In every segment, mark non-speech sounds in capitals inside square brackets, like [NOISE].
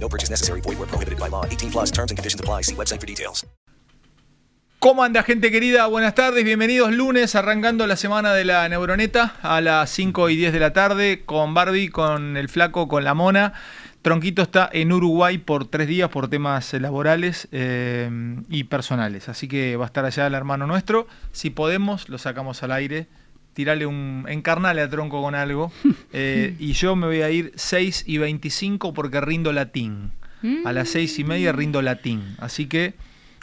No purchase necessary. Void where prohibited by law. 18 plus terms and conditions apply. See website for details. ¿Cómo anda gente querida? Buenas tardes, bienvenidos lunes, arrancando la semana de la Neuroneta a las 5 y 10 de la tarde con Barbie, con el flaco, con la mona. Tronquito está en Uruguay por tres días por temas laborales eh, y personales, así que va a estar allá el hermano nuestro. Si podemos, lo sacamos al aire, tirale un. encarnale a Tronco con algo. [LAUGHS] Eh, y yo me voy a ir 6 y 25 porque rindo latín. A las 6 y media rindo latín, así que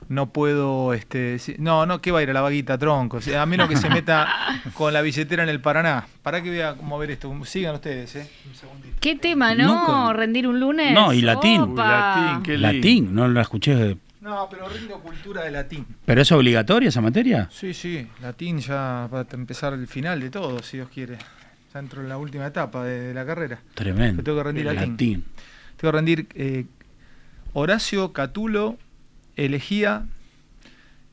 no puedo, este, no, no, que va a ir a la vaguita tronco, O sea, a menos que se meta [LAUGHS] con la billetera en el Paraná. ¿Para que voy a mover esto? Sigan ustedes, eh. Un segundito. ¿Qué tema, no? Nunca. ¿Rendir un lunes? No, y latín. Opa. Latín, no lo escuché. No, pero rindo cultura de latín. ¿Pero es obligatoria esa materia? Sí, sí, latín ya va a empezar el final de todo, si Dios quiere. Ya entro en la última etapa de, de la carrera. Tremendo. Que tengo que rendir latín. Latín. Tengo que rendir eh, Horacio, Catulo, Elegía,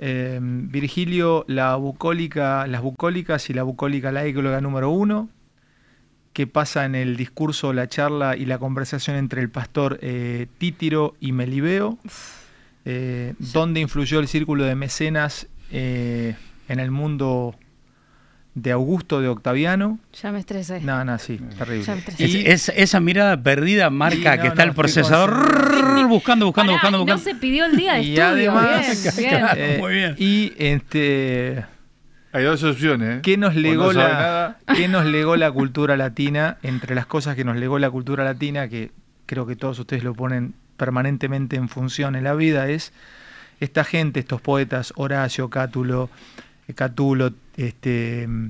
eh, Virgilio, la bucólica, las bucólicas y la bucólica laicóloga número uno, que pasa en el discurso, la charla y la conversación entre el pastor eh, Títiro y Melibeo, eh, donde influyó el círculo de mecenas eh, en el mundo de Augusto de Octaviano. Ya me estresé. No, no, sí, terrible. Ya me estresé. Es- Y- es- esa mirada perdida marca Sí, no, que está no, el procesador buscando, buscando, Pará, buscando, y buscando. No se pidió el día de [LAUGHS] Y estudio. además- bien, bien. Claro, Eh, muy bien. Y este Hay dos opciones. ¿eh? ¿Qué nos legó la qué nos legó la cultura latina? Entre las cosas que nos legó la cultura latina, que creo que todos ustedes lo ponen permanentemente en función en la vida, es esta gente, estos poetas, Horacio, Cátulo, eh, Catulo, este, mm,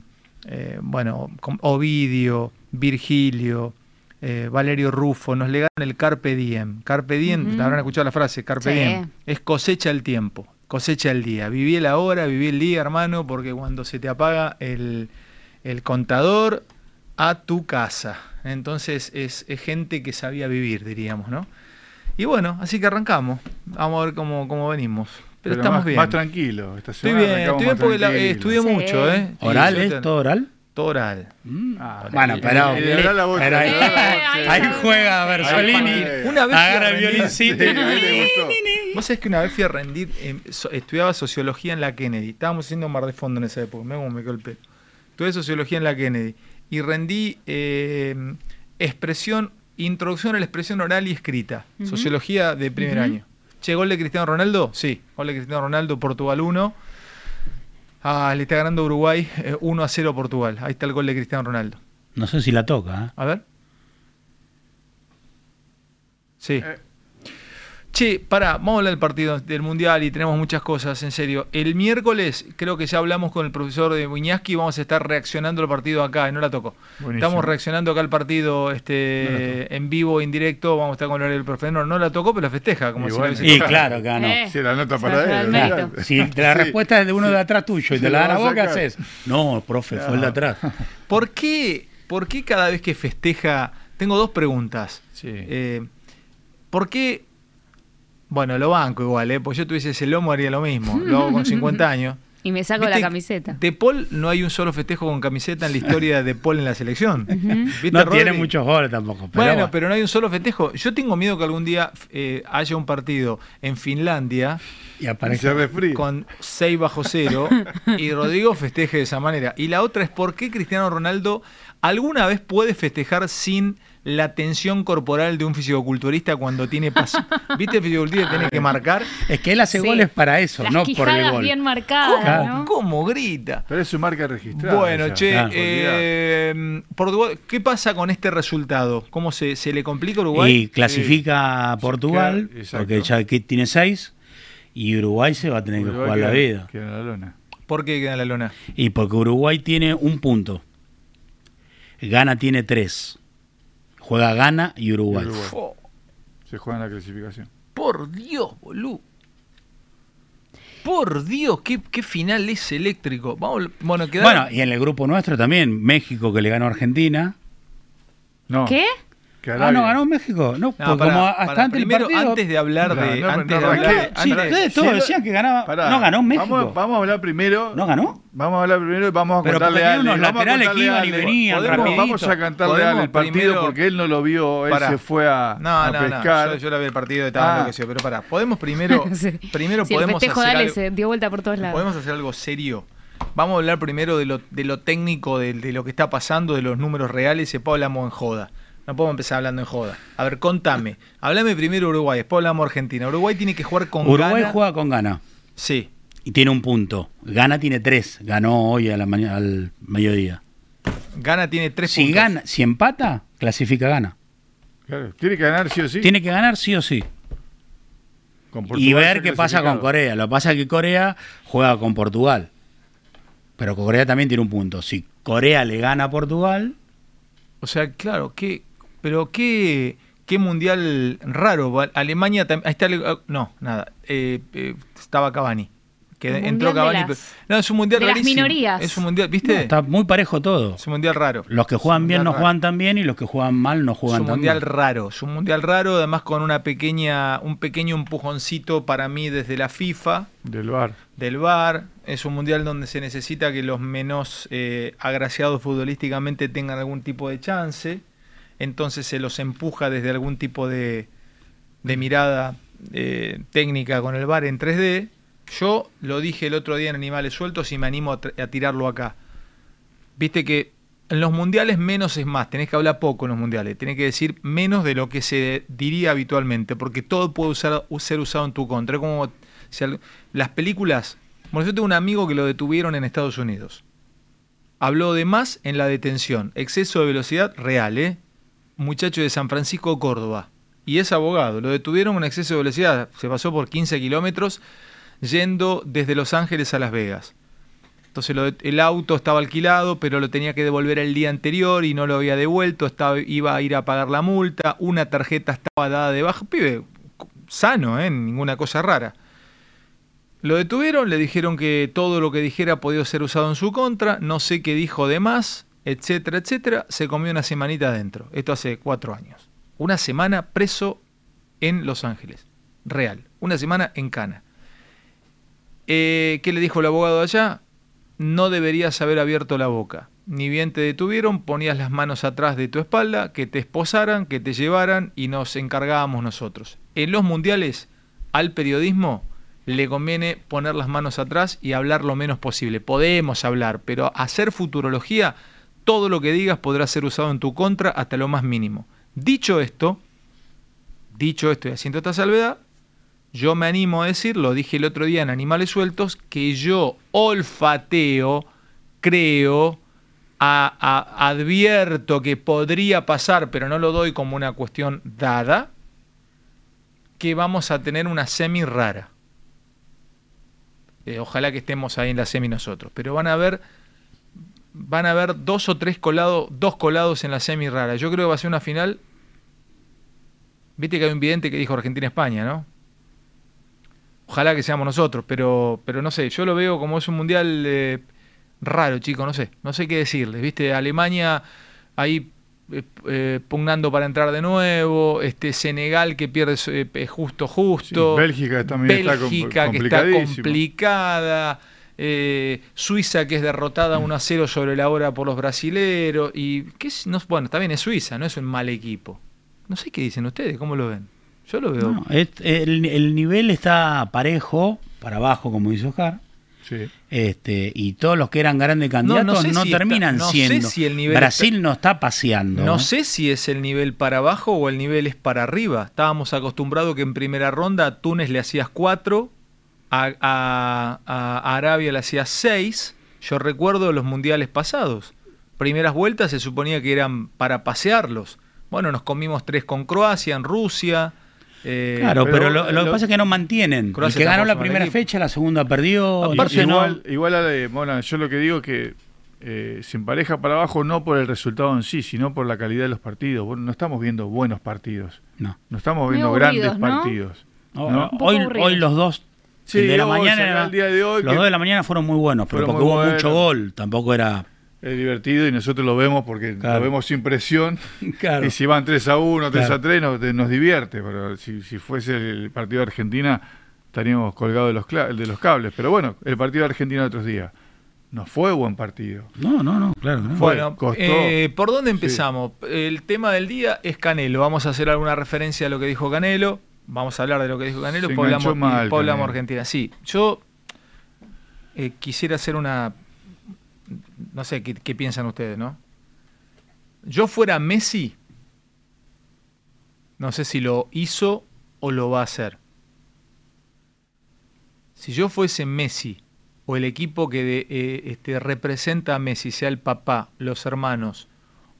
eh, bueno, Ovidio, Virgilio, eh, Valerio Rufo, nos legaron el Carpe Diem. Carpe Diem, Ujú. habrán escuchado la frase, Carpe Sí. Diem, es cosecha el tiempo, cosecha el día. Viví la hora, viví el día, hermano, porque cuando se te apaga el, el contador, a tu casa. Entonces es, es gente que sabía vivir, diríamos, ¿no? Y bueno, así que arrancamos. Vamos a ver cómo, cómo venimos. Pero, estamos más, bien. Más tranquilo. Esta Estoy bien, estoy bien porque la- eh, estudié Sí. mucho, ¿eh? ¿Oral es? ¿Todo oral? Todo oral. Ah, bueno, pero, el- el oral a vos, pero ahí, juega Bersolini. Una vez agarra el violincito. Sí, a mí le gustó. Vos sabés que una vez fui a rendir, eh, so- estudiaba sociología en la Kennedy. Estábamos haciendo Mar de Fondo en esa época, me, me pelo. Estudié sociología en la Kennedy y rendí eh, expresión, introducción a la expresión oral y escrita. Sociología de primer año. Che, gol de Cristiano Ronaldo, sí, gol de Cristiano Ronaldo, Portugal 1. Ah, le está ganando Uruguay eh, 1 a 0 Portugal. Ahí está el gol de Cristiano Ronaldo. No sé si la toca. ¿eh? A ver. Sí. Che, pará, vamos a hablar del partido del Mundial y tenemos muchas cosas, en serio. El miércoles creo que ya hablamos con el profesor de Buñaski y vamos a estar reaccionando al partido acá, y no la toco. Buenísimo. Estamos reaccionando acá al partido este, en vivo, en directo, vamos a estar con el del profe. No, no la tocó, pero la festeja, como Y si bueno. la hubiese Y tocado. claro que no. Eh. Sí, la nota para él. Si la Sí. respuesta es de uno de atrás tuyo y te la la dan a vos, ¿qué sacar. haces? No, profe, fue el de atrás. [LAUGHS] ¿Por qué, ¿Por qué cada vez que festeja... Tengo dos preguntas. Sí. Eh, ¿Por qué? Bueno, lo banco igual, ¿eh? Porque yo tuviese ese lomo haría lo mismo. Lo hago con 50 [LAUGHS] años. Y me saco ¿Viste? la camiseta. De Paul no hay un solo festejo con camiseta en la historia de Paul en la selección. ¿Viste, No Rodri? tiene muchos goles tampoco. Pero Bueno, pero no hay un solo festejo. Yo tengo miedo que algún día eh, haya un partido en Finlandia Y refríe. con 6 bajo cero [LAUGHS] y Rodrigo festeje de esa manera. Y la otra es por qué Cristiano Ronaldo alguna vez puede festejar sin la tensión corporal de un fisicoculturista cuando tiene pasión. [LAUGHS] ¿Viste el fisicoculturista tiene que marcar? Es que él hace Sí. goles para eso, Las no por el gol. bien marcadas, Claro. ¿no? ¿Cómo grita? Pero es su marca registrada. Bueno, ya. che, Claro. eh, Portugal, ¿qué pasa con este resultado? ¿Cómo se, se le complica a Uruguay? Y clasifica a Portugal, exacto. porque ya que tiene seis, y Uruguay se va a tener que jugar la vida. queda en la lona. ¿Por qué queda en la lona? Y porque Uruguay tiene un punto. Gana tiene tres. Juega Gana y Uruguay. Y Uruguay. Oh, Se juega en la clasificación. por Dios, boludo. Por Dios, qué, qué final es eléctrico. Vamos, bueno, queda Bueno, y en el grupo nuestro también, México que le ganó a Argentina. No. ¿Qué? Que Ah, no, ganó México. No, No, pará, como hasta antes del Primero, partido. antes de hablar No, de. no, antes de Sí, antes- ustedes todos decían que ganaba. Pará, no ganó México. Vamos, vamos a hablar primero. ¿No ganó? Vamos a hablar primero y vamos a Pero contarle a unos laterales que iban y venían Podemos-. Vamos a cantarle a Ale Podemos el partido primero- porque él no lo vio. Él Pará. se fue a, No, a no, pescar. no. Yo, yo la vi el partido y estaba Ah. enloquecido, pero pará. Podemos primero. [LAUGHS] Sí. Primero Sí, el podemos festejo algo- se dio vuelta por todos lados. Podemos hacer algo serio. Vamos a hablar primero de lo, de lo técnico, de, de lo que está pasando, de los números reales, y después hablamos en joda. No podemos empezar hablando en joda. A ver, contame. Hablame primero Uruguay, después hablamos de Argentina. Uruguay tiene que jugar con Uruguay Ghana. juega con Gana Sí. y tiene un punto. Gana tiene tres. Ganó hoy a la mañana, al mediodía. Gana tiene tres Si puntos. gana, si empata, clasifica Gana. Claro, Tiene que ganar sí o sí. Tiene que ganar sí o sí. Con y ver qué pasa con. Corea. Lo que pasa es que Corea juega con Portugal. Pero Corea también tiene un punto. Si Corea le gana a Portugal, O sea, claro, qué, pero qué, qué mundial raro. Alemania también. Ahí está. ah, No, nada. eh, eh, estaba Cavani. Que entró mundial de Cavani. las- pero- no, es un mundial de las minorías. Es un mundial, no, ¿viste? está muy parejo todo. Es un mundial raro. Los que juegan bien no Mundial juegan tan bien y los que juegan mal no Es juegan un tan mundial bien. raro, es un mundial raro, además con una pequeña, un pequeño empujoncito para mí desde la FIFA, Del bar. del VAR. Es un mundial donde se necesita que los menos eh, agraciados futbolísticamente tengan algún tipo de chance. Entonces se los empuja desde algún tipo de, de mirada eh, técnica con el VAR en 3D. Yo lo dije el otro día en Animales Sueltos y me animo a, tirarlo acá. Viste que en los mundiales menos es más, tenés que hablar poco en los mundiales, tenés que decir menos de lo que se diría habitualmente, porque todo puede ser usado en tu contra. Es como las películas, bueno, yo tengo un amigo que lo detuvieron en Estados Unidos. Habló de más en la detención, exceso de velocidad real, ¿eh? Muchacho de San Francisco, Córdoba. Y es abogado, lo detuvieron con exceso de velocidad, se pasó por 15 kilómetros yendo desde Los Ángeles a Las Vegas. Entonces el auto estaba alquilado, pero lo tenía que devolver el día anterior y no lo había devuelto, iba a ir a pagar la multa, una tarjeta estaba dada de baja, pibe, sano, ¿eh? ninguna cosa rara. Lo detuvieron, le dijeron que todo lo que dijera podía ser usado en su contra, no sé qué dijo de más, etcétera, etcétera, se comió una semanita adentro, esto hace cuatro años. Una semana preso en Los Ángeles, real, una semana en Cana. Eh, ¿Qué le dijo el abogado allá? No deberías haber abierto la boca. Ni bien te detuvieron, ponías las manos atrás de tu espalda, que te esposaran, que te llevaran y nos encargábamos nosotros. En los mundiales, al periodismo le conviene poner las manos atrás y hablar lo menos posible. Podemos hablar, pero hacer futurología, todo lo que digas podrá ser usado en tu contra hasta lo más mínimo. Dicho esto, dicho esto y haciendo esta salvedad, yo me animo a decir, lo dije el otro día en Animales Sueltos, que yo olfateo, creo, a- advierto que podría pasar, pero no lo doy como una cuestión dada, que vamos a tener una semi rara. Eh, ojalá que estemos ahí en la semi nosotros, pero van a haber van a haber dos o tres colados, dos colados en la semi rara. Yo creo que va a ser una final. Viste que hay un vidente que dijo Argentina-España, ¿no? Ojalá que seamos nosotros, pero, pero no sé, yo lo veo como es un mundial eh, raro, chico, no sé, no sé qué decirles, ¿viste? Alemania ahí eh, eh, pugnando para entrar de nuevo, este Senegal que pierde eh, justo, justo, Sí, Bélgica también está Bélgica que está complicada, eh, Suiza que es derrotada 1 a 0 sobre la hora por los brasileros, y qué es? No, bueno, también es Suiza, no es un mal equipo. No sé qué dicen ustedes, ¿cómo lo ven? Yo lo veo. No, es- el, el nivel está parejo, para abajo, como dice Oscar. Sí. Este, y todos los que eran grandes candidatos no, sé si está- terminan siendo. si el nivel Brasil no está paseando. No ¿eh? sé si es el nivel para abajo o el nivel es para arriba. Estábamos acostumbrados que en primera ronda a Túnez le hacías cuatro, a, a- a Arabia le hacías seis. Yo recuerdo los mundiales pasados. Primeras vueltas se suponía que eran para pasearlos. Bueno, nos comimos tres con Croacia, en Rusia. eh, Claro, pero, pero lo, lo que pasa es que no mantienen. Croacia el que ganó la primera equipo. fecha, la segunda perdió. Aparte, entonces no- igual, igual Ale, Mona, yo lo que digo es que eh, se empareja para abajo no por el resultado en sí, sino por la calidad de los partidos. Bueno, no estamos viendo buenos partidos. No. No estamos viendo aburridos, grandes ¿no? partidos. Hoy, hoy los dos Sí, el de la hoy, mañana sacar era- el día de hoy los dos de la mañana fueron muy buenos, pero porque hubo mucho gol, tampoco era Es divertido y nosotros lo vemos porque Claro. lo vemos sin presión. [LAUGHS] Claro. Y si van 3 a 1, 3 Claro. a 3, nos, nos divierte. Pero si, si fuese el partido de Argentina, estaríamos colgados de los, de los cables. Pero bueno, el partido de Argentina de otros días. No fue buen partido. No, no, no, claro no. Fue- Bueno, costó. eh, ¿por dónde Sí. empezamos? El tema del día es Canelo. Vamos a hacer alguna referencia a lo que dijo Canelo. Vamos a hablar de lo que dijo Canelo. Enganchó mal, Canelo. Argentina. Sí, yo eh, quisiera hacer una... No sé ¿qué, qué piensan ustedes, ¿no? Yo fuera Messi, no sé si lo hizo o lo va a hacer. Si yo fuese Messi o el equipo que de- eh, este, representa a Messi, sea el papá, los hermanos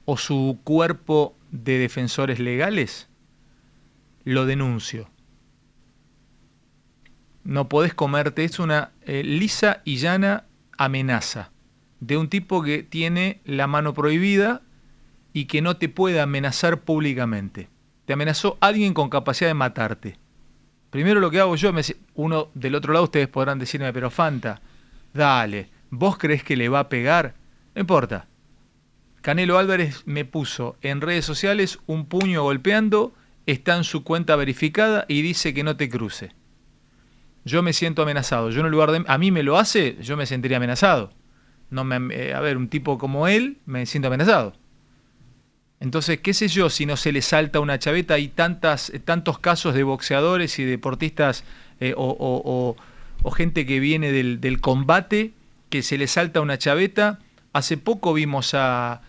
o su cuerpo de defensores legales, lo denuncio. No podés comerte, es una eh, lisa y llana amenaza de un tipo que tiene la mano prohibida y que no te puede amenazar públicamente. Te amenazó alguien con capacidad de matarte. Primero lo que hago yo, me uno del otro lado ustedes podrán decirme, pero Fanta, dale, ¿vos crees que le va a pegar? No importa. Canelo Álvarez me puso en redes sociales un puño golpeando, está en su cuenta verificada y dice que no te cruce. Yo me siento amenazado. Yo en lugar de a mí me lo hace, yo me sentiría amenazado. No me, eh, a ver, un tipo como él me siento amenazado. Entonces, qué sé yo, si no se le salta una chaveta, hay tantas, eh, tantos casos de boxeadores y deportistas eh, o, o- o- gente que viene del, combate que se le salta una chaveta. Hace poco vimos a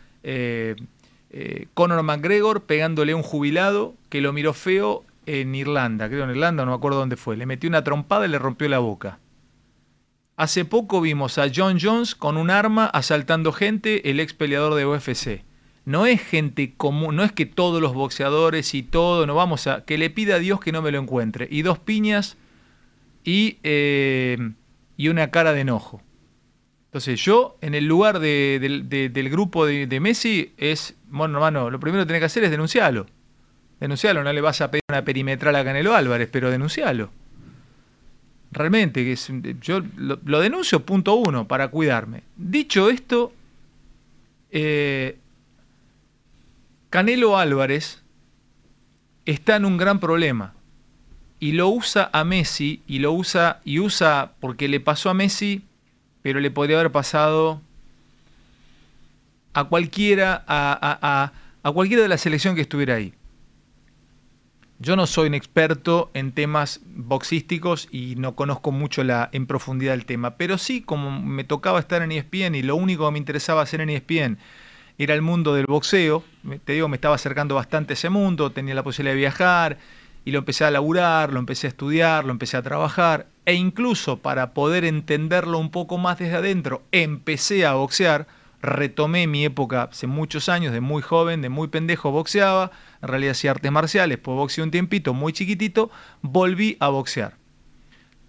eh, Conor McGregor pegándole a un jubilado que lo miró feo en Irlanda, creo en Irlanda, no me acuerdo dónde fue. Le metió una trompada y le rompió la boca. Hace poco vimos a John Jones con un arma asaltando gente, el ex peleador de UFC. No es gente común, no es que todos los boxeadores y todo, no vamos a. que le pida a Dios que no me lo encuentre. Y dos piñas y, eh, y una cara de enojo. Entonces yo, en el lugar de- del- de- del grupo de, Messi, es, bueno, hermano, lo primero que tenés que hacer es denunciarlo. Denunciarlo, no le vas a pedir una perimetral a Canelo Álvarez, pero denunciarlo. Realmente, que es- yo lo, lo denuncio punto uno para cuidarme. Dicho esto, eh, Canelo Álvarez está en un gran problema y lo usa a Messi y lo usa y usa porque le pasó a Messi, pero le podría haber pasado a cualquiera a, a- a- cualquiera de la selección que estuviera ahí. Yo no soy un experto en temas boxísticos y no conozco mucho la, en profundidad el tema, pero sí, como me tocaba estar en ESPN y lo único que me interesaba hacer en ESPN era el mundo del boxeo, te digo, me estaba acercando bastante a ese mundo, tenía la posibilidad de viajar y lo empecé a laburar, lo empecé a estudiar, lo empecé a trabajar e incluso para poder entenderlo un poco más desde adentro, empecé a boxear, retomé mi época hace muchos años, de muy joven, de muy pendejo boxeaba, en realidad hacía artes marciales, pues boxeé un tiempito, muy chiquitito, volví a boxear.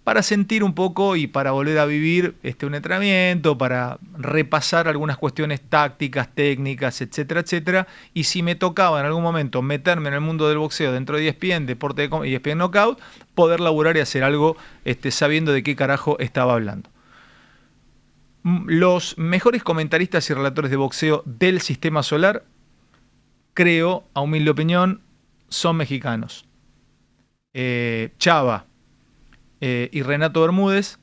Para sentir un poco y para volver a vivir este, un entrenamiento, para repasar algunas cuestiones tácticas, técnicas, etcétera, etcétera. Y si me tocaba en algún momento meterme en el mundo del boxeo dentro de ESPN, deporte de ESPN Knockout, poder laburar y hacer algo este, sabiendo de qué carajo estaba hablando. Mm, Los mejores comentaristas y relatores de boxeo del sistema solar, creo, a humilde opinión, son mexicanos. Eh, Chava eh, y Renato Bermúdez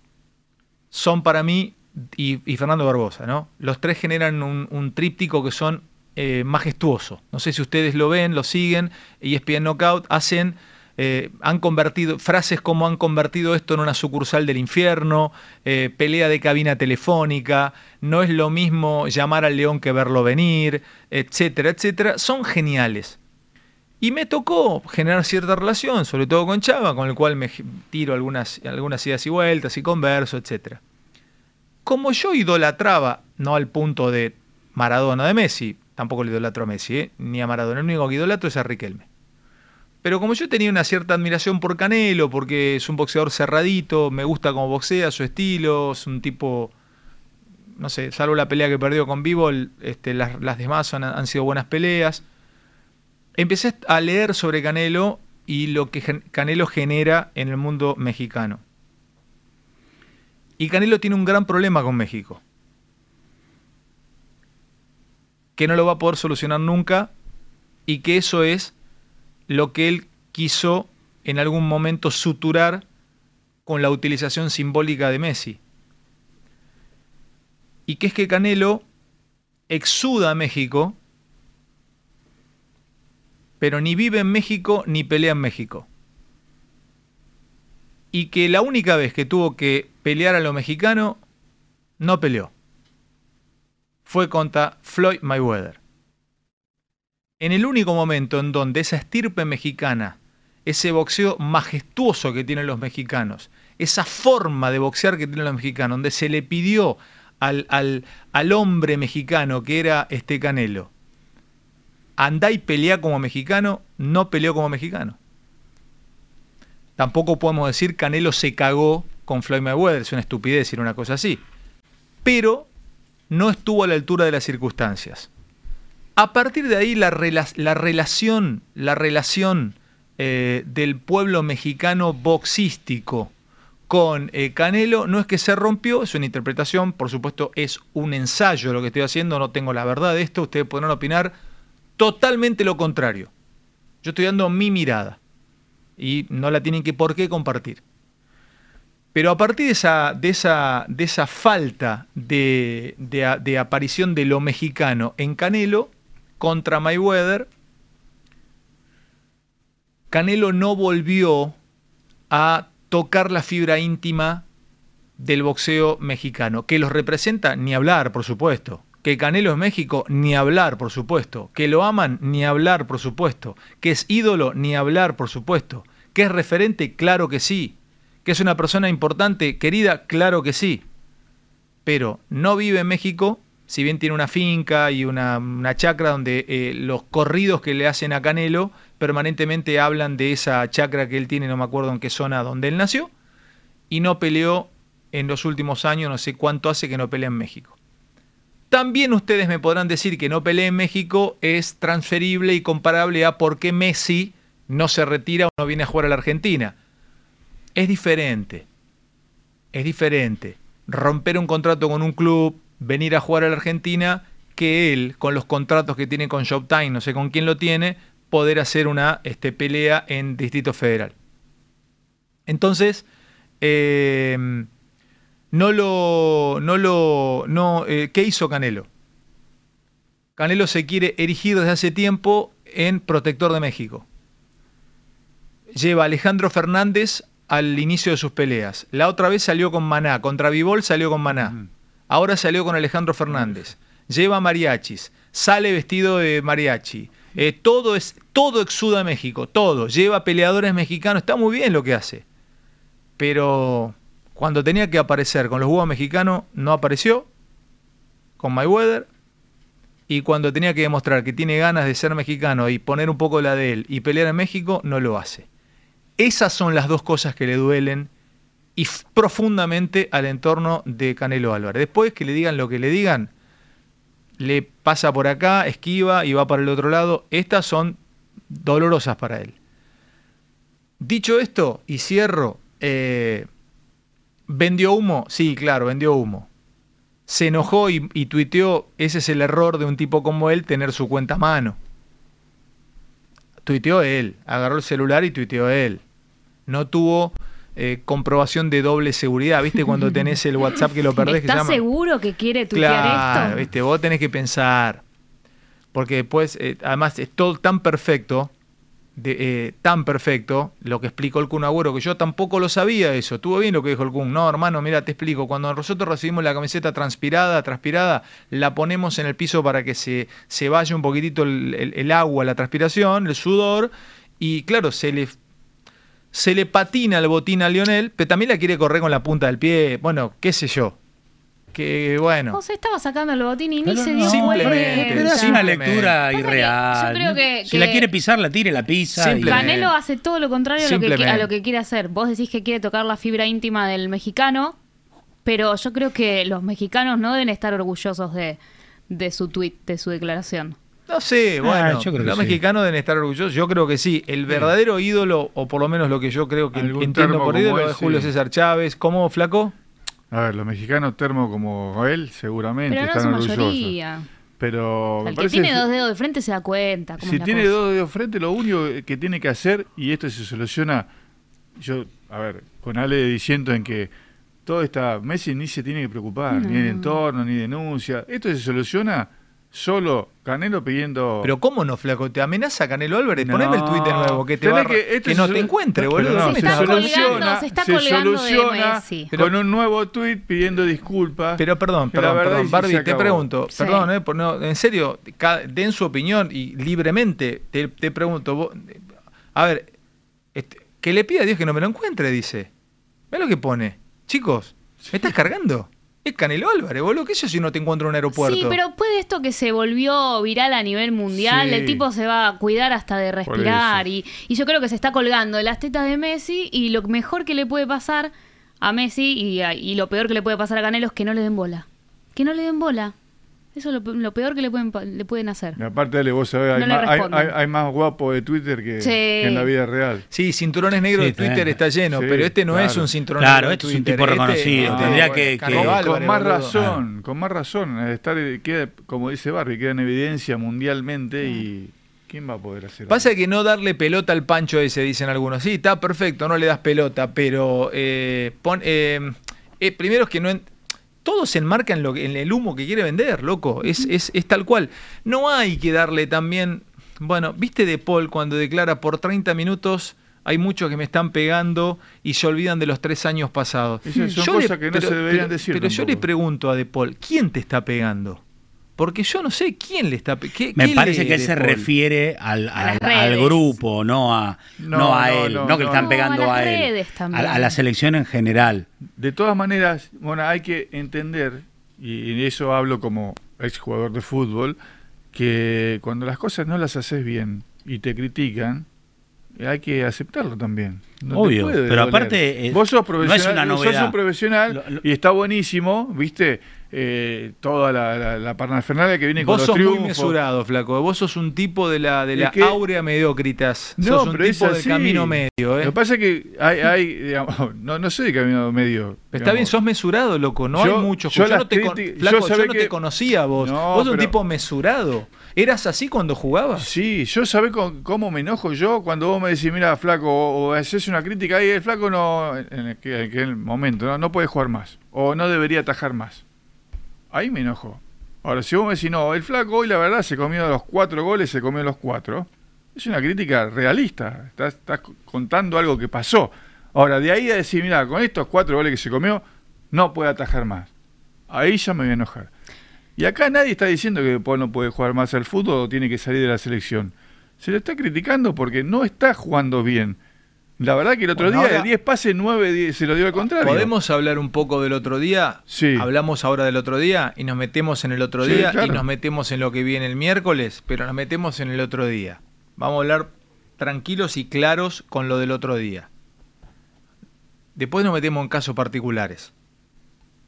son para mí, y, y Fernando Barbosa, ¿no? Los tres generan un, tríptico que son eh, majestuoso. No sé si ustedes lo ven, lo siguen, ESPN Knockout, hacen eh, han convertido, frases como han convertido esto en una sucursal del infierno, eh, pelea de cabina telefónica, no es lo mismo llamar al león que verlo venir, etcétera, etcétera, son geniales. Y me tocó generar cierta relación, sobre todo con Chava, con el cual me tiro algunas, algunas ideas y vueltas y converso, etcétera. Como yo idolatraba, no al punto de Maradona de Messi, tampoco le idolatro a Messi, ¿eh? ni a Maradona, el único que idolatro es a Riquelme. Pero como yo tenía una cierta admiración por Canelo, porque es un boxeador cerradito, me gusta cómo boxea, su estilo, es un tipo, no sé, salvo la pelea que perdió con Bivol, este, las, las demás han, han sido buenas peleas. Empecé a leer sobre Canelo y lo que Canelo genera en el mundo mexicano. Y Canelo tiene un gran problema con México. Que no lo va a poder solucionar nunca y que eso es lo que él quiso en algún momento suturar con la utilización simbólica de Messi. Y que es que Canelo exuda a México, pero ni vive en México ni pelea en México. Y que la única vez que tuvo que pelear a lo mexicano, no peleó. Fue contra Floyd Mayweather. En el único momento en donde esa estirpe mexicana, ese boxeo majestuoso que tienen los mexicanos, esa forma de boxear que tienen los mexicanos, donde se le pidió al, al, al hombre mexicano que era este Canelo, andá y pelea como mexicano, no peleó como mexicano. Tampoco podemos decir Canelo se cagó con Floyd Mayweather, es una estupidez decir una cosa así. Pero no estuvo a la altura de las circunstancias. A partir de ahí la, rela la relación, la relación eh, del pueblo mexicano boxístico con eh, Canelo no es que se rompió, es una interpretación, por supuesto es un ensayo lo que estoy haciendo, no tengo la verdad de esto, ustedes podrán opinar totalmente lo contrario. Yo estoy dando mi mirada y no la tienen que por qué compartir. Pero a partir de esa, de esa, de esa falta de, de, de aparición de lo mexicano en Canelo, contra Mayweather, Canelo no volvió a tocar la fibra íntima del boxeo mexicano. Que los representa, ni hablar, por supuesto. Que Canelo es México, ni hablar, por supuesto. Que lo aman, ni hablar, por supuesto. Que es ídolo, ni hablar, por supuesto. Que es referente, claro que sí. Que es una persona importante, querida, claro que sí. Pero no vive en México si bien tiene una finca y una, una chacra donde eh, los corridos que le hacen a Canelo permanentemente hablan de esa chacra que él tiene, no me acuerdo en qué zona donde él nació, y no peleó en los últimos años, no sé cuánto hace que no pelea en México. También ustedes me podrán decir que no pelea en México es transferible y comparable a por qué Messi no se retira o no viene a jugar a la Argentina. Es diferente. Es diferente. Romper un contrato con un club, venir a jugar a la Argentina que él, con los contratos que tiene con Showtime, no sé con quién lo tiene, poder hacer una este, pelea en Distrito Federal. Entonces, eh, no lo. No lo no, eh, ¿Qué hizo Canelo? Canelo se quiere erigir desde hace tiempo en protector de México. Lleva a Alejandro Fernández al inicio de sus peleas. La otra vez salió con Maná, contra Vivol salió con Maná. Ahora salió con Alejandro Fernández. Lleva mariachis. Sale vestido de mariachi. Eh, todo, es, todo exuda México. Todo. Lleva peleadores mexicanos. Está muy bien lo que hace. Pero cuando tenía que aparecer con los huevos mexicanos, no apareció. Con Mayweather. Y cuando tenía que demostrar que tiene ganas de ser mexicano y poner un poco la de él y pelear en México, no lo hace. Esas son las dos cosas que le duelen y profundamente al entorno de Canelo Álvarez. Después que le digan lo que le digan, le pasa por acá, esquiva y va para el otro lado. Estas son dolorosas para él. Dicho esto, y cierro, eh, ¿vendió humo? Sí, claro, vendió humo. Se enojó y, y tuiteó, ese es el error de un tipo como él, tener su cuenta a mano. Tuiteó él, agarró el celular y tuiteó él. No tuvo eh, comprobación de doble seguridad, ¿viste? Cuando tenés el WhatsApp que lo [LAUGHS] perdés. ¿Estás que llama... seguro que quiere tuitear claro, esto? ¿viste? Vos tenés que pensar. Porque después, eh, además, es todo tan perfecto eh, tan perfecto, lo que explicó el Kun Agüero, que yo tampoco lo sabía eso. Estuvo bien lo que dijo el Kun. No, hermano, mira, te explico. Cuando nosotros recibimos la camiseta transpirada, transpirada, la ponemos en el piso para que se, se vaya un poquitito el, el- el agua, la transpiración, el sudor, y claro, se le, se le patina el botín a Lionel, pero también la quiere correr con la punta del pie. Bueno, qué sé yo. Que bueno. José estaba sacando el botín y ni se no, dio Simplemente, es una lectura irreal. yo creo que- si la quiere pisar, la tire, la pisa. Canelo hace todo lo contrario a lo, que, a lo que quiere hacer. Vos decís que quiere tocar la fibra íntima del mexicano, pero yo creo que los mexicanos no deben estar orgullosos de, de su tweet, de su declaración. No sé, Ah, bueno, yo creo que los sí. mexicanos deben estar orgullosos. Yo creo que sí. El verdadero ídolo, o por lo menos lo que yo creo que entiendo por ídolo, es Julio sí. César Chávez. ¿Cómo, Flaco? A ver, los mexicanos termo como él, seguramente Pero no están su orgullosos. mayoría. Pero El que parece tiene dos dedos de frente se da cuenta. cómo si es la tiene cosa. dos dedos frente, lo único que tiene que hacer, y esto se soluciona, yo, a ver, con Ale diciendo en que todo está, Messi ni se tiene que preocupar, ni el entorno, ni denuncia. Esto se soluciona solo Canelo pidiendo... Pero ¿cómo no, Flaco? ¿Te amenaza Canelo Álvarez? No, Poneme el tuit de nuevo, que, te va, que- no te encuentre, boludo. no, ¿Qué Se está soluciona, se está se colgando de soluciona Messi. Pero- con un nuevo tuit pidiendo disculpas. Pero perdón, perdón, verdad perdón, Barbie, te pregunto, Sí. perdón, eh, por no, en serio, den su opinión y libremente te, te pregunto, vos- a ver, este, que le pida a Dios que no me lo encuentre, dice. Ve lo que pone. Chicos, ¿me estás cargando? Es Canelo Álvarez, boludo, ¿qué sé si no te encuentro en un aeropuerto? Sí, pero puede esto que se volvió viral a nivel mundial, Sí. el tipo se va a cuidar hasta de respirar y, y yo creo que se está colgando de las tetas de Messi y lo mejor que le puede pasar a Messi y, a- y lo peor que le puede pasar a Canelo es que no le den bola. Que no le den bola. Eso es lo, lo peor que le pueden, le pueden hacer. Y aparte, dale, vos sabés, No más, hay, responden. hay- hay más guapo de Twitter que, Sí. que en la vida real. Sí, cinturones negros Sí, de Twitter está lleno, Sí, pero este no es un cinturón Claro, este es un tipo reconocido, este- tendría no, que- bueno, que- Canelo Con, Álvarez, con más boludo. razón, con más razón. eh, Estar, queda, como dice Barbie, queda en evidencia mundialmente y ¿quién va a poder hacer Pasa que no darle pelota al pancho ese, dicen algunos. Sí, está perfecto, no le das pelota, pero eh, pon- eh, eh, primero es que no... en- todos se enmarcan lo que- en el humo que quiere vender, loco. Es, es, es tal cual. No hay que darle también... Bueno, viste de Paul cuando declara por 30 minutos... Hay muchos que me están pegando y se olvidan de los tres años pasados. Esas son Yo cosas que no se deberían decir Pero yo le pregunto a De Paul, ¿quién te está pegando? Porque yo no sé quién le está pegando. Me parece que él se refiere al, al, grupo, no a, no, No, a él, no, no, que le están pegando a las a, él. redes también. A, a la selección en general. De todas maneras, bueno, hay que entender, y en eso hablo como ex jugador de fútbol, que cuando las cosas no las haces bien y te critican, hay que aceptarlo también. No te Obvio, puede pero doler. aparte, eh, vos sos no es profesional, una sos novedad. un profesional Lo- lo- y está buenísimo, viste, Eh, toda la, la, la parafernalia que viene con Vos los sos triunfos. muy mesurado, flaco. Vos sos un tipo de la, de Es la que- áurea mediocritas. No, sos un pero es tipo del así. camino medio, ¿eh? Lo que pasa es que hay, hay digamos, [LAUGHS] no, no sé de camino medio. Está bien, sos mesurado, loco. No Yo- hay mucho. yo no, te, flaco, yo yo no que- te conocía a vos. No, vos sos un tipo mesurado. ¿Eras así cuando jugabas? Sí, yo sabés cómo me enojo yo cuando vos me decís, mira, flaco, o, haces una crítica y el flaco no, en aquel, en aquel momento, ¿no? puede jugar más, o no debería atajar más. Ahí me enojo. Ahora, si vos me decís, no, el flaco hoy la verdad se comió los cuatro goles, se comió los cuatro, es una crítica realista, estás contando algo que pasó. Ahora, de ahí a decir, mira, con estos cuatro goles que se comió, no puede atajar más. Ahí ya me voy a enojar. Y acá nadie está diciendo que Paul no puede jugar más al fútbol o tiene que salir de la selección. Se lo está criticando porque no está jugando bien. La verdad que el otro Bueno, día de 10 pases, 9 se lo dio al contrario. ¿Podemos hablar un poco del otro día? Sí. Hablamos ahora del otro día y nos metemos en el otro Sí, día claro. y nos metemos en lo que viene el miércoles, pero nos metemos en el otro día. Vamos a hablar tranquilos y claros con lo del otro día. Después nos metemos en casos particulares.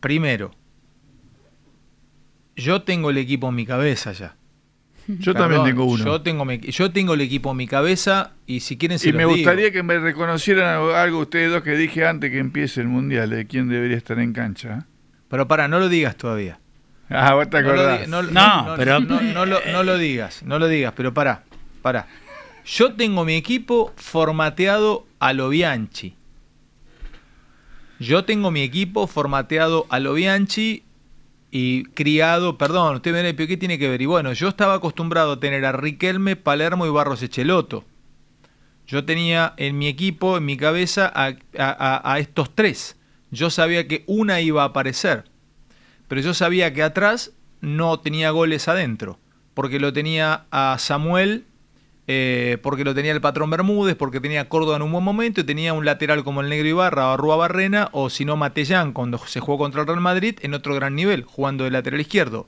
Primero, yo tengo el equipo en mi cabeza ya. Yo Perdón, también tengo uno. Yo tengo, mi- yo tengo el equipo en mi cabeza y si quieren se y los me digo. gustaría que me reconocieran algo ustedes dos que dije antes que empiece el mundial, de quién debería estar en cancha. Pero para, no lo digas todavía. Ah, vos te No lo, acordás. no, No, no, no, pero- no, no lo, no lo [LAUGHS] digas, no lo digas, pero pará, pará. Yo tengo mi equipo formateado a lo Bianchi. Yo tengo mi equipo formateado a lo Bianchi y criado, perdón, usted me dirá, ¿pero qué tiene que ver? Y bueno, yo estaba acostumbrado a tener a Riquelme, Palermo y Barros Echeloto. Yo tenía en mi equipo, en mi cabeza, a estos tres. Yo sabía que una iba a aparecer. Pero yo sabía que atrás no tenía goles adentro. Porque lo tenía a Samuel, eh, porque lo tenía el patrón Bermúdez, porque tenía Córdoba en un buen momento y tenía un lateral como el Negro Ibarra o Rúa Barrena, o si no Matellán, cuando se jugó contra el Real Madrid, en otro gran nivel, jugando de lateral izquierdo.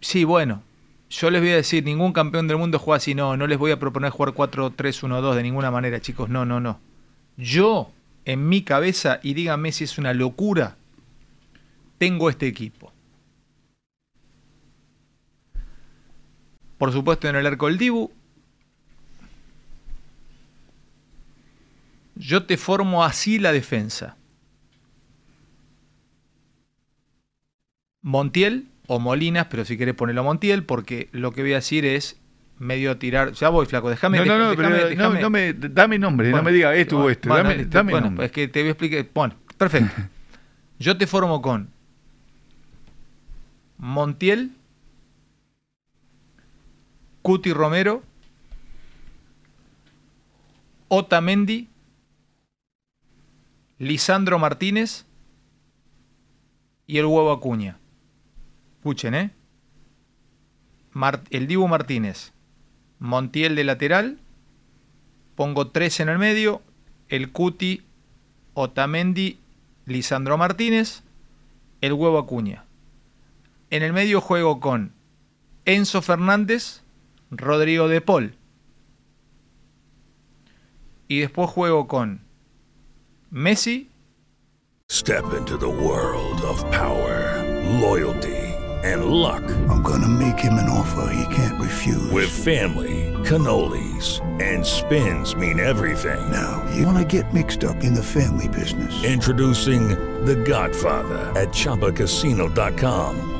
Sí, bueno, yo les voy a decir, ningún campeón del mundo juega así, no, no les voy a proponer jugar 4-3-1-2 de ninguna manera, chicos, no, no, no. Yo, en mi cabeza, y díganme si es una locura, tengo este equipo. Por supuesto, en el arco del Dibu. Yo te formo así la defensa. Montiel o Molinas, pero si querés ponerlo Montiel, porque lo que voy a decir es medio tirar. Ya voy, flaco, déjame. No, no, no, pero no, déjame- no me, dame nombre, no me diga esto o bueno, este. bueno, dame dame Bueno, nombre. es que te voy a explicar. Bueno, perfecto. [LAUGHS] Yo te formo con Montiel, Cuti Romero, Otamendi, Lisandro Martínez y el huevo Acuña. Escuchen, ¿eh? El Dibu Martínez, Montiel de lateral, pongo tres en el medio, el Cuti, Otamendi, Lisandro Martínez, el huevo Acuña. En el medio juego con Enzo Fernández, Rodrigo de Paul. Y después juego con Messi, Step into the world of power, loyalty, and luck. I'm gonna make him an offer he can't refuse. With family, cannolis, and spins mean everything. Now, you wanna get mixed up in the family business. Introducing The Godfather at ChumbaCasino.com.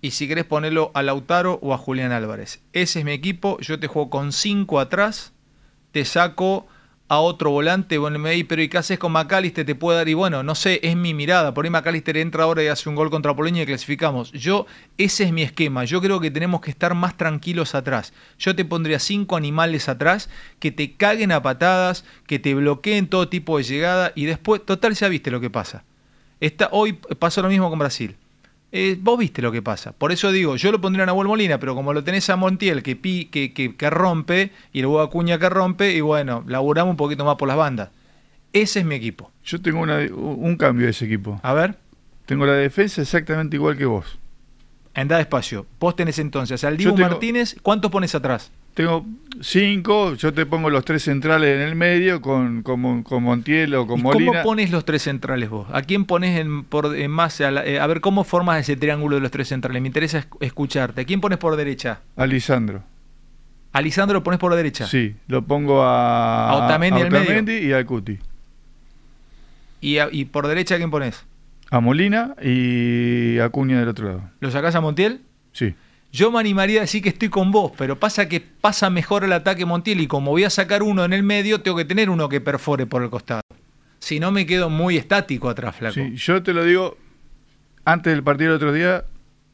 y si querés ponerlo a Lautaro o a Julián Álvarez. Ese es mi equipo, yo te juego con 5 atrás, te saco a otro volante, bueno, me di, pero ¿y qué haces con McAllister? Te puede dar, y bueno, no sé, es mi mirada, por ahí McAllister entra ahora y hace un gol contra Polonia y clasificamos. Yo, ese es mi esquema, yo creo que tenemos que estar más tranquilos atrás. Yo te pondría cinco animales atrás que te caguen a patadas, que te bloqueen todo tipo de llegada y después, total, ya viste lo que pasa. Está, hoy pasó lo mismo con Brasil. Eh, vos viste lo que pasa. Por eso digo, yo lo pondría a Nahuel Molina, pero como lo tenés a Montiel que, pi, que, que, que rompe y luego a Cuña que rompe, y bueno, laburamos un poquito más por las bandas. Ese es mi equipo. Yo tengo una- un cambio de ese equipo. A ver. Tengo la defensa exactamente igual que vos. Anda despacio. Vos tenés entonces al Dibu tengo- Martínez, ¿cuántos pones atrás? Tengo cinco, yo te pongo los tres centrales en el medio con, con, Mon- con Montiel o con ¿Y Molina. ¿Cómo pones los tres centrales vos? ¿A quién pones en, por, en más? A, la- eh, a ver, ¿cómo formas ese triángulo de los tres centrales? Me interesa esc- escucharte. ¿A quién pones por derecha? A Lisandro. ¿A Lisandro lo pones por derecha? Sí, lo pongo a, ¿A Otamendi a medio? Y al Cuti. ¿Y, a- y por derecha a quién pones? A Molina y a Cuña del otro lado. ¿Lo sacás a Montiel? Sí. Yo me animaría a decir que estoy con vos, pero pasa que pasa mejor el ataque Montiel y como voy a sacar uno en el medio, tengo que tener uno que perfore por el costado. Si no, me quedo muy estático atrás, flaco. Sí, yo te lo digo, antes del partido del otro día,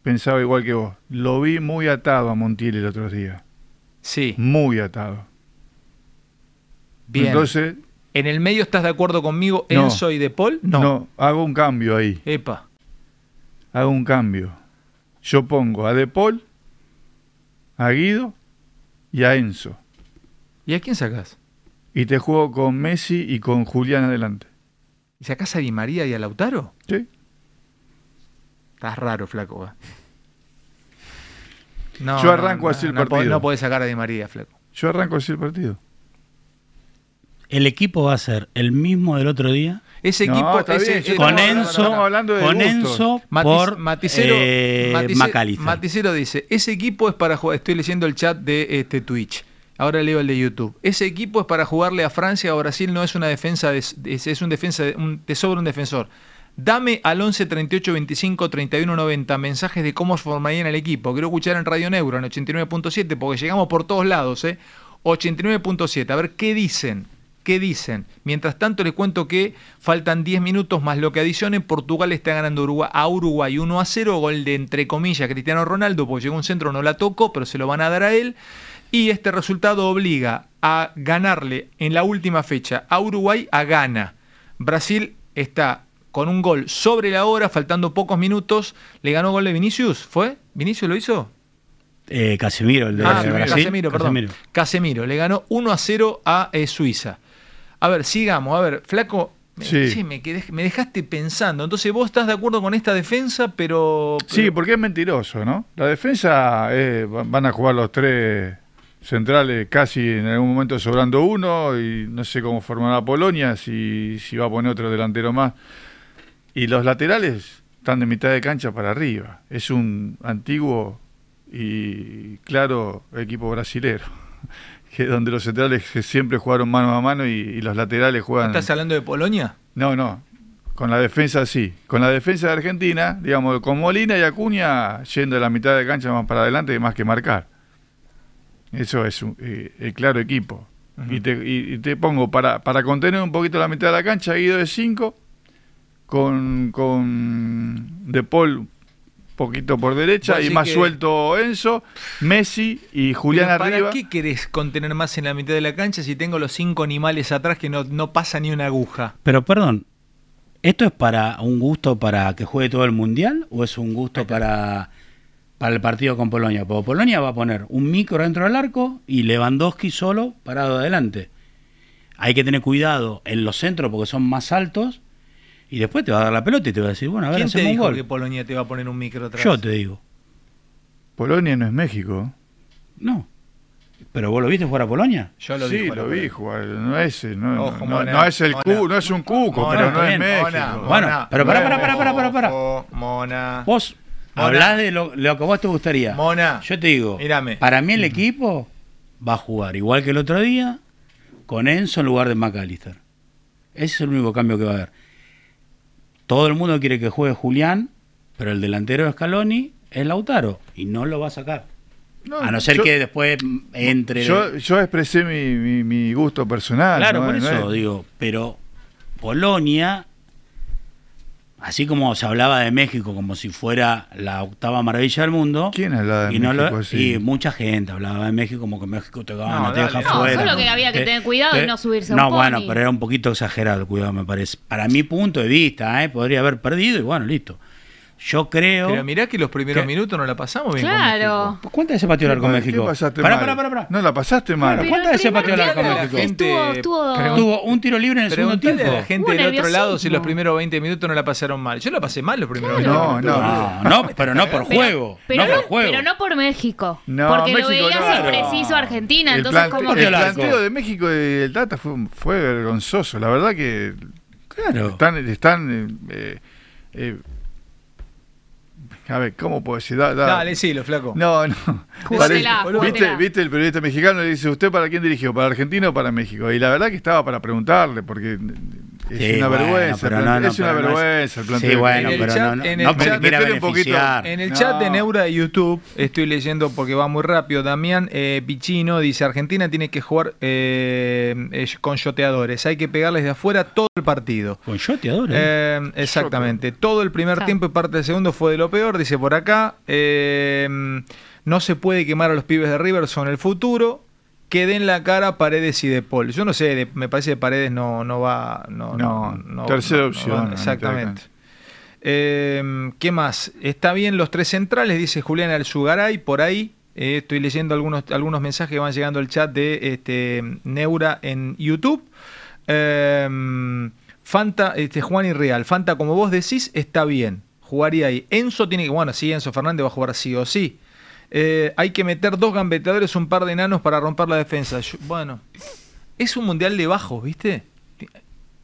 pensaba igual que vos. Lo vi muy atado a Montiel el otro día. Sí. Muy atado. Bien. Entonces, ¿En el medio estás de acuerdo conmigo, No. Enzo y De Paul? no. hago un cambio ahí. Epa. Hago un cambio. Yo pongo a De Paul, a Guido y a Enzo. ¿Y a quién sacás? Y te juego con Messi y con Julián adelante. ¿Y sacás a Di María y a Lautaro? Sí. Estás raro, flaco. ¿eh? No, Yo arranco no, así el partido. No puede sacar a Di María, Fleco. Yo arranco así el partido. El equipo va a ser el mismo del otro día. Ese No, equipo está ese- bien, ese- yo Con estamos hablando- Enzo, hablando de con. Enzo por Maticero, eh. Maticero dice, ese equipo es para jugar, estoy leyendo el chat de este Twitch, ahora leo el de YouTube, ese equipo es para jugarle a Francia o a Brasil, no es una defensa, de- es, es un defensa, de, un, te sobra un defensor. Dame al 11 38 25 31 90 mensajes de cómo formarían el equipo. Quiero escuchar en Radio Neuro en 89.7 porque llegamos por todos lados, ¿eh? 89.7, a ver qué dicen. ¿Qué dicen? Mientras tanto les cuento que faltan 10 minutos más lo que adicionen. Portugal está ganando Uruguay, a Uruguay 1 a 0, gol de entre comillas Cristiano Ronaldo, porque llegó un centro, no la tocó, pero se lo van a dar a él. Y este resultado obliga a ganarle en la última fecha a Uruguay a Ghana. Brasil está con un gol sobre la hora, faltando pocos minutos. Le ganó gol de Vinicius, ¿fue? ¿Vinicius lo hizo? Eh, Casemiro, el de Ah, Brasil. Casemiro, perdón. Casemiro. Casemiro. Le ganó 1 a 0 a eh, Suiza. A ver, sigamos. A ver, Flaco, me, Sí. che, me, quedé- me dejaste pensando. Entonces, vos estás de acuerdo con esta defensa, pero. Sí, porque es mentiroso, ¿no? La defensa eh, va- van a jugar los tres centrales casi en algún momento sobrando uno y no sé cómo formará Polonia, si, si va a poner otro delantero más. Y los laterales están de mitad de cancha para arriba. Es un antiguo y claro equipo brasilero, que donde los centrales siempre jugaron mano a mano y, y los laterales juegan... ¿Estás hablando de Polonia? No, no. Con la defensa sí. Con la defensa de Argentina, digamos, con Molina y Acuña yendo de la mitad de cancha más para adelante más que marcar. Eso es un- eh, el claro equipo. y, te, y- y te pongo para, para contener un poquito la mitad de la cancha, Guido de 5, con, con De Paul poquito por derecha y más que- suelto Enzo, Messi y Julián Pero ¿Para arriba. qué querés contener más en la mitad de la cancha si tengo los cinco animales atrás que no, no pasa ni una aguja? Pero perdón, ¿esto es para un gusto para que juegue todo el mundial o es un gusto para, para el partido con Polonia? Porque Polonia va a poner un micro dentro del arco y Lewandowski solo parado adelante. Hay que tener cuidado en los centros porque son más altos y después te va a dar la pelota y te va a decir, bueno, a ver, ¿Quién te un dijo gol. que Polonia te va a poner un micro atrás? Yo te digo, Polonia no es México. no. ¿Pero vos lo viste fuera a Polonia? Yo lo sí, vi. lo vi jugar. No es, no, Ojo, no- es el cu, no es un cuco, Mona, pero no es. México. Mona, Bueno, Mona, pero pará, pará, pará, pará, pará. ojo, Mona. Vos Mona. hablás de lo, lo que vos te gustaría. Mona. Yo te digo, Mírame. para mí el equipo va a jugar igual que el otro día, con Enzo en lugar de McAllister. Ese es el único cambio que va a haber. Todo el mundo quiere que juegue Julián, pero el delantero de Scaloni es Lautaro y no lo va a sacar. No, a no ser yo- que después entre... Yo, yo expresé mi, mi- mi gusto personal. Claro, ¿no? por No eso es- digo, pero Polonia, así como se hablaba de México como si fuera la octava maravilla del mundo. ¿Quién hablaba de y no lo- así? y mucha gente hablaba de México como que México te gana, No, te deja no, fuera. solo que había que Te- tener cuidado y no subirse a un No, pony. bueno, pero era un poquito exagerado el cuidado, me parece. Para mi punto de vista, ¿eh? podría haber perdido y bueno, listo. Yo creo. Pero mirá que los primeros minutos no la pasamos bien con Claro. México. ¿Cuántas veces pateó el arco ¿Qué México? pasaste Pará, mal? pará, pará, pará. No la pasaste mal. Claro, ¿Cuántas veces pateó el arco México? Estuvo, estuvo- Tuvo un tiro libre en el segundo tiempo. la gente del otro lado si los primeros 20 minutos no la pasaron mal. Yo la pasé mal los primeros No, 20 minutos. no. No, no, pero no por juego. Pero no no, por juego. pero no por México. No, porque México lo veías no. impreciso Argentina. El, entonces, plante- como pateó el planteo de México y el Tata fue, fue vergonzoso. La verdad que Claro. están, están eh, eh, a ver, ¿cómo puedo decir? Da- da- Dale, sí, lo flaco. No, no. Parece- ¿Viste. ¿Viste el periodista mexicano? Le dice, ¿usted para quién dirigió? ¿Para Argentina o para México? Y la verdad que estaba para preguntarle, porque es Sí, una bueno, vergüenza. pero el no, plan- no, es una pero no es- vergüenza el planteo. Sí, bueno. En el pero chat- no, en no, el chat- quiera metele un poquito. beneficiar. En el No. chat de Neura de YouTube, estoy leyendo porque va muy rápido. Damián eh, Pichino dice: Argentina tiene que jugar eh, eh, con yoteadores. Hay que pegarles de afuera todo el partido. Con yoteadores. Eh, exactamente. Todo el primer tiempo y parte del segundo fue de lo peor, dice por acá. Eh, no se puede quemar a los pibes de River, son el futuro. Que den la cara Paredes y De Paul. Yo no sé, de- me parece que Paredes no, no va. No, No, no, tercera opción exactamente. Eh, ¿Qué más? Está bien los tres centrales, dice Julián Alzugaray, por ahí. Eh, estoy leyendo algunos, algunos mensajes que van llegando al chat de este, Neura en YouTube. Eh, Fanta, este, Juan y Real. Fanta, como vos decís, está bien. Jugaría ahí. Enzo tiene que. Bueno, sí, Enzo Fernández va a jugar sí o sí. Eh, hay que meter dos gambeteadores, un par de enanos para romper la defensa. Yo- bueno, es un mundial de bajos, ¿viste?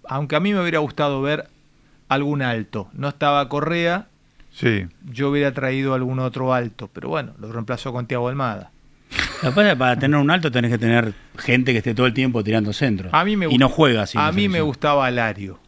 Aunque a mí me hubiera gustado ver algún alto. No estaba Correa, Sí. yo hubiera traído algún otro alto, pero bueno, lo reemplazó con Tiago Almada. Lo que pasa es que para tener un alto tenés que tener gente que esté todo el tiempo tirando centros. A mí me y no juega así. A mí me gustaba Alario.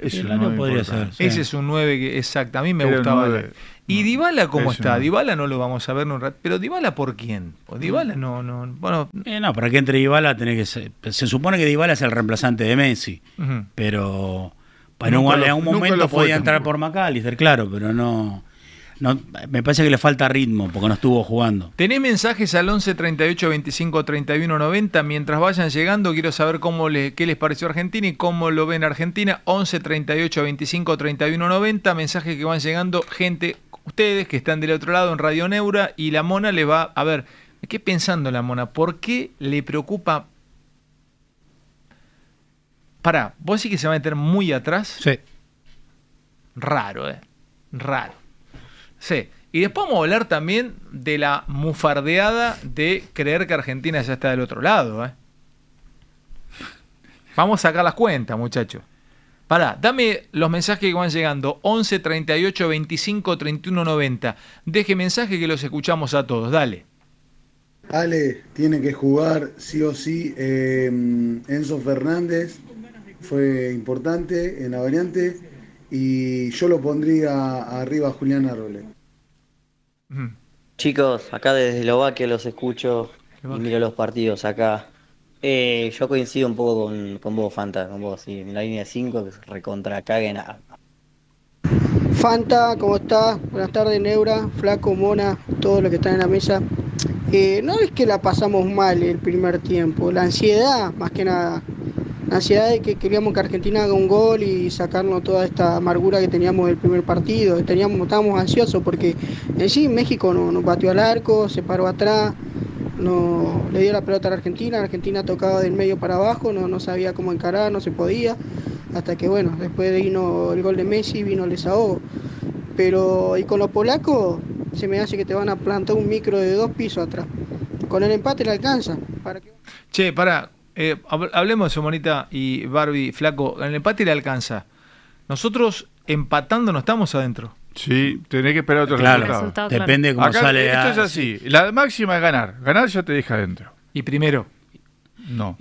Alario no podría ser, sí. Ese es un 9 que, exacto, a mí me Era gustaba. ¿Y Dybala cómo es está? nueve. Dybala no lo vamos a ver en un rato. Pero Dybala por quién? Pues Dybala no, no, bueno, Eh, no, para que entre Dybala tenés que ser- Se supone que Dybala es el reemplazante de Messi, Ujú. pero lo- en un momento podía entrar por McAllister, claro, pero no, no. Me parece que le falta ritmo porque no estuvo jugando. Tenés mensajes al 11 38 25 31 90. Mientras vayan llegando, quiero saber cómo qué les pareció Argentina y cómo lo ven Argentina. 11 38 25 31 90. Mensajes que van llegando, gente, ustedes que están del otro lado en Radio Neura. Y la mona le va. A ver, ¿qué pensando la mona? ¿Por qué le preocupa? Pará, ¿vos sí que se va a meter muy atrás? Sí. Raro, ¿eh? Raro. Sí. Y después vamos a hablar también de la mufardeada de creer que Argentina ya está del otro lado, ¿eh? Vamos a sacar las cuentas, muchachos. Pará, dame los mensajes que van llegando. 11 38 25 31 90. Deje mensaje que los escuchamos a todos. Dale. Ale tiene que jugar sí o sí. eh, Enzo Fernández fue importante en la variante y yo lo pondría arriba a Julián Arrole. Chicos, acá desde Eslovaquia los escucho y miro los partidos acá. Eh, yo coincido un poco con, con vos, Fanta, con vos, sí, en la línea 5 que se recontra caguen a, Fanta, ¿cómo estás? Buenas tardes, Neura, Flaco, Mona, todos los que están en la mesa. Eh, no es que la pasamos mal el primer tiempo, la ansiedad, más que nada. Ansiedad de que queríamos que Argentina haga un gol y sacarnos toda esta amargura que teníamos del primer partido. Teníamos, estábamos ansiosos porque en sí México no, nos batió al arco, se paró atrás, no, le dio la pelota a la Argentina, la Argentina tocaba del medio para abajo, no, no sabía cómo encarar, no se podía, hasta que bueno, después vino el gol de Messi, vino el desahogo. Pero y con los polacos se me hace que te van a plantar un micro de dos pisos atrás. Con el empate le alcanza. Para que... Che, pará. Eh, hab- hablemos de su monita y Barbie, flaco. En el empate le alcanza. Nosotros empatando no estamos adentro. Sí, tenés que esperar otro Claro, resultado. resultado, claro. depende cómo Acá sale Esto a- es así. La máxima es ganar. Ganar ya te deja adentro. ¿Y primero? No.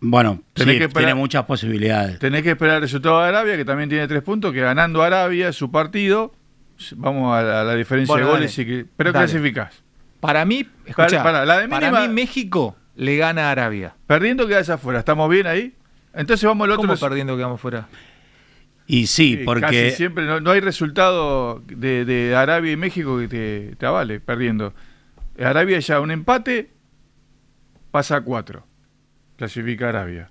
Bueno, Tenés sí, que esperar- tiene muchas posibilidades. Tenés que esperar el resultado de Arabia, que también tiene tres puntos, que ganando Arabia su partido, vamos a la, a la diferencia Bueno, de goles, dale. y que, pero Dale. clasificás. Para mí, escuchá, Para- para, la de para mínima- mí México le gana a Arabia. Perdiendo quedás afuera. ¿Estamos bien ahí? Entonces vamos al otro. ¿Cómo perdiendo quedamos fuera? Y sí, Sí, porque Casi siempre no, no hay resultado de, de Arabia y México que te, te avale perdiendo. Arabia ya un empate pasa a cuatro. Clasifica Arabia.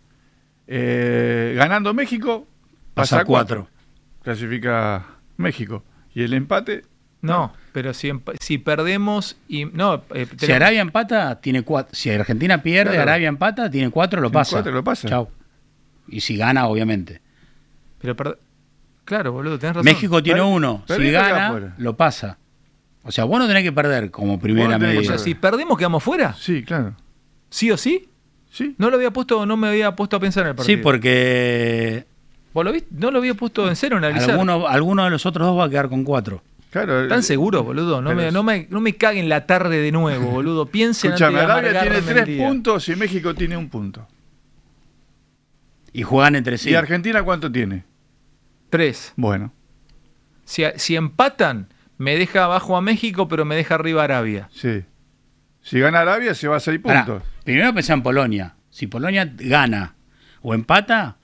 Eh, ganando México pasa, Pasa a cuatro. Clasifica México. Y el empate. No, pero si, si perdemos y. No, eh, si Arabia empata, tiene cuatro. Si Argentina pierde, Claro. Arabia empata, tiene cuatro, lo Tiene pasa. cuatro, lo pasa. Chau. Y si gana, obviamente. Pero per- Claro, boludo, tenés razón. México tiene uno. Si gana, lo pasa. O sea, vos no tenés que perder como primera O medida. sea, si perdemos, quedamos fuera. Sí, claro. ¿Sí o sí? Sí. No lo había puesto, no me había puesto a pensar en el partido. Sí, porque ¿Vos lo viste? No lo había puesto en cero en avisar. alguno, alguno de los otros dos va a quedar con cuatro. Claro. ¿Están seguros, boludo? No me, no, me, no me caguen la tarde de nuevo, boludo. Piensen Escuchame, antes de Arabia tiene tres día. puntos y México tiene un punto. Y juegan entre sí. ¿Y Argentina cuánto tiene? Tres. Bueno. Si, si empatan, me deja abajo a México, pero me deja arriba a Arabia. Sí. Si gana Arabia se va a seis puntos. primero pensá en Polonia. Si Polonia gana o empata,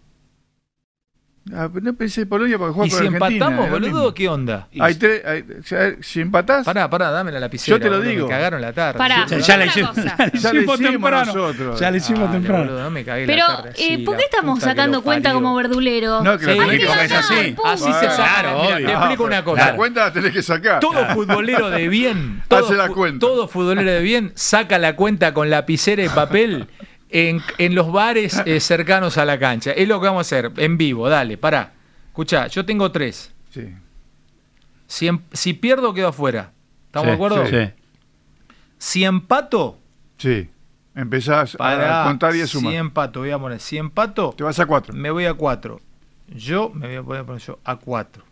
Ah, no pensé en Polonia porque juega Y con si Argentina, empatamos, boludo. ¿qué onda? Hay tres, hay- o sea, si empatás, Pará, pará, dame la lapicera. Yo te lo boludo, digo. Me cagaron la tarde. Pará, Yo- ya la hicimos, cosa. [LAUGHS] ya la Ya lo hicimos hicimos temprano. nosotros. Ya la hicimos temprano. boludo, no me cagué Pero, la tarde. eh, Sí, ¿por la qué estamos puta que sacando lo cuenta parió. como verdulero? No, que Sí, es así. Así se Bueno. saca. Claro, Mira, obvio. te explico una cosa. La cuenta la tenés que sacar. Todo futbolero de bien, [LAUGHS] todo, Hace la fu- cuenta. todo futbolero de bien saca la cuenta con lapicera y papel en, en los bares eh, [LAUGHS] cercanos a la cancha. Es lo que vamos a hacer en vivo. Dale, pará. Escuchá, yo tengo tres. Sí. Si, em- si pierdo, quedo afuera. ¿Estamos Sí, de acuerdo? sí. Si empato, Sí. Empezás para a contar y a sumar. Si empato, voy a poner. Si empato, Te vas a 4. me voy a 4. Yo me voy a poner, poner yo a 4.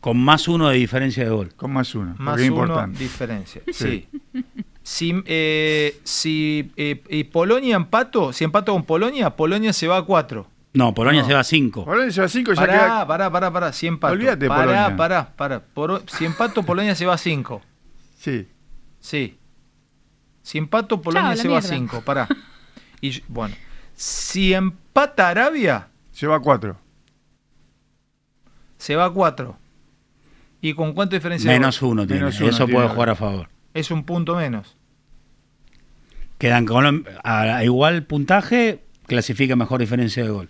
Con más uno de diferencia de gol. Con más uno. Más porque es uno importante. diferencia. Sí. Sí. Si, eh, si eh, y Polonia empato, si empato con Polonia, Polonia se va a 4. No, Polonia No. se va a 5. Polonia se va a 5 ya Pará, queda. pará, pará, pará, si empato. Olvídate pará, Polonia. pará, pará. Poro- si empato, Polonia se va a 5. Sí. Sí. Si empato, Polonia la se va a mierda. 5. Pará. Y bueno. Si empata Arabia, Se va a 4. se va a 4. ¿Y con cuánta diferencia? Menos uno tiene. Menos uno Eso tiene. puede jugar a favor. Es un punto menos. Quedan con a, a igual puntaje, clasifica mejor diferencia de gol.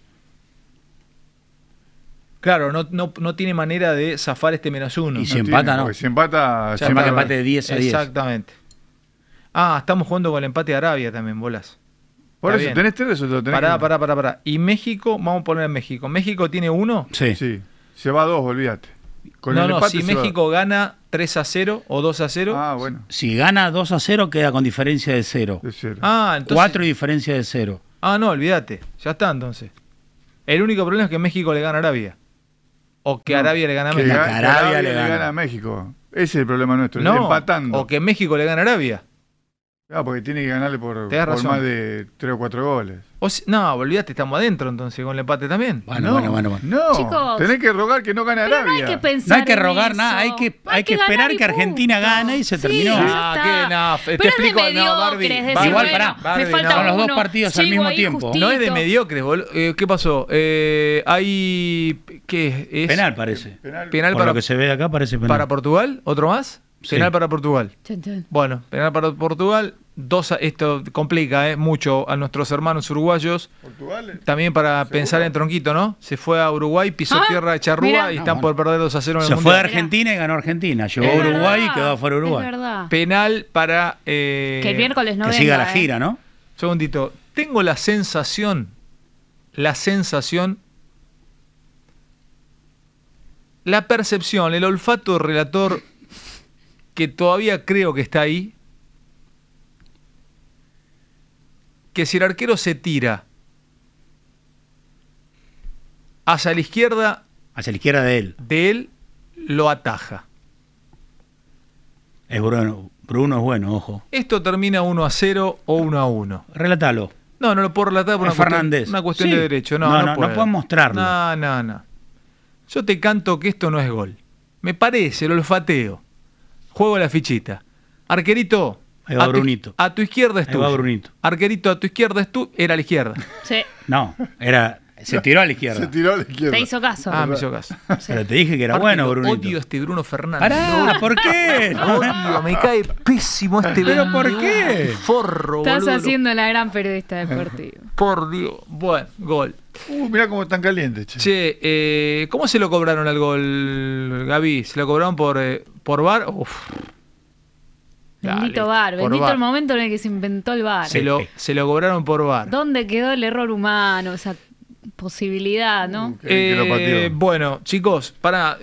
Claro, no, no, no tiene manera de zafar este menos uno. Y si empata, no. Si empata, Ya se Capaz empata. que empate de 10 a 10. Exactamente. Ah, estamos jugando con el empate de Arabia también, bolas. Por Está eso, bien. tenés tres resultados. tenés Pará, que- pará, pará, pará. ¿Y México? Vamos a poner a México. ¿México tiene uno? Sí. Sí. Se va a 2, olvídate. Con no, el no, si se va- México gana 3 a 0 o 2 a 0. Ah, bueno. Si gana 2 a 0, queda con diferencia de 0. De cero. Ah, entonces. 4 y diferencia de 0. Ah, no, olvídate. Ya está entonces. El único problema es que México le gana a Arabia. O que No, Arabia le gana a México. Que que Arabia Arabia le le gana. gana a México. Ese es el problema nuestro. No, empatando. o que México le gana a Arabia. Ah, porque tiene que ganarle por, Tenés por razón. más de 3 o 4 goles. O si- no, olvídate, estamos adentro entonces con el empate también. Bueno, no, bueno, bueno, bueno. No, Chicos. tenés que rogar que no gane Pero no Arabia. hay que No pensar hay que en rogar eso. nada, hay que, hay que esperar que Argentina punto. gane y se Sí, terminó. Ah, qué no, te Pero explico, es de no, Barbie, mediocres, decir, Barbie, Igual, bueno, pará, me falta no. Los dos partidos al mismo tiempo. justito. No es de mediocres, boludo. Eh, ¿Qué pasó? Eh, hay. ¿Qué es? Penal parece. Penal. Penal Por para, lo que se ve acá parece penal. para Portugal. ¿Otro más? Sí. Penal para Portugal. Bueno, penal para Portugal. Dos, esto complica eh, mucho a nuestros hermanos uruguayos. Portugal. También para pensar en Tronquito, ¿no? Se fue a Uruguay, pisó Ah, tierra de Charrúa y No, están bueno. por perder 2 a 0 en el Se fue a Argentina y ganó Argentina. Llegó a Uruguay y quedó afuera Es Uruguay. verdad. Penal para. eh, Que el miércoles no que venga, siga la eh. gira, ¿no? Segundito. Tengo la sensación. La sensación. La percepción, el olfato relator que todavía creo que está ahí. Que si el arquero se tira hacia la izquierda Hacia la izquierda de él. de él, lo ataja. Es Bruno. Bruno es bueno, ojo. Esto termina 1 a 0 o 1 a 1. Relátalo. No, no lo puedo relatar por una cuestión, Fernández. una cuestión Sí. de derecho. No, No, no, no, no puedo. puedo mostrarlo. No, no, no. Yo te canto que esto no es gol. Me parece, lo olfateo. Juego la fichita. Arquerito. Ahí va a tu- Brunito. a tu izquierda es Ahí va tuyo. Brunito. Arquerito, a tu izquierda es tú. Era a la izquierda. Sí, No, era. Se tiró a la Se izquierda. tiró a la izquierda. te hizo caso. Ah, me hizo caso. [LAUGHS] Pero te dije que era bueno, Brunito. Odio a este Bruno Fernández. Pará, ¿por qué? [LAUGHS] Odio, me cae pésimo este ¿Pero por qué? Forro, Estás boludo. haciendo la gran periodista deportiva. [LAUGHS] Por Dios. Bueno, gol. Uh, mirá cómo están calientes, che. Che, eh, ¿cómo se lo cobraron al gol, Gaby? ¿Se lo cobraron por, eh, por bar? Uf. Bendito Dale, bar, bendito el momento en el que se inventó el bar. Se lo, se lo cobraron por bar. ¿Dónde quedó el error humano? Esa posibilidad, ¿no? Lo Eh, bueno, chicos, para,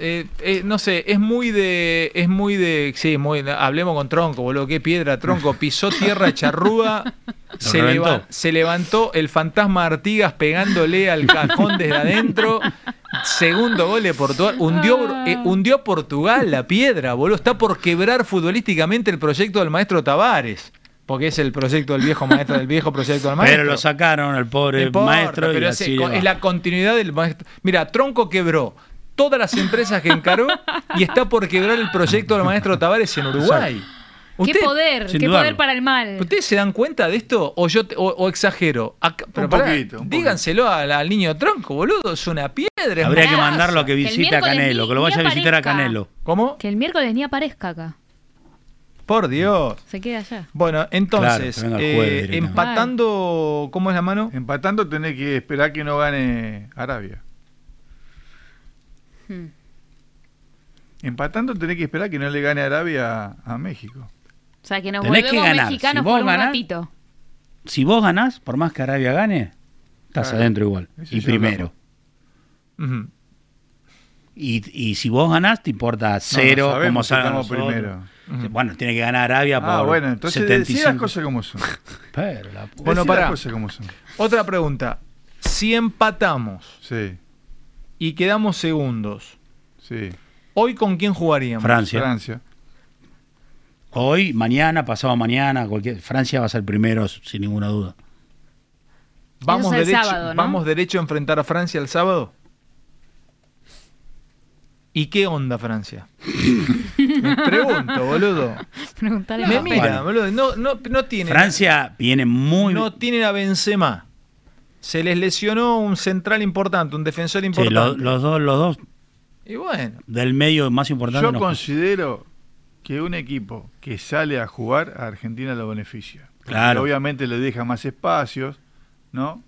no sé, es muy de, es muy de, sí, muy, hablemos con Tronco, boludo, qué piedra, Tronco, pisó tierra charrúa, [LAUGHS] se, leva- se levantó el fantasma Artigas pegándole al cajón desde adentro, segundo gol de Portugal, hundió, eh, hundió Portugal la piedra, boludo, está por quebrar futbolísticamente el proyecto del maestro Tavares. Porque es el proyecto del viejo maestro, del viejo proyecto del maestro. Pero lo sacaron al pobre importa, maestro y pero es, así es va. la continuidad del maestro. Mira, Tronco quebró todas las empresas que encaró y está por quebrar el proyecto del maestro Tavares en Uruguay. ¿Usted- poder, sin qué dudarlo. poder para el mal. ¿Ustedes se dan cuenta de esto o yo te- o, o exagero? Acá- pero Un pará, poquito, un díganselo al, al niño Tronco, boludo, es una piedra. Habría que mandarlo a que visite a Canelo, ni- que lo vaya a visitar a. Canelo. ¿Cómo? Que el miércoles ni aparezca acá. Por Dios. Se queda allá. Bueno, entonces, Claro, eh, empatando, ¿cómo es la mano? Empatando tenés que esperar que no gane Arabia. Hmm. Empatando tenés que esperar que no le gane Arabia a, a México. O sea, que nos Tenés que volvemos ganar. mexicanos Si vos por un ganás, ratito. Si vos ganás, por más que Arabia gane, estás Claro. adentro igual. Eso Y primero. Y, y si vos ganás, te importa cero, sabemos como si salgan estamos los primero. Bueno, tiene que ganar Arabia Ah, por bueno, entonces 75. decí las cosas como son. [LAUGHS] Pero la Bueno, pará. las cosas como son. Otra pregunta. Si empatamos Sí, y quedamos segundos, sí. ¿hoy con quién jugaríamos? Francia. Francia. Hoy, mañana, pasado mañana, cualquier, Francia va a ser primero, sin ninguna duda. ¿Vamos, es derecho, sábado, ¿no? ¿Vamos derecho a enfrentar a Francia el sábado? ¿Y qué onda Francia? [LAUGHS] Me pregunto, boludo. Preguntale a Me mira, boludo. No, no, no tiene. Francia viene muy No tienen a Benzema. Se les lesionó un central importante, un defensor Sí, importante. lo- los dos, los dos Y bueno, del medio más importante. Yo no- considero que un equipo que sale a jugar a Argentina lo beneficia. Claro. Obviamente le deja más espacios, ¿no?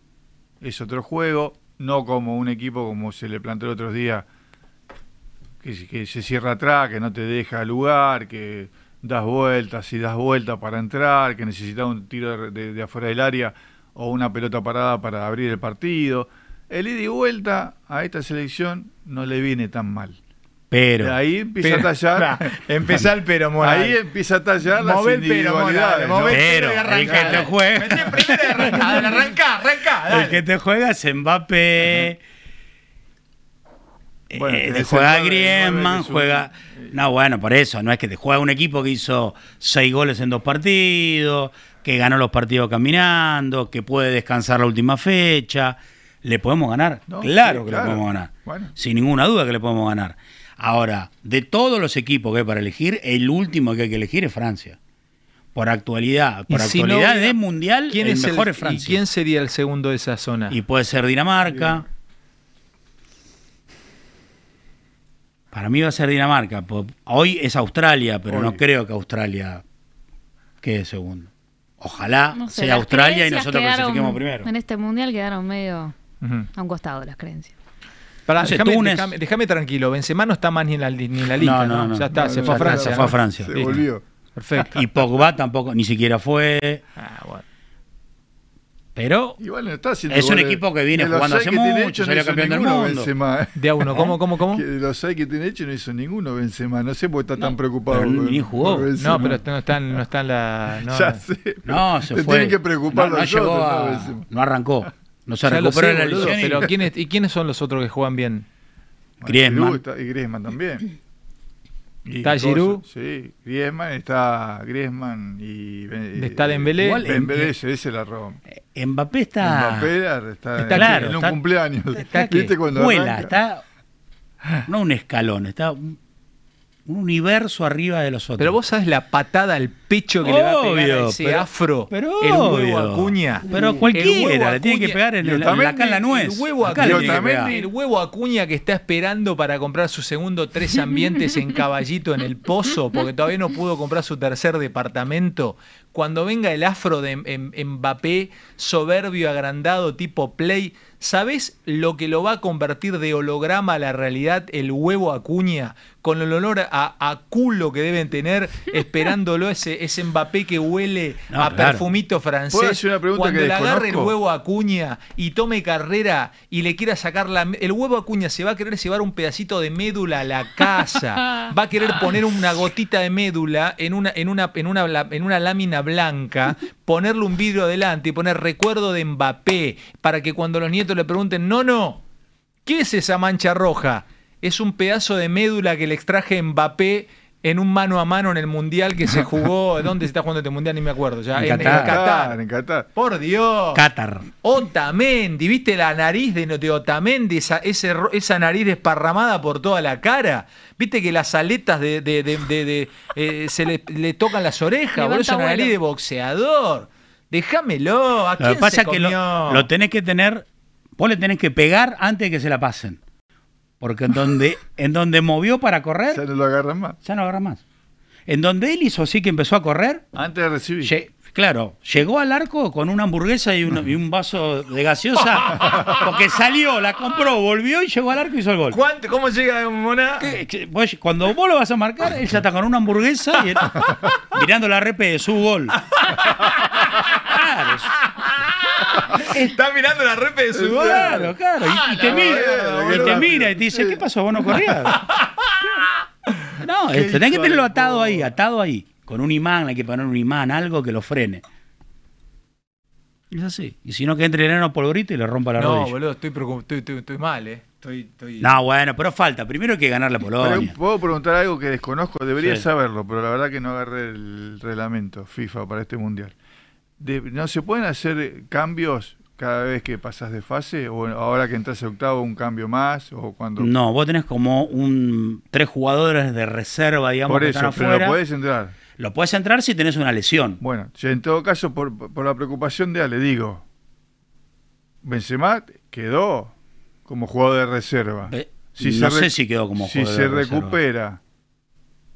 Es otro juego, no como un equipo como se le planteó el otro día, que, se- que se cierra atrás, que no te deja lugar, que das vueltas y das vueltas para entrar, que necesitas un tiro de, de- de afuera del área o una pelota parada para abrir el partido. El ida y vuelta a esta selección no le viene tan mal. Pero, De ahí empieza Pero- a tallar. Nah, empezá el pero, Moral. Ahí empieza a tallar las Mover el pero, Moral. ¿no? Pero, el que te juega- y dale, arrancá, arrancá, el que te juega es Mbappé. Bueno, eh, te juega Griezmann, juega. No, bueno, por eso, no es que te juega un equipo que hizo seis goles en dos partidos, que ganó los partidos caminando, que puede descansar la última fecha. ¿Le podemos ganar? No, claro sí, que claro. le podemos ganar. Bueno. Sin ninguna duda que le podemos ganar. Ahora, de todos los equipos que hay para elegir, el último que hay que elegir es Francia. Por actualidad, por si actualidad de mundial, ¿Quién el es mejor el, es Francia. ¿Y quién sería el segundo de esa zona? Y puede ser Dinamarca. Para mí va a ser Dinamarca. Hoy es Australia, pero Hoy. no creo que Australia quede segundo. Ojalá No sé, sea Australia y nosotros clasifiquemos primero. En este mundial quedaron medio Ujú. a un costado las creencias. Pará, No déjame, Túnez. déjame- déjame tranquilo. Benzema no está más ni en la, ni en la lista. No, no, ¿no? no. Ya está, No, se no, fue a Francia. Se fue a ¿no? Francia. Se volvió. Perfecto. Y Pogba tampoco, ni siquiera fue. Ah, bueno. Pero Igual no está haciendo Es un equipo que viene jugando hace mucho, no salió hizo campeón del ninguno mundo. Benzema, ¿eh? De a uno, ¿cómo, cómo, cómo? Que de los seis que tiene hecho no hizo ninguno Benzema. No sé por qué está tan No, preocupado. pero por- ni jugó. No, pero no está, en- no está en la. No, [LAUGHS] ya sé. no, se fue. tienen que preocupar no, no llegó ¿no, a- no arrancó. No se recuperó la y- pero ¿quiénes, ¿y quiénes son los otros que juegan bien? Griezmann. Giroud está- Y Griezmann también. [CLEARS THROAT] Y ¿Está Giroud? Sí, Griezmann, está Griezmann y... eh, ¿Está Dembélé? Igual, Dembélé, ese, ese la rompe. Mbappé está. Mbappé está, está en, claro, en un está- cumpleaños. está que ¿Viste cuando vuela, arranca? está no un escalón, está un, un universo arriba de los otros. Pero vos sabes la patada al pecho que le va a pegar a Obvio, ese pero- afro. pero el huevo obvio. Acuña. Pero cualquiera, le tiene que pegar en el- Otamendi, acá en la nuez. El huevo, Acá Acuña, que pegar. el huevo Acuña que está esperando para comprar su segundo tres ambientes en caballito en el pozo, porque todavía no pudo comprar su tercer departamento. Cuando venga el afro de Mbappé, soberbio, agrandado, tipo play, ¿sabés lo que lo va a convertir de holograma a la realidad el huevo Acuña? Con el olor a, a culo que deben tener, esperándolo ese, ese Mbappé que huele No, a claro. perfumito francés. ¿Puedo hacer una pregunta Cuando que le agarre el huevo Acuña y tome carrera y le quiera sacar la... El huevo Acuña se va a querer llevar un pedacito de médula a la casa. Va a querer poner una gotita de médula en una, en una, en una, en una lámina blanca, ponerle un vidrio adelante y poner recuerdo de Mbappé para que cuando los nietos le pregunten, no, no, ¿qué es esa mancha roja? Es un pedazo de médula que le extraje Mbappé en un mano a mano en el mundial que se jugó. [LAUGHS] ¿Dónde se está jugando este mundial? Ni me acuerdo. Ya. En En, en Qatar. En Qatar. Por Dios. Qatar. Otamendi, ¿viste la nariz de, de Otamendi? Esa, ese esa nariz desparramada por toda la cara. ¿Viste que las aletas de, de- de- de- de, eh, se le, le tocan las orejas? Por eso una nariz de boxeador. Déjamelo. ¿A Lo quién que pasa se es que lo, lo tenés que tener, vos le tenés que pegar antes de que se la pasen. Porque en donde, en donde movió para correr, Ya no lo agarran más. ya no agarra más. En donde él hizo así que empezó a correr, Antes de recibir. lle- claro, llegó al arco con una hamburguesa y un, y un vaso de gaseosa, [LAUGHS] porque salió, la compró, volvió y llegó al arco y hizo el gol. ¿Cuánto- ¿Cómo llega vos- cuando vos lo vas a marcar, él ya está con una hamburguesa y él- mirando la repe de su gol. [LAUGHS] Claro, Está mirando la repe de su. Claro, claro. Y, y te la mira, y te mira y te dice, ¿qué pasó? ¿Vos no corrías? [LAUGHS] no, eh, tenés que tenerlo atado ahí, atado ahí. Con un imán, hay que poner un imán, algo que lo frene. Es así. Y si no, que entre el enano polvorito y le rompa la No, rodilla. boludo, estoy, estoy, estoy- estoy mal, ¿eh? Estoy, estoy... No, bueno, pero falta. Primero hay que ganar la Polonia. Pero puedo preguntar algo que desconozco, debería Sí. saberlo, pero la verdad que no agarré el reglamento FIFA para este mundial. De- ¿No se pueden hacer cambios cada vez que pasas de fase? ¿O ahora que entras a octavo un cambio más? ¿O cuando No, vos tenés como un tres jugadores de reserva, digamos, Por que eso, pero lo podés entrar. Lo podés entrar si tenés una lesión. Bueno, en todo caso, por, por la preocupación de Ale, digo, Benzema quedó como jugador de reserva. Eh, Si no se sé si quedó como si jugador se de reserva.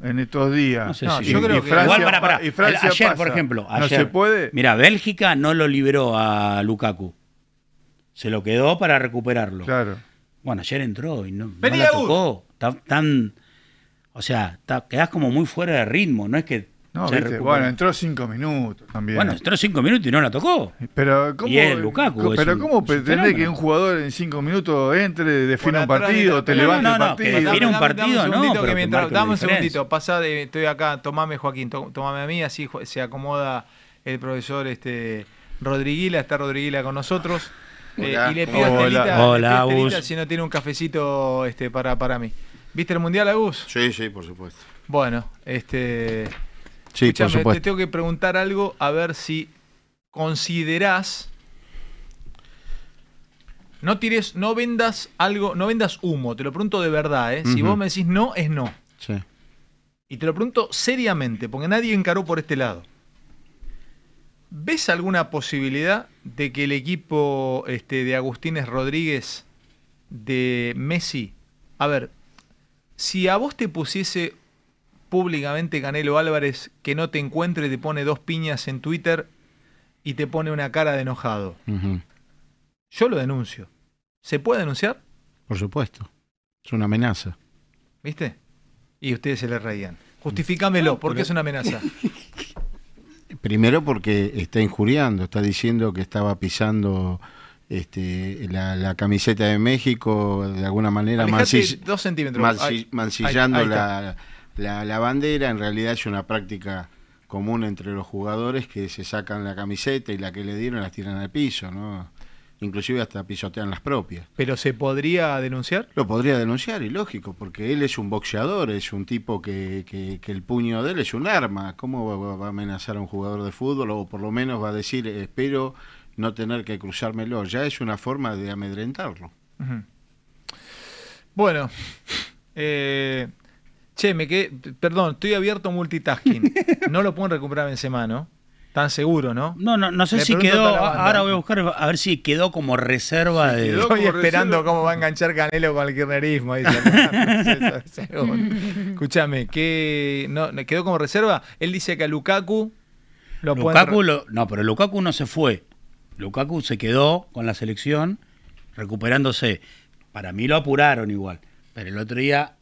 En estos días. No sé si- y Francia Igual, pará, pará. pa- y Francia ayer, pasa, por ejemplo, no ayer, se puede. Mira, Bélgica no lo liberó a Lukaku. Se lo quedó para recuperarlo. Claro. Bueno, ayer entró y no, no la tocó. Está tan. O sea, está- quedás como muy fuera de ritmo. No es que. No, viste, recupera. bueno, entró cinco minutos también. Bueno, entró cinco minutos y no la tocó. pero ¿cómo, y es Lukaku, co- es pero un- ¿cómo un pretendés que un jugador en cinco minutos entre, defina un partido, te levante No, el no, partido? que define un partido, dame un no, que mientras, dame un segundito, pasá de, estoy acá, tomame Joaquín, to- tomame a mí, así se acomoda el profesor este Rodriguila, está Rodriguila con nosotros. eh, Hola. y le pido a Hola. Estelita, le Hola, pido a Estelita Agus. si no tiene un cafecito este, para, para mí. ¿Viste el Mundial, Agus? Sí, sí, por supuesto. Bueno, este... Sí, por supuesto. te tengo que preguntar algo a ver si considerás... No tires, no vendas algo, no vendas humo, te lo pregunto de verdad, ¿eh? Si vos me decís no, es no. Sí. Y te lo pregunto seriamente, porque nadie encaró por este lado. ¿Ves alguna posibilidad de que el equipo este, de Agustínez Rodríguez, de Messi, a ver, si a vos te pusiese públicamente Canelo Álvarez que no te encuentre, te pone dos piñas en Twitter y te pone una cara de enojado, yo lo denuncio. ¿Se puede denunciar? Por supuesto. Es una amenaza. ¿Viste? Y ustedes se le reían. Justifícamelo, ¿por qué es una amenaza? [LAUGHS] Primero porque está injuriando, está diciendo que estaba pisando este, la, la camiseta de México, de alguna manera dos centímetros. mancillando la, la- la bandera. En realidad es una práctica común entre los jugadores que se sacan la camiseta y la que le dieron las tiran al piso, ¿no? Inclusive hasta pisotean las propias. ¿Pero se podría denunciar? Lo podría denunciar, y lógico, porque él es un boxeador, es un tipo que, que- que el puño de él es un arma. ¿Cómo va, va a amenazar a un jugador de fútbol? O por lo menos va a decir, espero no tener que cruzármelo. Ya es una forma de amedrentarlo. Bueno, eh, che, me quedé, perdón, estoy abierto a multitasking. No lo pueden recuperar Benzema, ¿no? Tan seguro, ¿no? No, no, no sé Le si quedó. Ahora voy a buscar a ver si quedó como reserva de. Estoy esperando cómo va a enganchar Canelo con el kirchnerismo. [LAUGHS] Escúchame, ¿qué, no, ¿quedó como reserva? Él dice que a Lukaku lo pueden Lukaku lo- no, pero Lukaku no se fue. Lukaku se quedó con la selección recuperándose. Para mí lo apuraron igual. Pero el otro día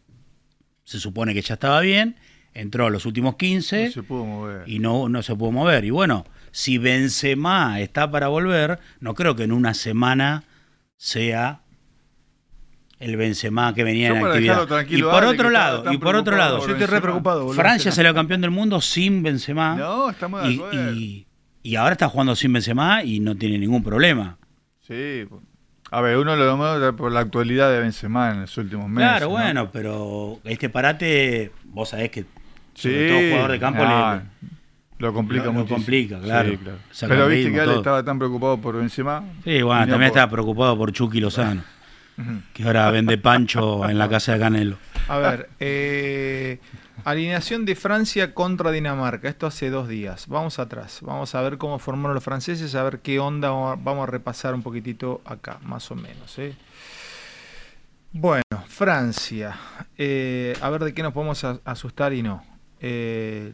se supone que ya estaba bien. Entró a los últimos 15 No se pudo mover. y no, no se pudo mover. Y bueno, si Benzema está para volver, no creo que en una semana sea el Benzema que venía Yo en actividad. Y por Ale, otro lado, y por otro lado, por Yo estoy re preocupado, boludo. Francia salió campeón del mundo sin Benzema. No, estamos de y, y- y ahora está jugando sin Benzema y no tiene ningún problema. Sí. A ver, uno lo domina por la actualidad de Benzema en los últimos meses. Claro, ¿no? bueno, pero este parate, vos sabés que Sí, sobre todo jugador de campo le- lo complica lo- lo muchísimo. complica, claro. Sí, claro. Pero viste ritmo, que Ale estaba tan preocupado por Benzema. Sí, bueno, no también por- estaba preocupado por Chucky Lozano, que ahora vende pancho en la casa de Canelo. A ver, eh, alineación de Francia contra Dinamarca. Esto hace dos días. Vamos atrás. Vamos a ver cómo formaron los franceses, a ver qué onda. Vamos a- repasar un poquitito acá, más o menos. ¿eh? Bueno, Francia. Eh, a ver de qué nos podemos asustar y no. Eh,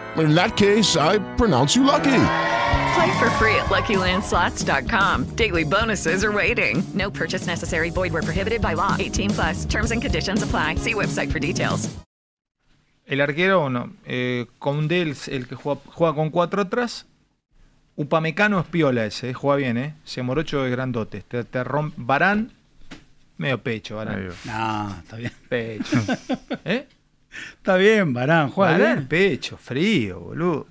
In that case, I pronounce you lucky. Play for free at LuckyLandSlots.com. Daily bonuses are waiting. No purchase necessary. Void where prohibited by law. 18 plus. Terms and conditions apply. See website for details. El arquero, no. Eh, Condel, el que juega, juega con cuatro atrás. Upamecano es piola ese, eh, juega bien, ¿eh? Se morocho es grandote. Te, te rompe. Barán, medio pecho, Barán. No, está bien. Pecho. [LAUGHS] ¿Eh? Está bien, Barán, juega Barán, bien. pecho, frío, boludo.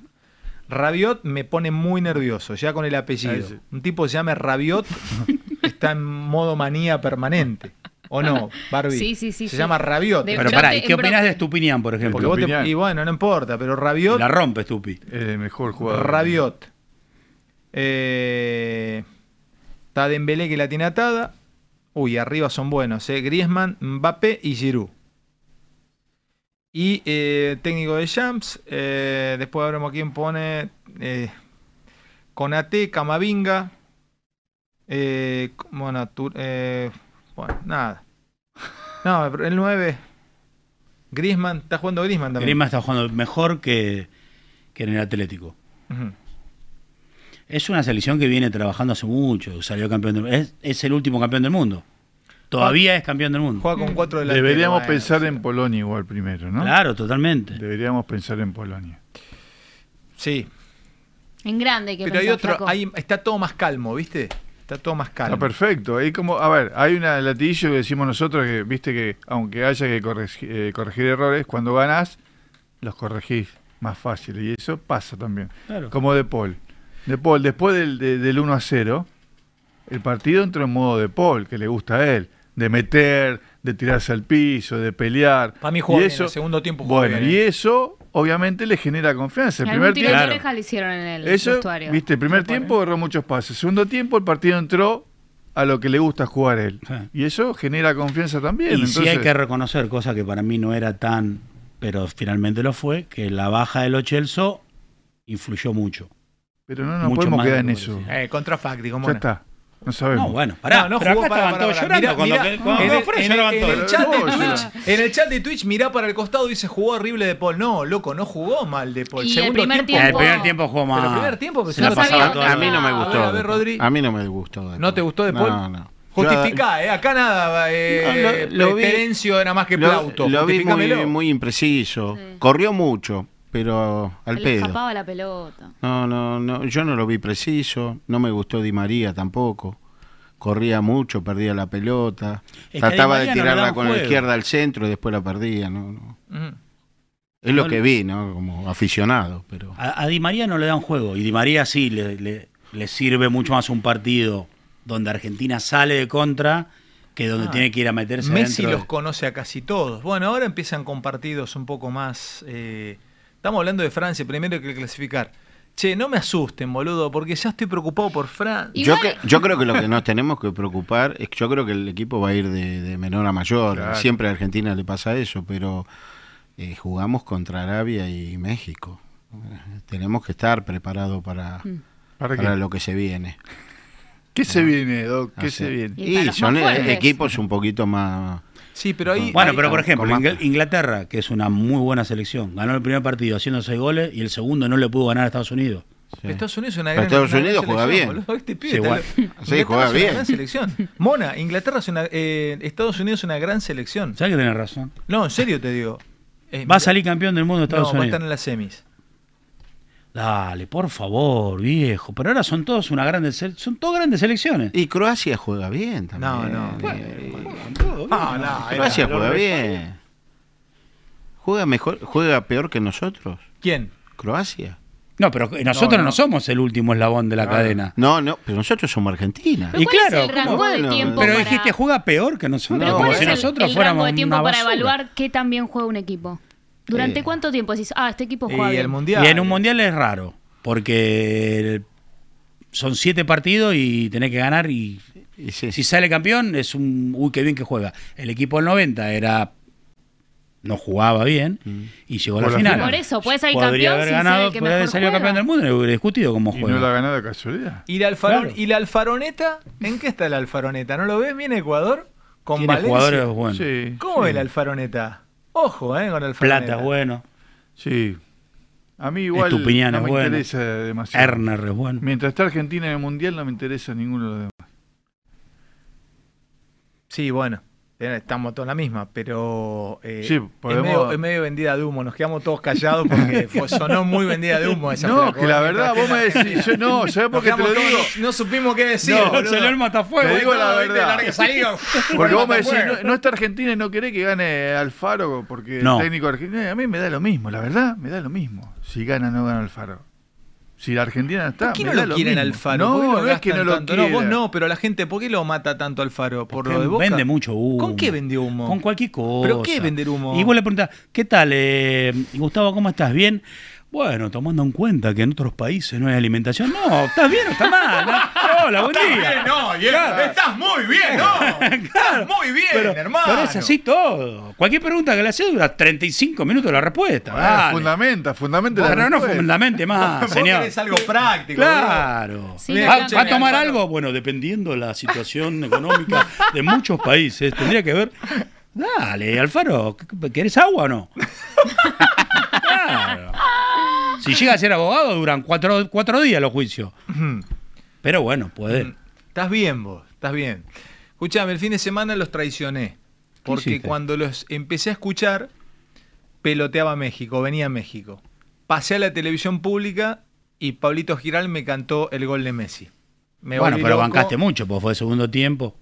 Rabiot me pone muy nervioso, ya con el apellido. Un tipo que se llama Rabiot [LAUGHS] está en modo manía permanente. ¿O no, Barbie? Sí, sí, sí, Se sí. llama Rabiot. De- Pero pará, ¿y qué bro- de Stupinian, por ejemplo? Porque vos te- y bueno, no importa, pero Rabiot. La rompe, Stupi. Mejor jugador. Rabiot. Eh, está Dembélé que la tiene atada. Uy, arriba son buenos, eh. Griezmann, Mbappé y Giroud. Y eh, técnico de Champs. eh, después veremos quién pone. Eh, Conate, Camavinga. Eh, bueno, nada. No, el 9. Griezmann, está jugando Griezmann también. Griezmann está jugando mejor que, que en el Atlético. Es una selección que viene trabajando hace mucho. Salió campeón del es, es el último campeón del mundo. Todavía es campeón del mundo. Juega con cuatro delanteros. Deberíamos pensar en Polonia igual primero, ¿no? Claro, totalmente. Deberíamos pensar en Polonia. Sí, En grande que pero hay otro, flaco. hay, está todo más calmo, ¿viste? Está todo más calmo. Está perfecto. Ahí como, a ver, hay una latillo que decimos nosotros que, viste que aunque haya que corregi- eh, corregir errores, cuando ganás, los corregís más fácil. Y eso pasa también. Claro. Como De Paul. De Paul, después del, de- del 1 a 0, el partido entró en modo De Paul, que le gusta a él. De meter, de tirarse al piso, de pelear. Para mí jugó Y bien, eso- el segundo tiempo jugó Bueno, bien, y ¿eh? eso obviamente le genera confianza. El primer tiempo... oreja le hicieron en el Eso, vestuario. viste, el primer tiempo agarró muchos pases. Segundo tiempo el partido entró a lo que le gusta jugar a él. Sí. Y eso genera confianza también. Y sí hay que reconocer, cosa que para mí no era tan, pero finalmente lo fue, que la baja de los Chelsea influyó mucho. pero no nos podemos quedar en lo eso. Eh, contrafáctico, Ya está. No sabemos. No, bueno, pará, No, no pero jugó acá para, estaban para, todos para. llorando. Mirá, cuando, mirá, cuando en, el, en el- en el chat de Twitch, en el chat de Twitch, mirá para el costado y dice jugó horrible de Paul. No, loco, no jugó mal de Paul. Y el primer El tiempo- primer tiempo jugó Pero más. el primer tiempo pero se la pasaba que toda A mí no me A ver, gustó. a ver, Rodri. A mí no me gustó. ¿No te gustó de Paul? No, no. Justificá, eh. Acá nada, eh, No, lo- lo vi- era más que Lo, Plauto. lo vi muy, muy impreciso. Sí. Corrió mucho, pero al Se le pedo. escapaba la pelota. No, no, no, yo no lo vi preciso. No me gustó Di María tampoco. Corría mucho, perdía la pelota. Es que Trataba de no tirarla con la izquierda al centro y después la perdía. No. Es lo que vi, ¿no? Como aficionado. pero A, a Di María no le dan juego. Y Di María sí le, le- le sirve mucho más un partido donde Argentina sale de contra que donde Ah. tiene que ir a meterse Messi de- los conoce a casi todos. Bueno, ahora empiezan con partidos un poco más. eh, estamos hablando de Francia, primero hay que clasificar. Che, no me asusten, boludo, porque ya estoy preocupado por Francia. yo, que- yo creo que lo que nos tenemos que preocupar es que yo creo que el equipo va a ir de, de menor a mayor. Claro. Siempre a Argentina le pasa eso, pero eh, jugamos contra Arabia y México. Tenemos que estar preparados para, ¿Para lo que se viene. ¿Qué se viene, Doc? ¿Qué O se viene? Y Y son eh, equipos un poquito más... Sí, pero ahí. Bueno, pero por ejemplo, Ingl- Inglaterra, que es una muy buena selección, ganó el primer partido haciendo seis goles y el segundo no le pudo ganar a Estados Unidos. sí. Estados Unidos es una gran Estados una gran Unidos juega selección, bien. [LAUGHS] Este pibe Sí, igual. Sí, juega es una gran selección. Mona, Inglaterra es una. eh, Estados Unidos es una gran selección. ¿Sabes que tenés razón? No, en serio te digo. Eh, Va a salir campeón del mundo de Estados no, va a Unidos. estar en las semis. Dale, por favor, viejo. Pero ahora son todos una grande son todas grandes selecciones. Y Croacia juega bien también. No, no. Eh, No, no, Croacia era- juega bien. Juega mejor, juega peor que nosotros. ¿Quién? Croacia. No, pero nosotros no, No, no. somos el último eslabón de la cadena. No, no, pero nosotros somos Argentina. Pero Y ¿cuál es claro, el rango ¿cómo? de Bueno, tiempo Pero para- dijiste, juega peor que nosotros. Pero ¿cuál como es si el, nosotros el fuéramos rango de tiempo para evaluar qué tan bien juega un equipo? ¿Durante Eh. cuánto tiempo decís, ah, este equipo juega Y bien? el mundial. Y en un mundial es raro, porque son siete partidos y tenés que ganar y Y sí. si sale campeón es un uy qué bien que juega. El equipo del 90 era no jugaba bien y llegó a la la final. final. Por eso, puede salir Podría campeón haber ganado, el que podría haber salido juega. campeón del mundo y le hubiera discutido cómo Y juega. no la ganó de casualidad. ¿Y la, alfarón- Claro. ¿Y la alfaroneta? ¿En qué está la alfaroneta? ¿No lo ves? ¿Viene Ecuador? Con Tiene Valencia. jugadores buenos. Sí. ¿Cómo sí. ve la alfaroneta? Ojo, ¿eh? Con alfaroneta. Plata es bueno, Sí. A mí igual Estupiñán no es me bueno. interesa demasiado. Erner es bueno. Mientras está Argentina en el Mundial no me interesa ninguno de los demás. Sí, bueno. Estamos todos en la misma, pero eh, Sí, es, medio, es medio vendida de humo. Nos quedamos todos callados porque [LAUGHS] fue- sonó muy vendida de humo esa No, que la verdad, vos me decís, yo no, ¿sabés por qué te lo digo? No, no supimos qué decir. No, salió el matafuego. Te digo la verdad. [LAUGHS] Porque vos me decís, no, no está Argentina y no querés que gane Alfaro porque No. el técnico argentino. A mí me da lo mismo, la verdad, me da lo mismo. Si gana o no gana Alfaro. Si la Argentina está. ¿Por qué no lo quieren mismo. Alfaro? No, ¿Por qué lo no es que no lo tanto? No, vos no, pero la gente, ¿por qué lo mata tanto Alfaro? ¿Por lo de Boca? Vende mucho humo. ¿Con qué vendió humo? Con cualquier cosa. ¿Pero qué vender humo? Y vos le preguntás, ¿qué tal, eh, Gustavo, cómo estás? ¿Bien? Bueno, tomando en cuenta que en otros países no hay alimentación. No, ¿estás bien o estás mal? ¿no? Hola, buen día. bien, no, y Claro. estás muy bien, no. [LAUGHS] Estás muy bien, Pero, hermano. pero es así todo. Cualquier pregunta que le haces dura 35 minutos la respuesta. Bueno, fundamenta, fundamenta Pero la no respuesta. fundamente más, [LAUGHS] señor. querés algo práctico. Claro. Sí, ¿Va, a tomar algo? Bueno, dependiendo de la situación [LAUGHS] económica de muchos países, tendría que ver. Dale, Alfaro, ¿querés agua o no? Claro. Si llega a ser abogado, duran cuatro, cuatro días los juicios. Pero bueno, puede. Estás bien vos, estás bien. Escuchame, el fin de semana los traicioné. Porque cuando los empecé a escuchar, peloteaba México, venía México. Pasé a la televisión pública y Pablito Giral me cantó el gol de Messi. Me bueno, pero loco, bancaste mucho, porque fue segundo tiempo.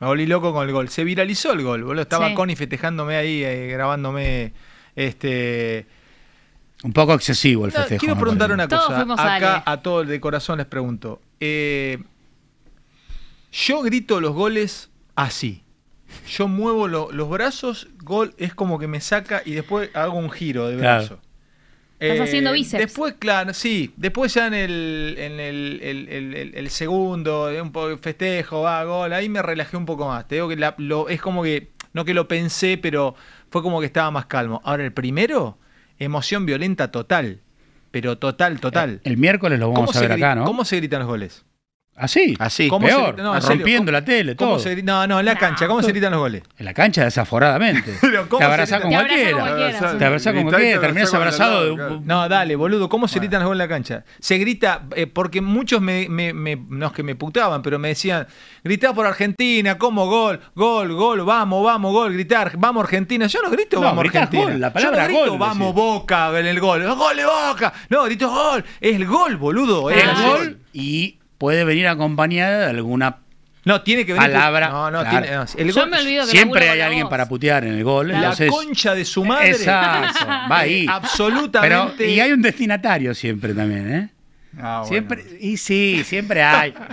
Me volví loco con el gol. Se viralizó el gol, boludo. Estaba Sí. Connie festejándome ahí, eh, grabándome. Este. Un poco excesivo el No, festejo. quiero me preguntar una Todos cosa. fuimos a Acá Ale. a todos de corazón les pregunto. Eh, yo grito los goles así. Yo muevo lo- los brazos, gol es como que me saca y después hago un giro de Claro. brazo. Estás haciendo bíceps. Después, claro, sí. Después ya en el, en el, el- el- el- el segundo, un poco de festejo, va, gol, ahí me relajé un poco más. Te digo que la- lo, es como que, no que lo pensé, pero fue como que estaba más calmo. Ahora, el primero, emoción violenta total. Pero total, total. El miércoles lo vamos a ver acá, ¿no? ¿Cómo se gritan los goles? Así, Así. ¿Cómo se peor, grita- no, serio, rompiendo ¿cómo- la tele, ¿Cómo todo. se no, no, en la cancha, ¿cómo se gritan los goles? En la cancha desaforadamente. [LAUGHS] Pero ¿cómo te se abrazás con Te abrazás cualquiera. Te abrazás con cualquiera, te terminás abrazado de lado, un- No, dale, boludo, ¿cómo se gritan los goles en la cancha? Se grita, eh, porque muchos me, me- me- no es que me putaban, pero me decían, gritá por Argentina, ¿cómo gol? Gol, gol, vamos, vamos, gol, gritar, vamos Argentina. Yo no grito No, vamos Argentina. gol, la palabra Yo no grito gol, vamos decís. Boca en el gol. ¡Gol de Boca! No, grito gol. Es el gol, boludo. es el gol y puede venir acompañada de alguna No, tiene que venir. palabra. No, no, claro. tiene, no, el Yo me olvido que Siempre hay alguien vos. para putear en el gol. La entonces, concha de su madre. Exacto, va ahí. [LAUGHS] Absolutamente. Pero, y hay un destinatario siempre también, ¿eh? Ah, bueno. Siempre, y sí, siempre hay. [LAUGHS]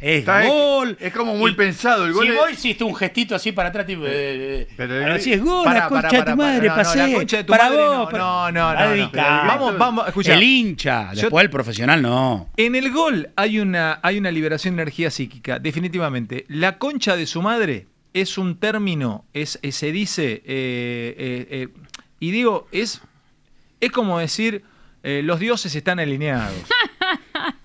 Es Está- gol. es como muy Y pensado, el gol Si es- vos hiciste un gestito así para atrás, tipo. eh, Pero el- ahora sí es gol, Pará, la concha de tu madre. No, no, pasé. la concha de tu para madre vos. no, para- no, no, no, no. Vamos, vamos, escuchá. El hincha, Yo- después el profesional no. En el gol hay una, hay una liberación de energía psíquica, definitivamente. La concha de su madre es un término, es, es- se dice, eh, eh, eh, y digo, es, es como decir, eh, los dioses están alineados. [LAUGHS]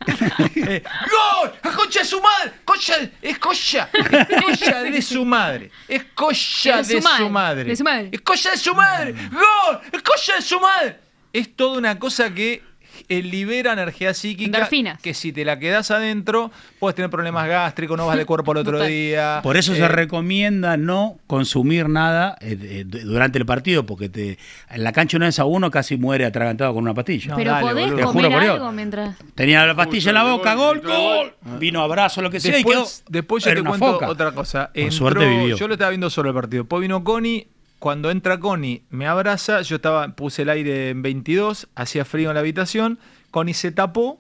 [LAUGHS] Eh, ¡Gol! ¡La concha de su madre! ¡Concha! ¡Es cocha! ¡Es cocha de su madre! ¡Es cocha de su madre. ¡Es cocha de su madre! ¡Gol! ¡Es cocha de su madre! Es toda una cosa que eh, libera energía psíquica Endorfinas. que si te la quedas adentro puedes tener problemas gástricos, no vas de cuerpo al otro día. Por eso Eh, se recomienda no consumir nada eh, durante el partido, porque te, en la cancha una vez a uno casi muere atragantado con una pastilla. No, Pero dale, podés boludo. Comer juro por Dios. algo mientras. Tenía la pastilla en la boca, gol, gol, gol. Vino abrazo, lo que sea, y quedó. Después, yo te cuento foca. otra cosa. Por suerte vivió. Yo lo estaba viendo solo el partido. Después vino Connie. Cuando entra Connie, me abraza, yo estaba, puse el aire en 22, hacía frío en la habitación, Connie se tapó,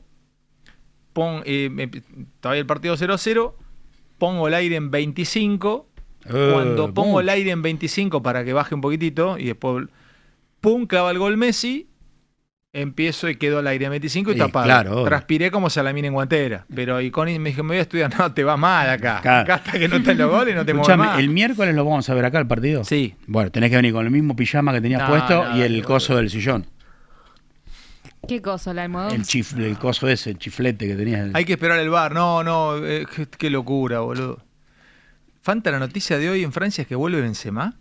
pon, eh, me- todavía el partido 0-0, pongo el aire en 25, Eh, cuando pongo el aire en 25 para que baje un poquitito, y después, pum, clava el gol Messi, empiezo y quedo al aire en 25 y Sí, tapado. claro. Transpiré como salamina en guantera, pero y Connie me dijo, me voy a estudiar, [LAUGHS] no, te va mal acá, Claro. acá hasta que no estén los goles no te mueves más. ¿el miércoles lo vamos a ver acá el partido? Sí. Bueno, tenés que venir con el mismo pijama que tenías No, puesto no, y el coso del sillón. ¿Qué cosa, la almohadón? El, chif- el coso ese, el chiflete que tenías. Hay que esperar el bar. No, no, eh, qué, qué locura, boludo. Fanta, la noticia de hoy en Francia es que vuelve Benzema.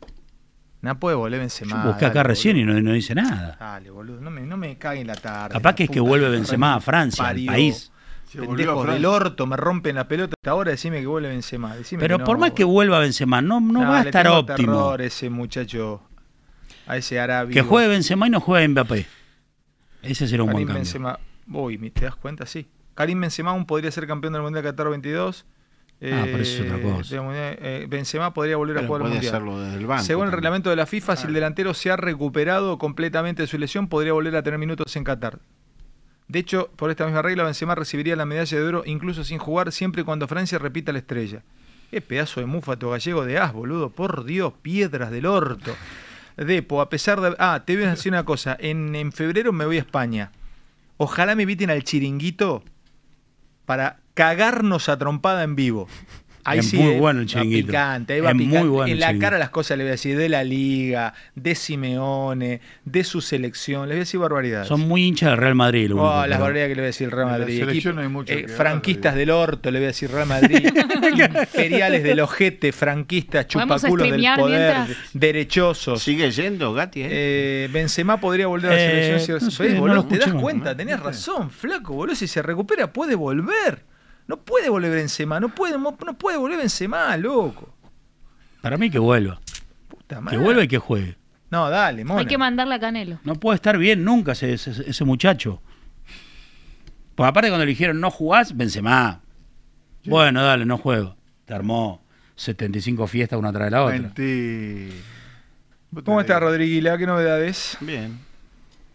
No puede volver Benzema. Yo busqué acá dale, recién boludo. y no, no dice nada. Dale, boludo, no me, no me caguen la tarde. Capaz la que es que vuelve Benzema a Francia, al país. Se volvió a Pendejos del orto, me rompen la pelota. Hasta ahora decime que vuelve Benzema. Decime Pero no, por más que vuelva Benzema, no, no Nah, va a estar óptimo. terror a ese muchacho, a ese arábigo. Que juegue Benzema y no juegue Mbappé. Ese será un buen Karim cambio. Benzema. Uy, ¿me- ¿te das cuenta? Sí. Karim Benzema aún podría ser campeón del Mundial Qatar 22. Ah, pero eso es otra cosa. eh, Benzema podría volver a jugar puede Mundial. hacerlo desde el banco Según el reglamento de la FIFA, si el delantero se ha recuperado completamente de su lesión, podría volver a tener minutos en Qatar. De hecho, por esta misma regla, Benzema recibiría la medalla de oro incluso sin jugar, siempre y cuando Francia repita la estrella. Qué pedazo de mufato gallego de as, boludo. Por Dios, piedras del orto. Depo, a pesar de... Ah, te voy a decir una cosa. En, en febrero me voy a España. Ojalá me inviten al chiringuito para cagarnos a trompada en vivo. Ahí Es sí, muy eh, bueno el va chiringuito. picante, ahí va Es muy picante. bueno en el la cara las cosas le voy a decir de la liga, de Simeone, de su selección, les voy a decir barbaridades. Son muy hinchas del Real Madrid. lo Oh, único, las barbaridades que le voy a decir el Real la Madrid. selección Equipo- no hay mucho eh, hablar, franquistas del orto, le voy a decir Real Madrid. [LAUGHS] Imperiales del ojete, franquistas, ¿Podemos chupaculos del poder, mientras? derechosos. ¿Sigue yendo, Gatti? eh? Eh, Benzema podría volver a la Eh, selección. si- no sé, ¿Ves, no boludo? lo ¿Te das cuenta? Tenés razón, flaco, boludo. Si se recupera, puede volver. No puede volver Benzema. No puede, no puede volver Benzema, loco. Para mí que vuelva. Puta Que madre. vuelva y que juegue. No, dale, mona. Hay que mandarle a Canelo. No puede estar bien nunca ese, ese, ese muchacho. Pues aparte cuando le dijeron no jugás, Benzema. Bueno, dale, no juego. Te armó 75 fiestas una tras de la otra. Mentira. ¿Cómo está Rodríguila? ¿Qué novedades? Bien.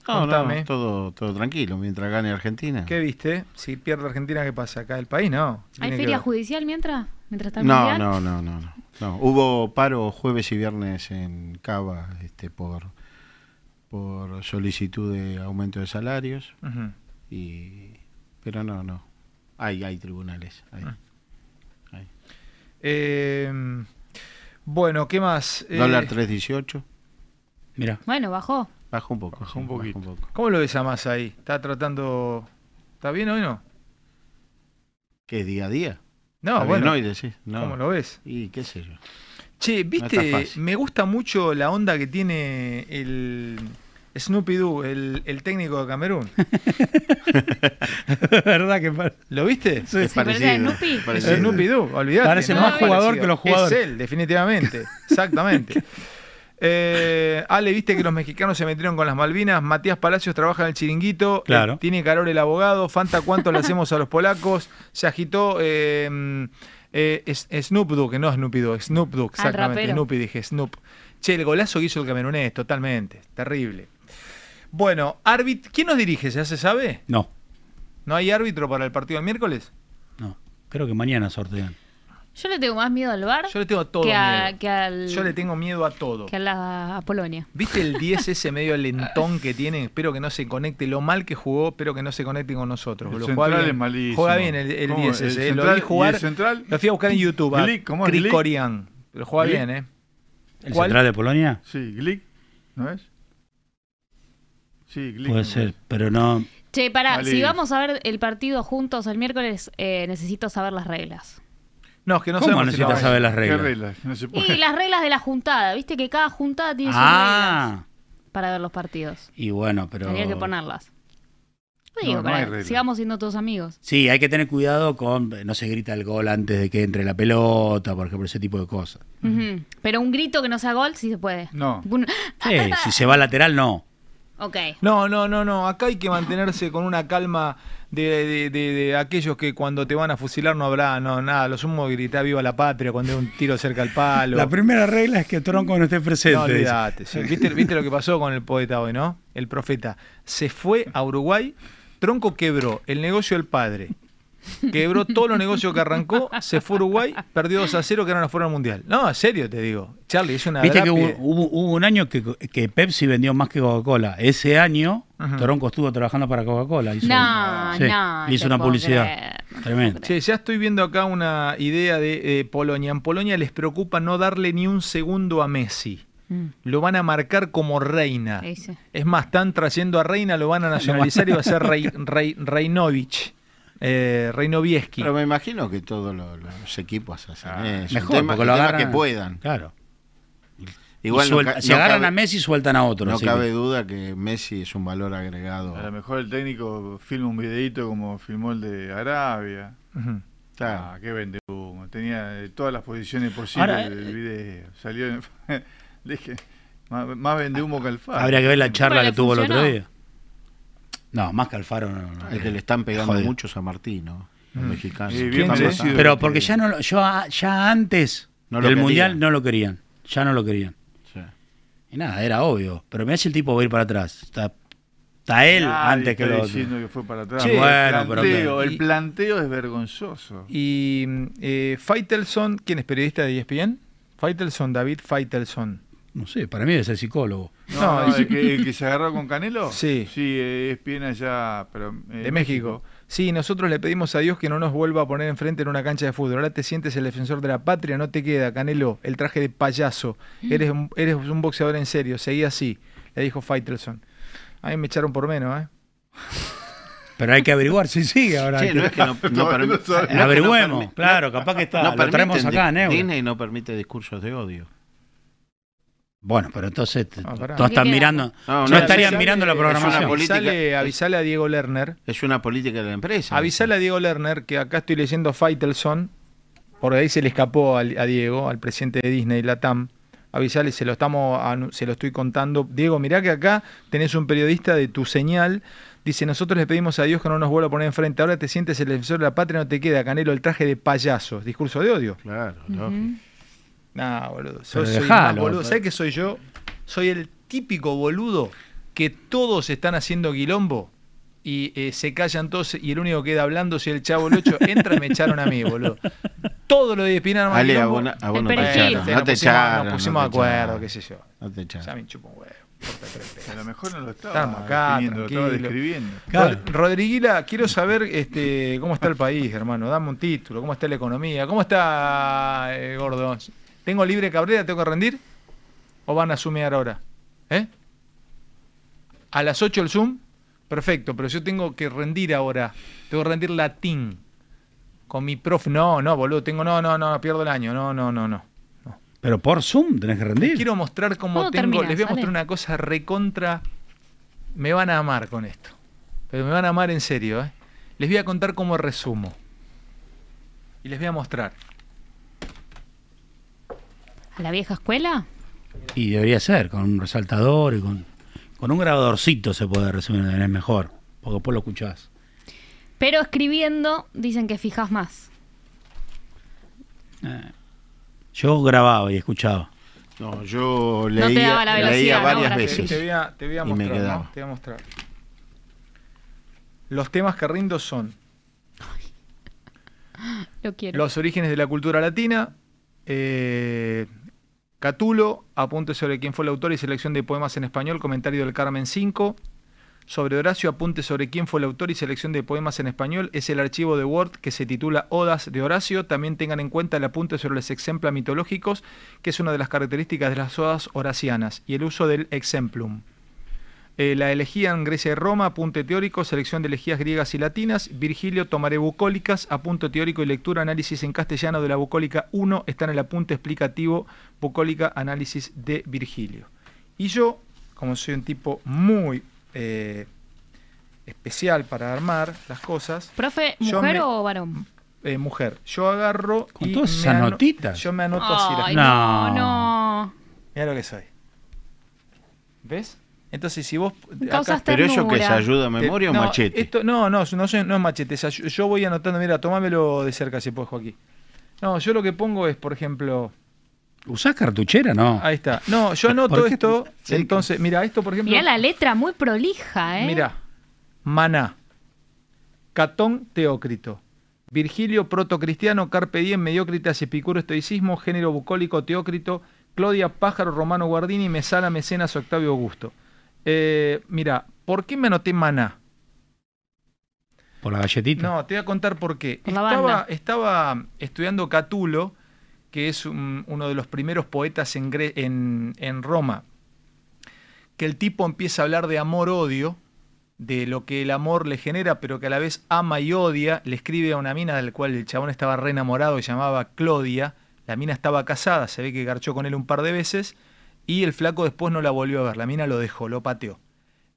No, no, Contame. todo, todo tranquilo mientras gane Argentina. ¿Qué viste? Si pierde Argentina, ¿qué pasa? ¿Acá el país? No. ¿Hay feria ver. judicial mientras? Mientras está el No, mundial. no, no, no, no, no. Hubo paro jueves y viernes en Cava este, por, por solicitud de aumento de salarios. Y Pero no, no. Hay, hay tribunales. hay. Ah. Eh, bueno, ¿qué más? Eh, Dólar 3.18. Mira. Bueno, bajó. Baja un poco. Bajó sí, un poquito. poco. ¿Cómo lo ves a más ahí? ¿Está tratando... ¿Está bien hoy no? ¿Qué día a día? No, Está bueno. bien hoy, decís, no. ¿Cómo lo ves? Y qué sé yo. Che, No viste, fácil. me gusta mucho la onda que tiene el Snoopy Doo, el, el técnico de Camerún. [LAUGHS] ¿Verdad que ¿Lo viste? Sí. ¿Se parece a Snoopy? Es Parecido. Snoopy Doo, olvidate. Parece no más es jugador parecido. que los jugadores. Es él, definitivamente. Exactamente. [LAUGHS] Eh, Ale, viste que los mexicanos se metieron con las Malvinas. Matías Palacios trabaja en el chiringuito. Claro. Eh, tiene calor el abogado. Fanta, ¿cuánto le hacemos a los polacos? Se agitó eh, eh, es- Snoop Dogg, que no Snoopy Dogg, Snoop Dogg, exactamente. Snoopy dije, Snoop. Che, el golazo que hizo el camerunés, totalmente. Terrible. Bueno, árbitro, ¿quién nos dirige? ¿Ya se sabe? No, ¿No hay árbitro para el partido del miércoles? no. Creo que mañana sortean. Yo le tengo más miedo al bar Yo le tengo todo que, a, miedo. que al Yo le tengo miedo a todo. que a la a Polonia. ¿Viste el 10 [LAUGHS] ese medio lentón que tiene? Espero que no se conecte. Lo mal que jugó, espero que no se conecte con nosotros. El Lo central juega bien. es malísimo. Juega bien el, el ¿Cómo? 10 ¿El ese. eh. Lo vi jugar. el central? Lo fui a buscar en YouTube. Glick, ¿cómo es? Glick? Corian. Pero juega Glick. bien, ¿eh? ¿El ¿Cuál? central de Polonia? Sí, Glick. ¿No es? Sí, Glick. Puede ser, pero no. Che, para, Vale. si vamos a ver el partido juntos el miércoles, eh, necesito saber las reglas. No, es que no ¿Cómo sabemos si necesitas saber las ¿Qué reglas? reglas? No se puede. Y las reglas de la juntada, viste que cada juntada tiene sus reglas Ah, para ver los partidos. y bueno, pero. Tendría que ponerlas. Digo, No, no para reglas. sigamos siendo todos amigos. Sí, hay que tener cuidado con. No se grita el gol antes de que entre la pelota, por ejemplo, ese tipo de cosas. Pero un grito que no sea gol, sí se puede. No. Un- Sí, si se va lateral, no. Ok. No, no, no, no. Acá hay que mantenerse con una calma de, de- de- de aquellos que cuando te van a fusilar no habrá no, nada. Lo sumo gritar viva la patria cuando hay un tiro cerca al palo. La primera regla es que Tronco no esté presente. No, sí. ¿Viste, viste lo que pasó con el poeta hoy, no? El profeta. Se fue a Uruguay, Tronco quebró el negocio del padre. Quebró todos los negocios que arrancó, se fue a Uruguay, perdió 2 a 0, que no fueron al mundial. No, en serio te digo. Charlie, es una Viste que hubo, drapie. hubo- hubo un año que, que Pepsi vendió más que Coca-Cola. Ese año, Ujú. Tronco estuvo trabajando para Coca-Cola. Hizo- No, Sí, no, hizo una publicidad. creer. Tremendo. Che, ya estoy viendo acá una idea de eh, Polonia. En Polonia les preocupa no darle ni un segundo a Messi. Mm. Lo van a marcar como reina. Es más, están trayendo a reina, lo van a nacionalizar y va a ser Rei- Reinovich. Eh, Reinovieski. Pero me imagino que todos los, los equipos hacen eso. Mejor, tema, porque lo agarran. que puedan. Claro. Igual Y suelta- no agarran cabe- a Messi, sueltan a otro. No así cabe que- duda que Messi es un valor agregado. A lo mejor el técnico filma un videito como filmó el de Arabia. Ujú. Ah, qué vende humo. Tenía eh, todas las posiciones posibles Ahora, del video. Salió en- [LAUGHS] Dije, más, más vende humo que el. Habría que ver la charla que tuvo el otro día. No, más que Alfaro no. no. Es que le están pegando Joder. mucho a San Martín, ¿no? Los Mm. mexicanos. Sí, bien. Pero porque ya no lo- yo a- ya antes No lo del querían. mundial no lo querían. Ya no lo querían. Sí. Y nada, era obvio. Pero me hace el tipo va a ir para atrás. Está, está él Nadie antes que está lo diciendo que fue para atrás. Che, el, bueno, pero planteo, que- el planteo es vergonzoso. Y eh, Faitelson, ¿quién es periodista de ESPN? Faitelson, David Faitelson. No sé, para mí debe ser psicólogo. No, No, no, es- el, que, el que se agarró con Canelo. [LAUGHS] Sí. Sí, eh, es bien allá, pero. eh, De México. Sí, nosotros le pedimos a Dios que no nos vuelva a poner enfrente en una cancha de fútbol. Ahora te sientes el defensor de la patria, no te queda, Canelo, el traje de payaso. Eres un, eres un boxeador en serio, seguí así, le dijo Faitelson. A mí me echaron por menos, ¿eh? [LAUGHS] Pero hay que averiguar si sigue ahora. Che, no es que no, [LAUGHS] no Averigüemos, claro, capaz que está. no lo traemos permiten acá, Neuro. Disney no permite discursos de odio. Bueno, pero entonces Ah, no están ¿Qué mirando, No, no, no, estarían avisale- mirando la programación. política- Avisale, avisale a Diego Lerner. Es una política de la empresa. Avisale a Diego Lerner que acá estoy leyendo Faitelson, porque ahí se le escapó al- a, Diego, al presidente de Disney, Latam. Avisale, se lo estamos se lo estoy contando. Diego, mirá que acá tenés un periodista de tu señal. Dice, nosotros le pedimos a Dios que no nos vuelva a poner enfrente. Ahora te sientes el defensor de la patria, no te queda, Canelo, el traje de payaso. Discurso de odio. Claro, Ujú. No, boludo. Yo soy dejalo, más boludo. ¿Sabés qué soy yo? Soy el típico boludo que todos están haciendo quilombo y eh, se callan todos y el único que queda hablando si el chavo 8 entra y me echaron a mí, boludo. Todo lo de Espinar Ale, a vos no- a vos no te echaron. No nos te pusimos, echaron. nos pusimos no de te acuerdo, echaron. qué sé yo. No te echaron. Ya me chupo un huevo. A lo mejor no lo estaba Estábamos acá, lo estaba describiendo. Claro. Rod- Rodriguila, quiero saber este, cómo está el país, hermano. Dame un título, cómo está la economía, cómo está eh, Gordo. ¿Tengo libre Cabrera? ¿Tengo que rendir? ¿O van a sumear ahora? ¿Eh? ¿A las 8 el Zoom? Perfecto, pero yo tengo que rendir ahora. Tengo que rendir latín. Con mi profe. No, no, boludo. Tengo. No, no, no, pierdo el año. No, no, no, no. Pero por Zoom tenés que rendir. Quiero mostrar cómo ¿Cuándo tengo. terminás, Les voy a mostrar una cosa recontra. Me van a amar con esto. Pero me van a amar en serio, ¿eh? Les voy a contar cómo resumo. Y les voy a mostrar. ¿A la vieja escuela? Y debería ser, con un resaltador y con, con un grabadorcito se puede resumir, es mejor, porque después lo escuchás. Pero escribiendo dicen que fijas más. Eh, Yo grababa y escuchaba. No, yo No te leía, daba la velocidad, leía varias veces. te voy a, te voy a Y me mostrar. ¿no? quedaba. Te voy a mostrar. Los temas que rindo son [LAUGHS] Lo quiero. los orígenes de la cultura latina, eh, Catulo, apunte sobre quién fue el autor y selección de poemas en español, comentario del Carmen 5. Sobre Horacio, apunte sobre quién fue el autor y selección de poemas en español. Es el archivo de Word que se titula Odas de Horacio. También tengan en cuenta el apunte sobre los exempla mitológicos, que es una de las características de las odas horacianas, y el uso del exemplum. Eh, la elegía en Grecia y Roma, apunte teórico, selección de elegías griegas y latinas. Virgilio, tomaré bucólicas, apunte teórico y lectura, análisis en castellano de la bucólica 1, está en el apunte explicativo, bucólica, análisis de Virgilio. Y yo, como soy un tipo muy eh, especial para armar las cosas, ¿Profe, mujer me- o varón? eh, mujer, yo agarro Con y todas esas ano- notitas. Yo me anoto así. las Ay, No. no, no. Mira lo que soy. ¿Ves? Entonces, si vos. Causas Pero eso que es ayuda a memoria o No, machete. Esto, no, no, no, soy- no es machete. es yo voy anotando, mira, tomámelo de cerca si puedes, Joaquín. No, yo lo que pongo es, por ejemplo. ¿Usás cartuchera? No. Ahí está. No, yo anoto esto. Entonces, mira, esto, por ejemplo. Mirá la letra muy prolija, ¿eh? Mira, Maná, Catón, Teócrito, Virgilio, protocristiano, Carpe Diem, Mediocritas, Epicuro, Estoicismo, Género bucólico, Teócrito, Claudia, Pájaro, Romano, Guardini, Mesala, Mecenas, Octavio Augusto. Eh, mira, ¿por qué me anoté Maná? ¿Por la galletita? No, te voy a contar por qué. Por la Estaba, banda. estaba estudiando Catulo, que es un- uno de los primeros poetas en, Gre- en, en Roma, que el tipo empieza a hablar de amor-odio, de lo que el amor le genera, pero que a la vez ama y odia. Le escribe a una mina del cual el chabón estaba re enamorado y llamaba Claudia. La mina estaba casada, se ve que garchó con él un par de veces y el flaco después no la volvió a ver. La mina lo dejó, lo pateó.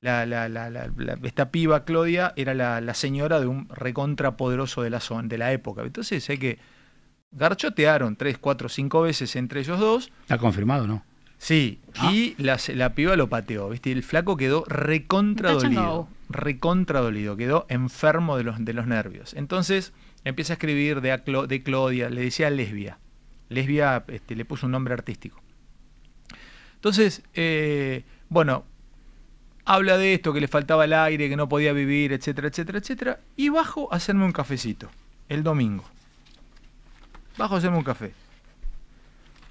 La, la- la- la- la- esta piba, Claudia, era la, la señora de un recontra poderoso de la, zona, de la época. Entonces sé que garchotearon tres, cuatro, cinco veces entre ellos dos. ¿Está confirmado no? Sí, y la, la piba lo pateó, ¿viste? Y el flaco quedó recontra dolido. Recontra dolido, quedó enfermo de los, de los nervios. Entonces empieza a escribir de, a Clo- de Claudia, le decía lesbia. Lesbia este, le puso un nombre artístico. Entonces, eh, bueno, habla de esto, que le faltaba el aire, que no podía vivir, etcétera, etcétera, etcétera. Y bajo a hacerme un cafecito, el domingo. Bajo a hacerme un café.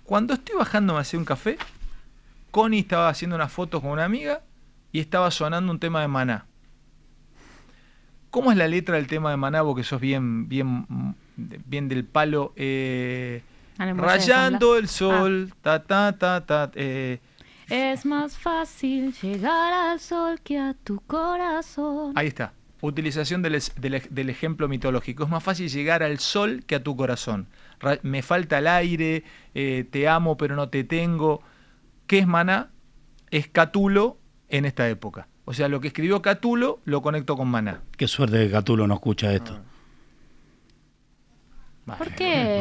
Cuando estoy bajando a hacer un café, Connie estaba haciendo unas fotos con una amiga y estaba sonando un tema de Maná. ¿Cómo es la letra del tema de Maná? Vos que sos bien, bien, bien del palo. eh, rayando el sol, ta, ta, ta, ta. eh, Es más fácil llegar al sol que a tu corazón. ahí está. Utilización del, es- del ej- del ejemplo mitológico. Es más fácil llegar al sol que a tu corazón. Ra- me falta el aire, eh, te amo pero no te tengo. ¿Qué es Maná? Es Catulo en esta época. O sea, lo que escribió Catulo lo conecto con Maná. Qué suerte que Catulo no escucha esto. ¿Por qué?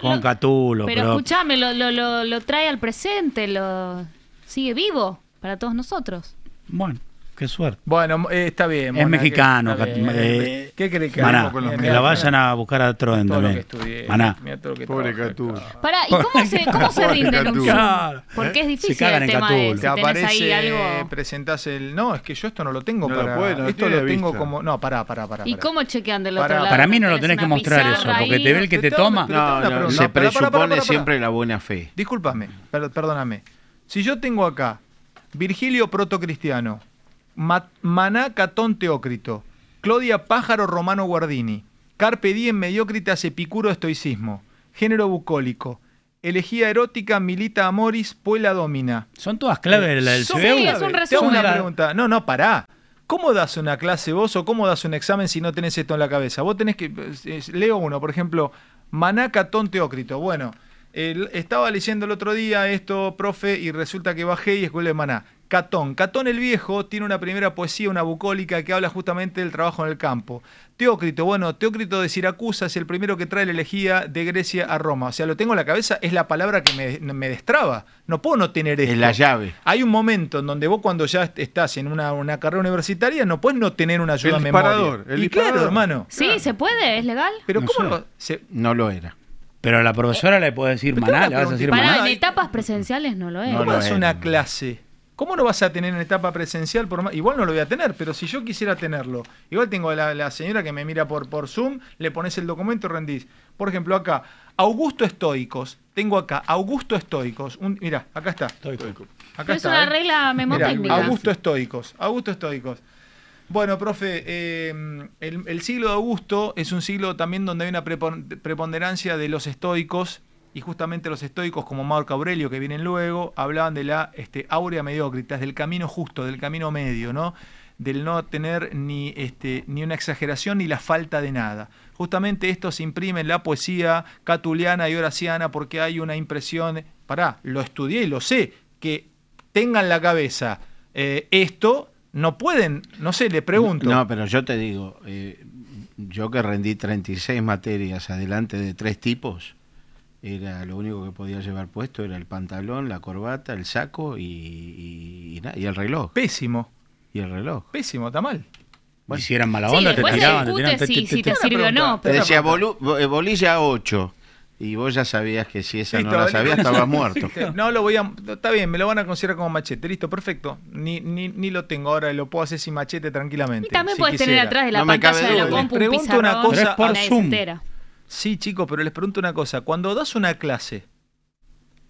Con Catulo, Pero pero, escúchame, lo, lo, lo, lo trae al presente, lo sigue vivo para todos nosotros. bueno, qué suerte. Bueno, eh, está bien. Es Mona, mexicano, que- bien. eh, ¿Qué crees que Maná, con los que la vayan a buscar a lo también. que estudié, Maná. Pobre. Catulo. Pará, ¿y cómo se, cómo se rinde. Porque es Se difícil cagan el en tema de Catulo. si Te tenés ahí aparece, algo. presentás el... No, es que yo esto no lo tengo No lo para... puede, no esto lo tengo vista. como... No, pará, pará, pará. ¿Y cómo chequean del otro lado? Para mí no lo ¿Tenés que mostrar eso, porque te ve el que te toma. No, se presupone siempre la buena fe. Discúlpame, per- perdóname. Si yo tengo acá Virgilio protocristiano, Ma- Maná Catón Teócrito, Claudia Pájaro Romano Guardini, Carpe Diem Mediocritas Epicuro Estoicismo, Género bucólico, Elegía erótica Milita Amoris Puela Domina. Son todas claves la del Son CBU. Sí, es un Te hago resumen. una pregunta. No, no, pará. ¿Cómo das una clase vos o cómo das un examen si no tenés esto en la cabeza? Vos tenés que. eh, Leo uno, por ejemplo, Maná Catón Teócrito. Bueno, el- estaba leyendo el otro día esto, profe, y resulta que bajé y escuché Maná. Catón. Catón el Viejo tiene una primera poesía, una bucólica, que habla justamente del trabajo en el campo. Teócrito, bueno, Teócrito de Siracusa es el primero que trae la elegía de Grecia a Roma. O sea, lo tengo en la cabeza, es la palabra que me, me destraba. No puedo no tener esto. Es la llave. Hay un momento en donde vos cuando ya est- estás en una, una carrera universitaria no puedes no tener una ayuda El a memoria. disparador, el y claro, disparador. hermano. Sí, se puede, es legal. Pero No ¿cómo lo- se- No lo era. Pero a la profesora le puede decir Maná, le vas a decir. Maná. En etapas presenciales no lo es. No ¿Cómo lo es. una clase? ¿Cómo no vas a tener en etapa presencial? Por más- Igual no lo voy a tener, pero si yo quisiera tenerlo, igual tengo a la, la señora que me mira por, por Zoom, le pones el documento y rendís. Por ejemplo, acá, Augusto Estoicos. Tengo acá, Augusto Estoicos. Un, mirá, acá está. Acá Pero es está, una ¿eh? regla memotécnica. Augusto Estoicos. Augusto Estoicos. Bueno, profe, eh, el, el siglo de Augusto es un siglo también donde hay una prepon- preponderancia de los estoicos, y justamente los estoicos, como Marco Aurelio, que vienen luego, hablaban de la este, aurea mediocritas, del camino justo, del camino medio, ¿no? Del no tener ni, este, ni una exageración ni la falta de nada. Justamente esto se imprime en la poesía catuliana y horaciana porque hay una impresión, pará, lo estudié y lo sé, que tengan la cabeza eh, esto, no pueden, no sé, le pregunto. No, pero yo te digo, eh, yo que rendí 36 materias adelante de tres tipos, era lo único que podía llevar puesto era el pantalón, la corbata, el saco y, y, y el reloj. Pésimo. Y el reloj. Pésimo, está mal. Y si eran mala Sí, onda, te tiraban, te tiraban. si- te- si te- te sirve o no, Te pero- decía bolu- eh, bolilla 8 y vos ya sabías que si esa no la sabías estabas [LAUGHS] muerto. No, lo voy a. Está bien, me lo van a considerar como machete. Listo, perfecto. Ni, ni, ni lo tengo ahora, lo puedo hacer sin machete tranquilamente. Y también si puedes tener atrás de la pantalla de la compu un pregunto una cosa. y nadie se entera. Sí, chicos, pero les pregunto una cosa. Cuando das una clase,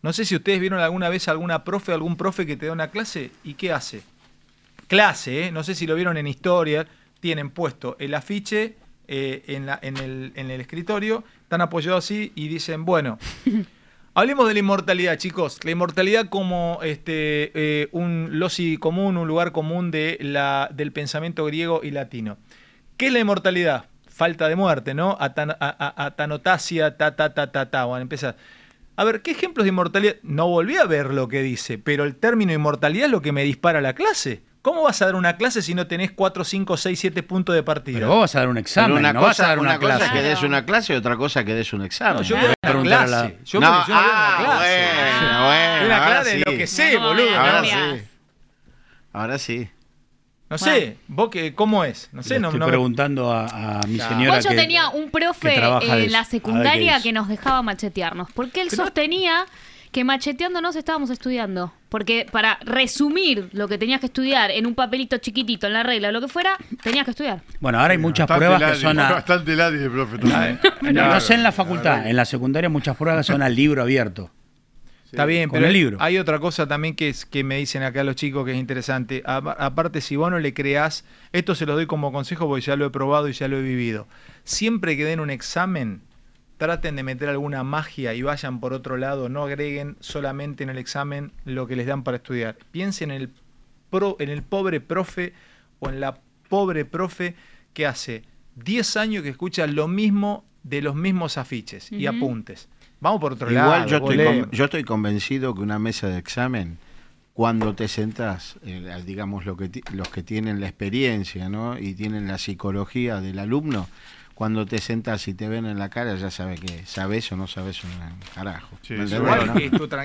no sé si ustedes vieron alguna vez alguna profe, algún profe que te da una clase y qué hace. Clase, ¿eh? no sé si lo vieron en historia. Tienen puesto el afiche eh, en, la- en el, en el escritorio, están apoyados así y dicen, bueno, [LAUGHS] Hablemos de la inmortalidad, chicos. La inmortalidad como este, eh, un loci común, un lugar común de la, del pensamiento griego y latino. ¿Qué es la inmortalidad? Falta de muerte, ¿no? Atanotasia, ta, ta, ta, ta, ta. Bueno, empieza. A ver, ¿qué ejemplos de inmortalidad? No volví a ver lo que dice, pero el término inmortalidad es lo que me dispara la clase. ¿Cómo vas a dar una clase si no tenés 4, 5, 6, 7 puntos de partida? Pero vos vas a dar un examen, Pero una no cosa, vas a dar una, una cosa clase. que des una clase y otra cosa que des un examen. No, yo voy a una Preguntar a la- clase. Yo, No, yo voy a ah, una clase. bueno, bueno, Una clase de lo que sé, No, boludo. Ahora no, sí. Ahora sí. No sé, vos que, ¿cómo es? No sé, Le no, estoy no preguntando a, a mi Claro. señora Vos yo que- tenía un profe en la secundaria que nos dejaba machetearnos, porque él sostenía que macheteándonos estábamos estudiando. Porque para resumir lo que tenías que estudiar en un papelito chiquitito, en la regla o lo que fuera, tenías que estudiar. Bueno, ahora hay muchas Bastante pruebas que son a- Bastante ladri profe [LAUGHS] también. No, no sé en la facultad, en la secundaria muchas pruebas que son al libro abierto. Está bien, Con pero el libro. hay otra cosa también que, es, que me dicen acá los chicos que es interesante. A- aparte, si vos no le creás, esto se los doy como consejo porque ya lo he probado y ya lo he vivido. Siempre que den un examen, traten de meter alguna magia y vayan por otro lado, no agreguen solamente en el examen lo que les dan para estudiar. Piensen en el, pro, en el pobre profe o en la pobre profe que hace 10 años que escucha lo mismo de los mismos afiches y apuntes. Vamos por otro lado. Igual yo con- yo estoy convencido que una mesa de examen, cuando te sentás, eh, digamos lo que ti- los que tienen la experiencia ¿no? y tienen la psicología del alumno, cuando te sentás y te ven en la cara ya sabes que sabes o no sabes un carajo. ¿Me entendés, Igual no?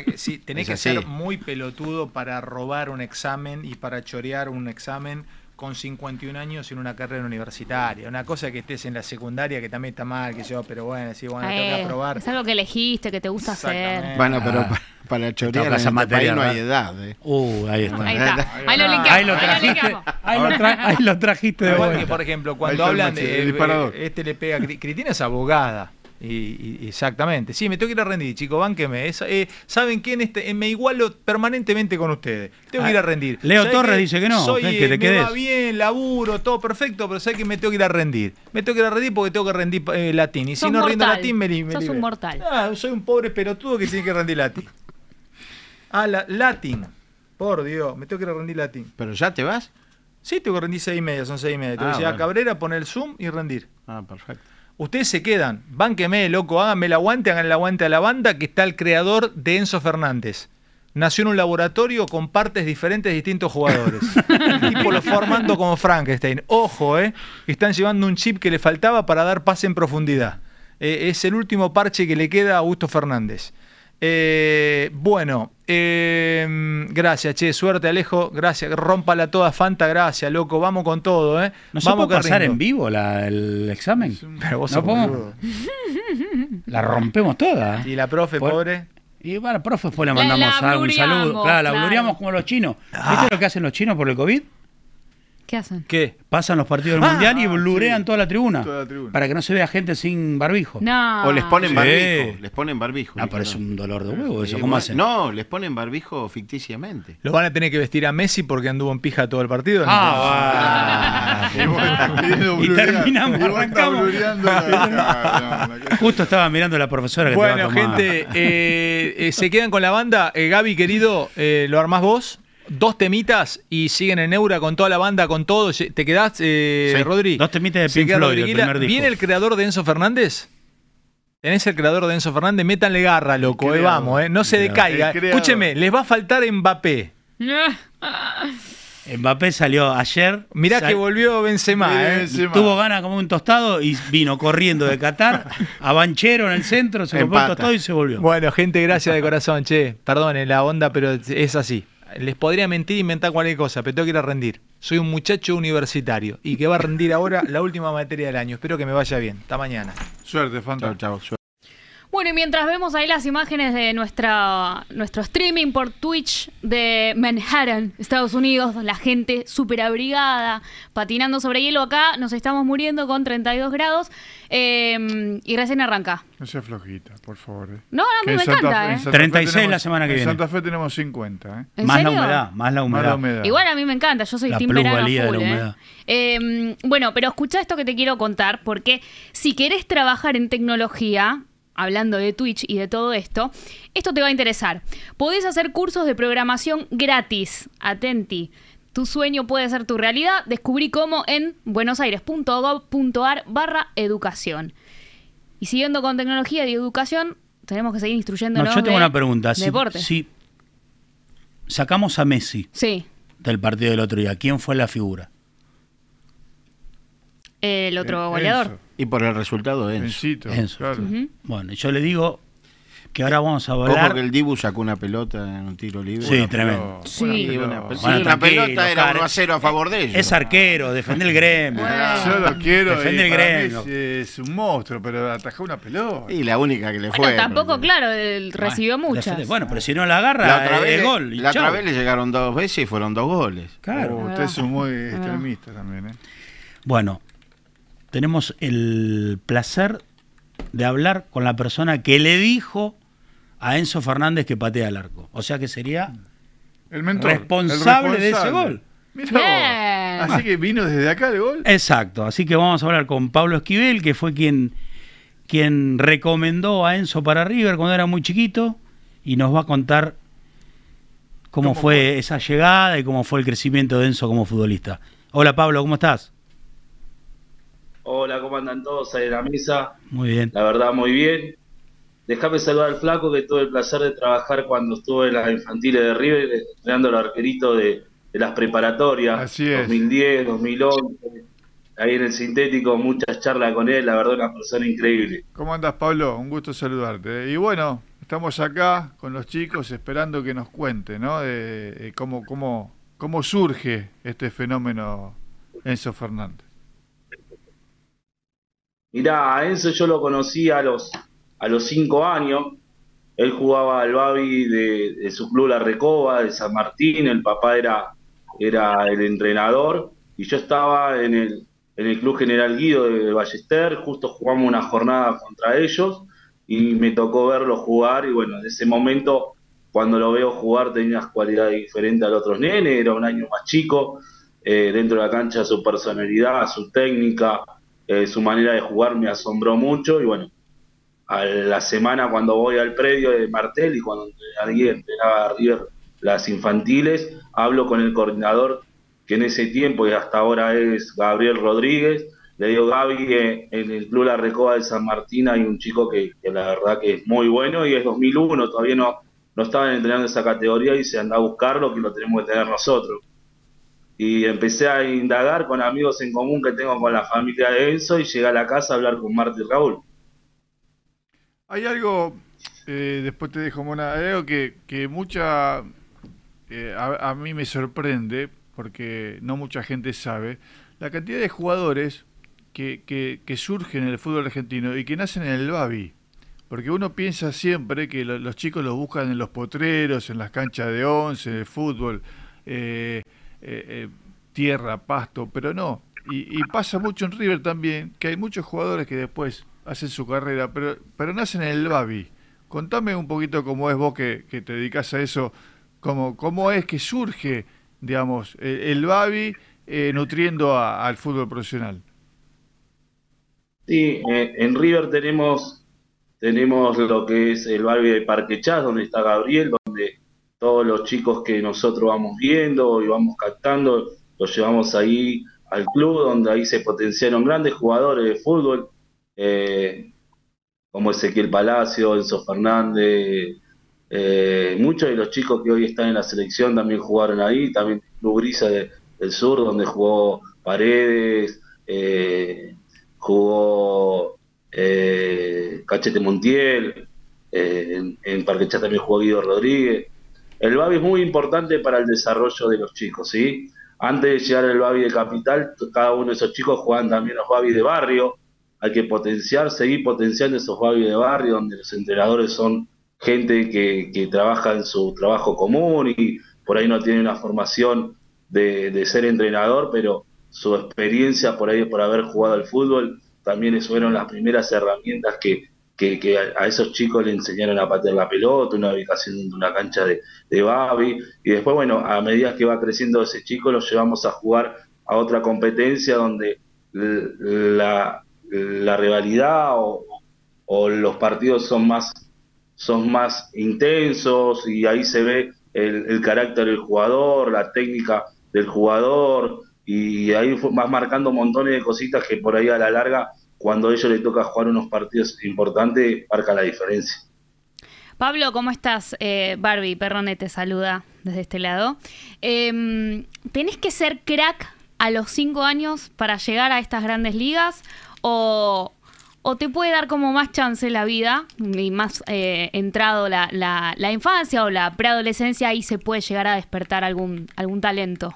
que sí, tenés Es que así. ser muy pelotudo para robar un examen y para chorear un examen con 51 años en una carrera universitaria. Una cosa que estés en la secundaria que también está mal, que yo, pero bueno, sí, bueno, tengo que Eh, aprobar. es algo que elegiste, que te gusta hacer. Bueno, pero Ah. pa- para chorear en esa este materia, país no hay edad. ¿eh? Uh, ahí está. Ahí está. Ahí lo linkeamos. Ahí lo trajiste, ahí lo tra- ahí lo trajiste de vuelta. por ejemplo, cuando hablan de eh, este le pega Cristina es abogada. Y, y- exactamente. Sí, me tengo que ir a rendir, chicos, bánqueme. Es- eh, ¿Saben quién? Este, eh, me igualo permanentemente con ustedes. Tengo que ir a rendir. Leo ¿Sabés Torres dice que no, Soy, que- que eh, te me quedes. va bien, laburo, todo perfecto, pero sé que me tengo que ir a rendir. Me tengo que ir a rendir porque tengo que rendir eh, latín. Y si no rindo mortal. latín, me, Sos un mortal. Ah, soy un pobre pelotudo que tiene que rendir latín. Ah, la, latín. Por Dios, me tengo que ir a rendir latín. ¿Pero ya te vas? Sí, tengo que rendir seis y media, son seis y media. Tengo Ah, que a bueno. Cabrera, poner el zoom y rendir. Ah, perfecto. Ustedes se quedan, bánqueme, loco, háganme el aguante, hagan el aguante a la banda, que está el creador de Enzo Fernández. Nació en un laboratorio con partes diferentes de distintos jugadores. El [LAUGHS] tipo lo formando como Frankenstein. Ojo, eh, están llevando un chip que le faltaba para dar pase en profundidad. Eh, es el último parche que le queda a Augusto Fernández. Eh, bueno, eh, gracias, che, suerte Alejo, gracias, rómpala toda Fanta, gracias, loco, vamos con todo, ¿eh? ¿No se vamos puede pasar en vivo la- el examen? [LAUGHS] Pero vos ¿No sos podemos? La rompemos toda. Y la profe, Por- pobre. Y bueno, profe, después le La- mandamos la algún saludo. Claro, la claro. blureamos como los chinos. ¿Viste lo que hacen los chinos por el COVID? ¿Qué hacen? ¿Qué? Pasan los partidos del Ah, Mundial y ah, blurean sí. toda la tribuna. Toda la tribuna. Para que no se vea gente sin barbijo. No. O les ponen Sí. barbijo. Les ponen barbijo. Ah, pero es un dolor de huevo eso. Sí, ¿Cómo bueno, hacen? No, les ponen barbijo ficticiamente. Lo van a tener que vestir a Messi porque anduvo en pija todo el partido. ¿no? Ah, [LAUGHS] [LAUGHS] Y [LAUGHS] terminamos, arrancamos. no, no, Justo estaba mirando a la profesora que te Bueno, va a tomar. gente, eh, eh, se quedan con la banda. Eh, Gaby, querido, eh, ¿lo armás vos? Dos temitas y siguen en Eura con toda la banda, con todo. ¿Te quedás, eh, Sí, Rodri? dos temitas de Pink queda Floyd, el Rodriguila. primer disco. ¿Viene el creador de Enzo Fernández? ¿Tenés el creador de Enzo Fernández? Métanle garra, loco. eh, vamos, eh, no se decaiga. Escúcheme, les va a faltar Mbappé. [LAUGHS] Mbappé salió ayer. Mirá sal- que volvió Benzema, ¿eh? Tuvo ganas como un tostado y vino corriendo de Qatar [LAUGHS] a Banchero en el centro, se compró el Empata. tostado y se volvió. Bueno, gente, gracias de corazón, che. Perdone la onda, pero es así. Les podría mentir e inventar cualquier cosa, pero tengo que ir a rendir. Soy un muchacho universitario y que va a rendir ahora la última materia del año. Espero que me vaya bien. Hasta mañana. Suerte, Fanta. Chao, chao. Bueno, y mientras vemos ahí las imágenes de nuestra, nuestro streaming por Twitch de Manhattan, Estados Unidos, la gente súper abrigada, patinando sobre hielo acá, nos estamos muriendo con 32 grados eh, y recién arranca. No sea flojita, por favor. eh. No, no, a mí Que me encanta, Fe- ¿eh? Santa Fe 36 tenemos- la semana que viene. En Santa Fe tenemos 50, ¿eh? ¿En más serio? la humedad, más la humedad. Más la humedad. Igual a mí me encanta, yo soy La team verano de la ¿eh? humedad. Eh, bueno, pero escucha esto que te quiero contar, porque si querés trabajar en tecnología, hablando de Twitch y de todo esto, esto te va a interesar. Podés hacer cursos de programación gratis. Atenti. Tu sueño puede ser tu realidad. Descubrí cómo en buenosaires.gov.ar barra educación. Y siguiendo con tecnología y educación, tenemos que seguir No, instruyéndonos yo tengo de una pregunta. Si, deporte. si sacamos a Messi Sí, del partido del otro día, ¿quién fue la figura? el otro goleador. Y por el resultado, Enzo. Enzo. Ujú. Bueno, yo le digo que ahora vamos a Ojo hablar. que el Dibu sacó una pelota en un tiro libre. Sí, tremendo. Sí, Sí. una, Bueno, sí, una tranquilo, pelota era Car- 1 a 0 a favor de ellos. Es arquero, defende el gremio. Yo lo quiero. Defende y el gremio. Es, es un monstruo, pero atajó una pelota. Y la única que le Bueno, fue. tampoco, claro, él recibió muchas. Defende- Bueno, pero si no la agarra, La otra, es vez, le- gol. y la otra chau. vez le llegaron dos veces y fueron dos goles. Claro. Oh, usted es un muy extremista también, ¿eh? Bueno, tenemos el placer de hablar con la persona que le dijo a Enzo Fernández que patea el arco. O sea que sería El mentor. responsable, el de ese gol. Bien. Así que vino desde acá el gol. Exacto, así que vamos a hablar con Pablo Esquivel, que fue quien, quien recomendó a Enzo para River cuando era muy chiquito y nos va a contar cómo, fue, esa llegada y cómo fue el crecimiento de Enzo como futbolista. Hola Pablo, ¿cómo estás? Hola, ¿cómo andan todos ahí en la mesa? Muy bien. La verdad, muy bien. Déjame saludar al flaco que tuve el placer de trabajar cuando estuve en las infantiles de River, entrenando al arquerito de, de las preparatorias, Así es. 2010, 2011, ahí en el sintético, muchas charlas con él, la verdad, una persona increíble. ¿Cómo andas, Pablo? Un gusto saludarte. Y bueno, estamos acá con los chicos esperando que nos cuente, ¿no? De, de cómo, cómo, cómo surge este fenómeno Enzo Fernández. Mirá, a Enzo yo lo conocí a los, a los cinco años. Él jugaba al Babi de, su club La Recoba, de San Martín. El papá era, era el entrenador. Y yo estaba en el, en el Club General Guido de Ballester. Justo jugamos una jornada contra ellos. Y me tocó verlo jugar. Y bueno, en ese momento, cuando lo veo jugar, tenía cualidades diferentes a los otros nenes. Era un año más chico. Eh, dentro de la cancha, su personalidad, su técnica, eh, su manera de jugar me asombró mucho y bueno, a la semana cuando voy al predio de Martel y cuando entrenaba a River las infantiles, hablo con el coordinador que en ese tiempo y hasta ahora es Gabriel Rodríguez, le digo Gaby, eh, en el Club La Recoba de San Martín hay un chico que, que la verdad que es muy bueno y es 2001, todavía no, no estaban entrenando esa categoría y se anda a buscarlo que lo tenemos que tener nosotros y empecé a indagar con amigos en común que tengo con la familia de Enzo y llegué a la casa a hablar con Marta y Raúl. Hay algo, eh, después te dejo, Mona, hay algo que, que mucha, eh, a, mí me sorprende, porque no mucha gente sabe, la cantidad de jugadores que, que, surgen en el fútbol argentino y que nacen en el Babi. Porque uno piensa siempre que lo- los chicos los buscan en los potreros, en las canchas de once, de fútbol, eh, eh, eh, tierra, pasto, pero no. Y, pasa mucho en River también, que hay muchos jugadores que después hacen su carrera, pero, pero nacen en el Babi. Contame un poquito cómo es vos que, te dedicas a eso, cómo, cómo es que surge, digamos, el, el Babi eh, nutriendo al fútbol profesional. Sí, en River tenemos, tenemos lo que es el barrio de Parque Chas, donde está Gabriel, todos los chicos que nosotros vamos viendo y vamos captando, los llevamos ahí al club, donde ahí se potenciaron grandes jugadores de fútbol, eh, como Ezequiel Palacio, Enzo Fernández, eh, muchos de los chicos que hoy están en la selección también jugaron ahí, también el Club Brisa de, del Sur, donde jugó Paredes, eh, jugó Cachete Montiel, en, en Parquechá también jugó Guido Rodríguez. El Babi es muy importante para el desarrollo de los chicos, ¿sí? Antes de llegar al Babi de Capital, cada uno de esos chicos juegan también los Babi de barrio. Hay que potenciar, seguir potenciando esos Babi de barrio, donde los entrenadores son gente que, trabaja en su trabajo común y por ahí no tiene una formación de, de ser entrenador, pero su experiencia por ahí, por haber jugado al fútbol, también fueron las primeras herramientas que, que, a, esos chicos le enseñaron a patear la pelota, una ubicación de una cancha de, de Babi, y después, bueno, a medida que va creciendo ese chico, lo llevamos a jugar a otra competencia donde la, la rivalidad o, o los partidos son más, son más intensos y ahí se ve el, el carácter del jugador, la técnica del jugador, y ahí fue- vas marcando montones de cositas que por ahí a la larga, cuando a ellos les toca jugar unos partidos importantes, marca la diferencia. Pablo, ¿cómo estás? Eh, Barbie Perrone te saluda desde este lado. Em, ¿Tenés que ser crack a los cinco años para llegar a estas grandes ligas? ¿O, o te puede dar como más chance la vida y más eh, entrado la, la- la infancia o la preadolescencia y se puede llegar a despertar algún, algún talento?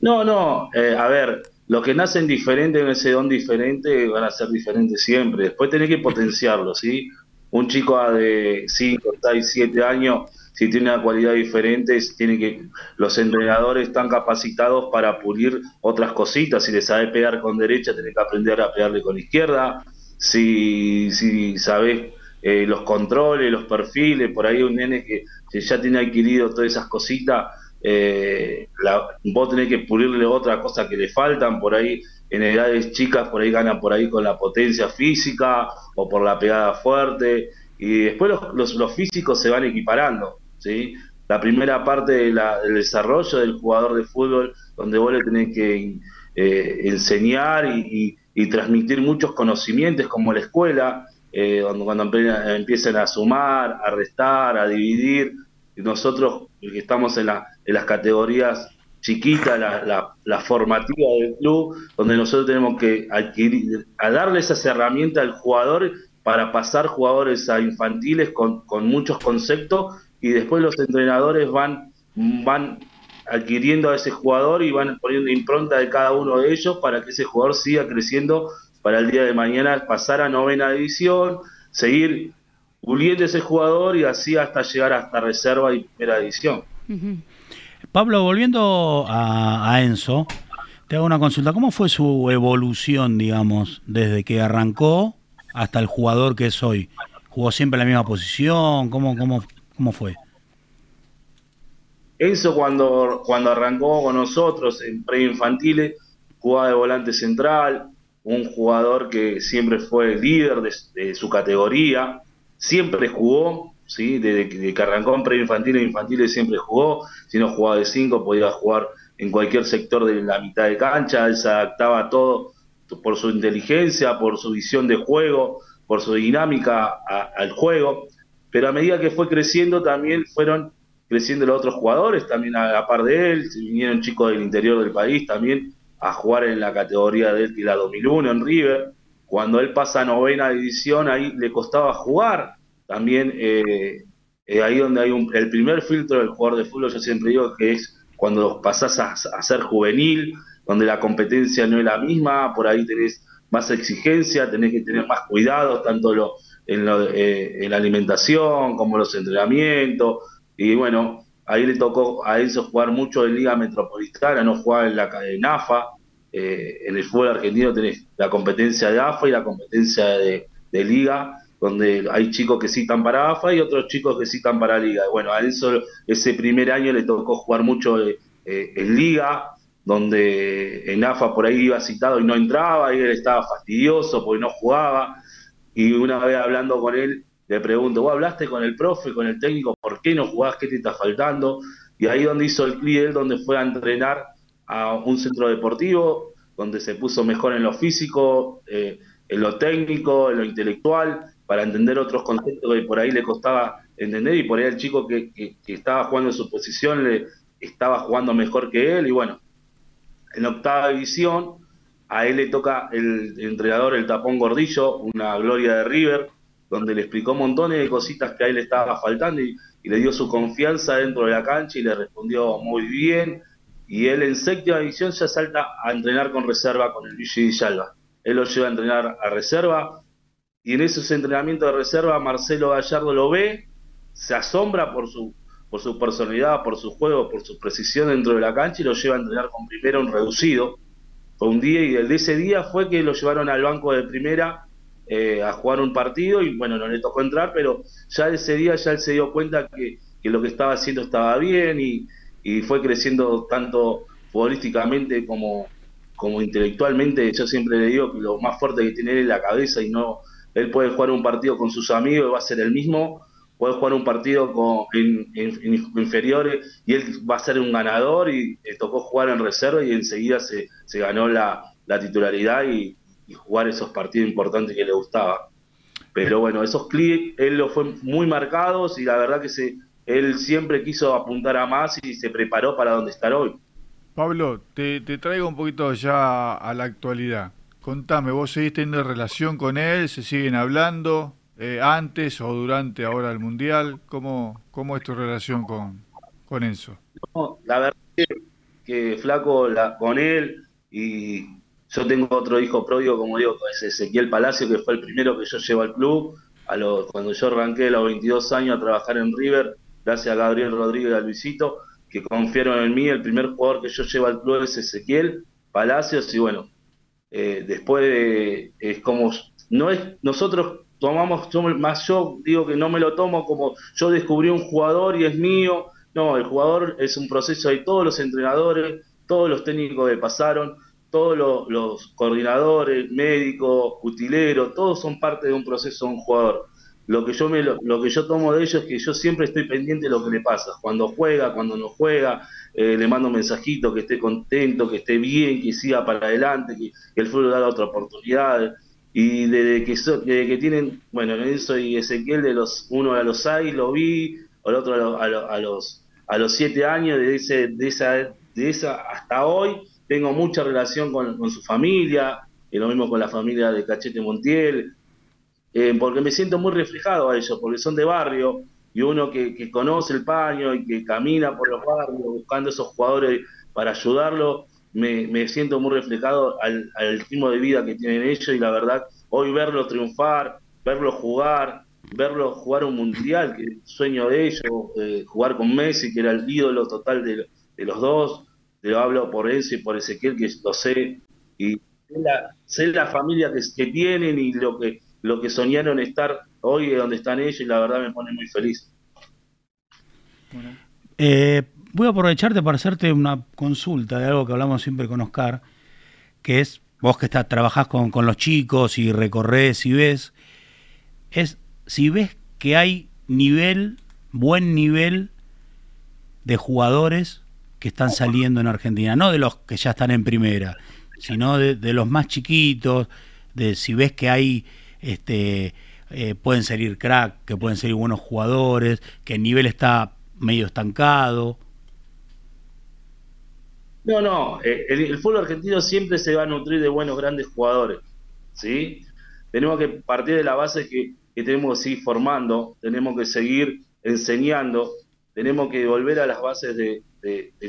No, no, eh, a ver, los que nacen diferentes en ese don diferente van a ser diferentes siempre. Después tenés que potenciarlo, ¿sí? Un chico de 5, 6, 7 años, si tiene una cualidad diferente, tiene que, los entrenadores están capacitados para pulir otras cositas. Si le sabes pegar con derecha, tenés que aprender a pegarle con izquierda. Si, si sabes eh, los controles, los perfiles, por ahí un nene que ya tiene adquirido todas esas cositas, eh, la- vos tenés que pulirle otra cosa que le faltan, por ahí en edades chicas, por ahí ganan por ahí con la potencia física o por la pegada fuerte, y después los, físicos se van equiparando, ¿sí? La primera parte del desarrollo del jugador de fútbol, donde vos le tenés que eh, enseñar y, transmitir muchos conocimientos como la escuela, eh, cuando, cuando empe- empiecen a sumar, a restar, a dividir, nosotros que estamos en, la- en las categorías chiquitas, la, la, formativa del club, donde nosotros tenemos que adquirir, a darle esas herramientas al jugador para pasar jugadores a infantiles con, con muchos conceptos y después los entrenadores van, van adquiriendo a ese jugador y van poniendo impronta de cada uno de ellos para que ese jugador siga creciendo para el día de mañana pasar a novena división, seguir puliendo ese jugador y así hasta llegar hasta reserva y primera división. Pablo, volviendo a, a Enzo, te hago una consulta. ¿Cómo fue su evolución, digamos, desde que arrancó hasta el jugador que es hoy? ¿Jugó siempre en la misma posición? ¿Cómo, cómo, cómo fue? Enzo cuando, cuando arrancó con nosotros en preinfantiles jugaba de volante central, un jugador que siempre fue líder de, de su categoría, siempre jugó, ¿sí? desde que, que arrancó en infantiles siempre jugó, si no jugaba de 5 podía jugar en cualquier sector de la mitad de cancha, él se adaptaba a todo por su inteligencia, por su visión de juego, por su dinámica al juego, pero a medida que fue creciendo también fueron creciendo los otros jugadores, también a la par de él, vinieron chicos del interior del país también a jugar en la categoría de él, que la 2001 en River, cuando él pasa a novena división, ahí le costaba jugar, también eh, eh, ahí donde hay un, el primer filtro del jugador de fútbol, yo siempre digo que es cuando pasás a, a ser juvenil, donde la competencia no es la misma, por ahí tenés más exigencia, tenés que tener más cuidado, tanto lo, en, lo, eh, en la alimentación como los entrenamientos, y bueno, ahí le tocó a Enzo jugar mucho en Liga Metropolitana, no jugar en la en AFA, eh, en el fútbol argentino tenés la competencia de AFA y la competencia de, Liga, donde hay chicos que están para AFA y otros chicos que están para Liga. Bueno, a Enzo ese primer año le tocó jugar mucho eh, eh, en Liga, donde en AFA por ahí iba citado y no entraba, y él estaba fastidioso porque no jugaba, y una vez hablando con él, le pregunto, ¿vos hablaste con el profe, con el técnico, por qué no jugás, qué te está faltando? Y ahí donde hizo el clic él, donde fue a entrenar a un centro deportivo, donde se puso mejor en lo físico, eh, en lo técnico, en lo intelectual, para entender otros conceptos que por ahí le costaba entender, y por ahí el chico que, que- estaba jugando en su posición le, estaba jugando mejor que él y bueno, en octava división a él le toca el entrenador, el tapón gordillo, una gloria de River, donde le explicó montones de cositas que a él le estaba faltando y le dio su confianza dentro de la cancha y le respondió muy bien. Y él en séptima división ya salta a entrenar con reserva con el Luigi Villalba. Él lo lleva a entrenar a reserva y en esos entrenamientos de reserva Marcelo Gallardo lo ve, se asombra por su, por su personalidad, por su juego, por su precisión dentro de la cancha y lo lleva a entrenar con primero un reducido. Fue un día y el de ese día fue que lo llevaron al banco de primera eh, a jugar un partido y bueno, no le tocó entrar, pero ya ese día ya él se dio cuenta que, que lo que estaba haciendo estaba bien y, y fue creciendo tanto futbolísticamente como, como intelectualmente. Yo siempre le digo que lo más fuerte que tiene él es la cabeza y no, él puede jugar un partido con sus amigos y va a ser el mismo, puede jugar un partido con, en, inferiores y él va a ser un ganador y le tocó jugar en reserva y enseguida se, se ganó la, la titularidad y, jugar esos partidos importantes que le gustaba. Pero bueno, esos clics él los fue muy marcados y la verdad que se, él siempre quiso apuntar a más y se preparó para donde estar hoy. Pablo, te, te traigo un poquito ya a la actualidad. Contame, ¿vos seguís teniendo relación con él? ¿Se siguen hablando eh, antes o durante ahora el Mundial? ¿Cómo, cómo es tu relación con, con Enzo? No, la verdad que, que flaco la, con él y yo tengo otro hijo pródigo, como digo, es Ezequiel Palacio, que fue el primero que yo llevo al club. A los, cuando yo arranqué a los 22 años a trabajar en River, gracias a Gabriel Rodríguez y a Luisito, que confiaron en mí, el primer jugador que yo llevo al club es Ezequiel Palacios y bueno, eh, después de- es como no es nosotros tomamos más yo digo que no me lo tomo como yo descubrí un jugador y es mío. No el jugador es un proceso de todos los entrenadores todos los técnicos que pasaron todos los, los coordinadores médicos utileros todos son parte de un proceso de un jugador lo que yo me lo, que yo tomo de ellos es que yo siempre estoy pendiente de lo que le pasa. Cuando juega cuando no juega eh, le mando un mensajito que esté contento que esté bien que siga para adelante que, que el fútbol le da otra oportunidad. Y desde que desde que tienen bueno Enzo y Ezequiel de los uno a los seis lo vi el otro a, lo- a lo- a los a los siete años de ese de esa de esa hasta hoy tengo mucha relación con su familia y lo mismo con la familia de Cachete Montiel eh, porque me siento muy reflejado a ellos, porque son de barrio, y uno que, conoce el paño y que camina por los barrios buscando esos jugadores para ayudarlos, me, me siento muy reflejado al, al ritmo de vida que tienen ellos, y la verdad, hoy verlos triunfar, verlos jugar, verlos jugar un mundial, que el sueño de ellos, eh, jugar con Messi, que era el ídolo total de, de los dos, te lo hablo por Enzo y por Ezequiel, que lo sé, y sé la, sé la familia que tienen y lo que lo que soñaron estar hoy es donde están ellos y la verdad me pone muy feliz. Eh, voy a aprovecharte para hacerte una consulta de algo que hablamos siempre con Oscar, que es vos que estás, trabajás con, con los chicos y recorres y ves, es si ves que hay nivel, buen nivel de jugadores que están saliendo en Argentina, no de los que ya están en primera, sino de, de los más chiquitos, de si ves que hay este eh, pueden salir crack, que pueden salir buenos jugadores, que el nivel está medio estancado. No, no, eh, el, el fútbol argentino siempre se va a nutrir de buenos, grandes jugadores, ¿sí? Tenemos que partir de la base que, tenemos que seguir formando, tenemos que seguir enseñando, tenemos que volver a las bases de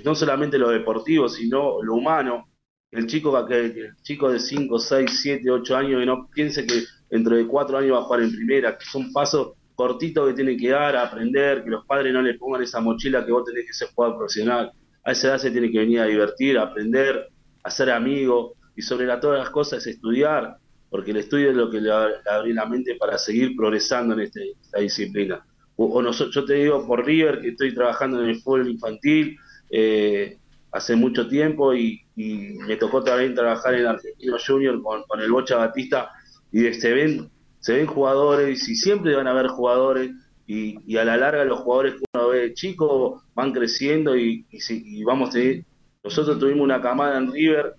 no solamente lo deportivo, sino lo humano. El chico, que, el chico de 5, 6, 7, 8 años que no piense que dentro de 4 años va a jugar en primera, que son pasos cortitos que tiene que dar aprender, que los padres no le pongan esa mochila que vos tenés que ser jugador profesional. A esa edad se tiene que venir a divertir, a aprender, a ser amigo y sobre todas las cosas estudiar, porque el estudio es lo que le le abre la mente para seguir progresando en este- esta disciplina. O, o yo te digo por River que estoy trabajando en el fútbol infantil eh, hace mucho tiempo y, me tocó también trabajar en Argentino Junior con el Bocha Batista y se ven, se ven jugadores y siempre van a haber jugadores y, a la larga los jugadores que uno ve chicos van creciendo y, y, y vamos a tener- nosotros tuvimos una camada en River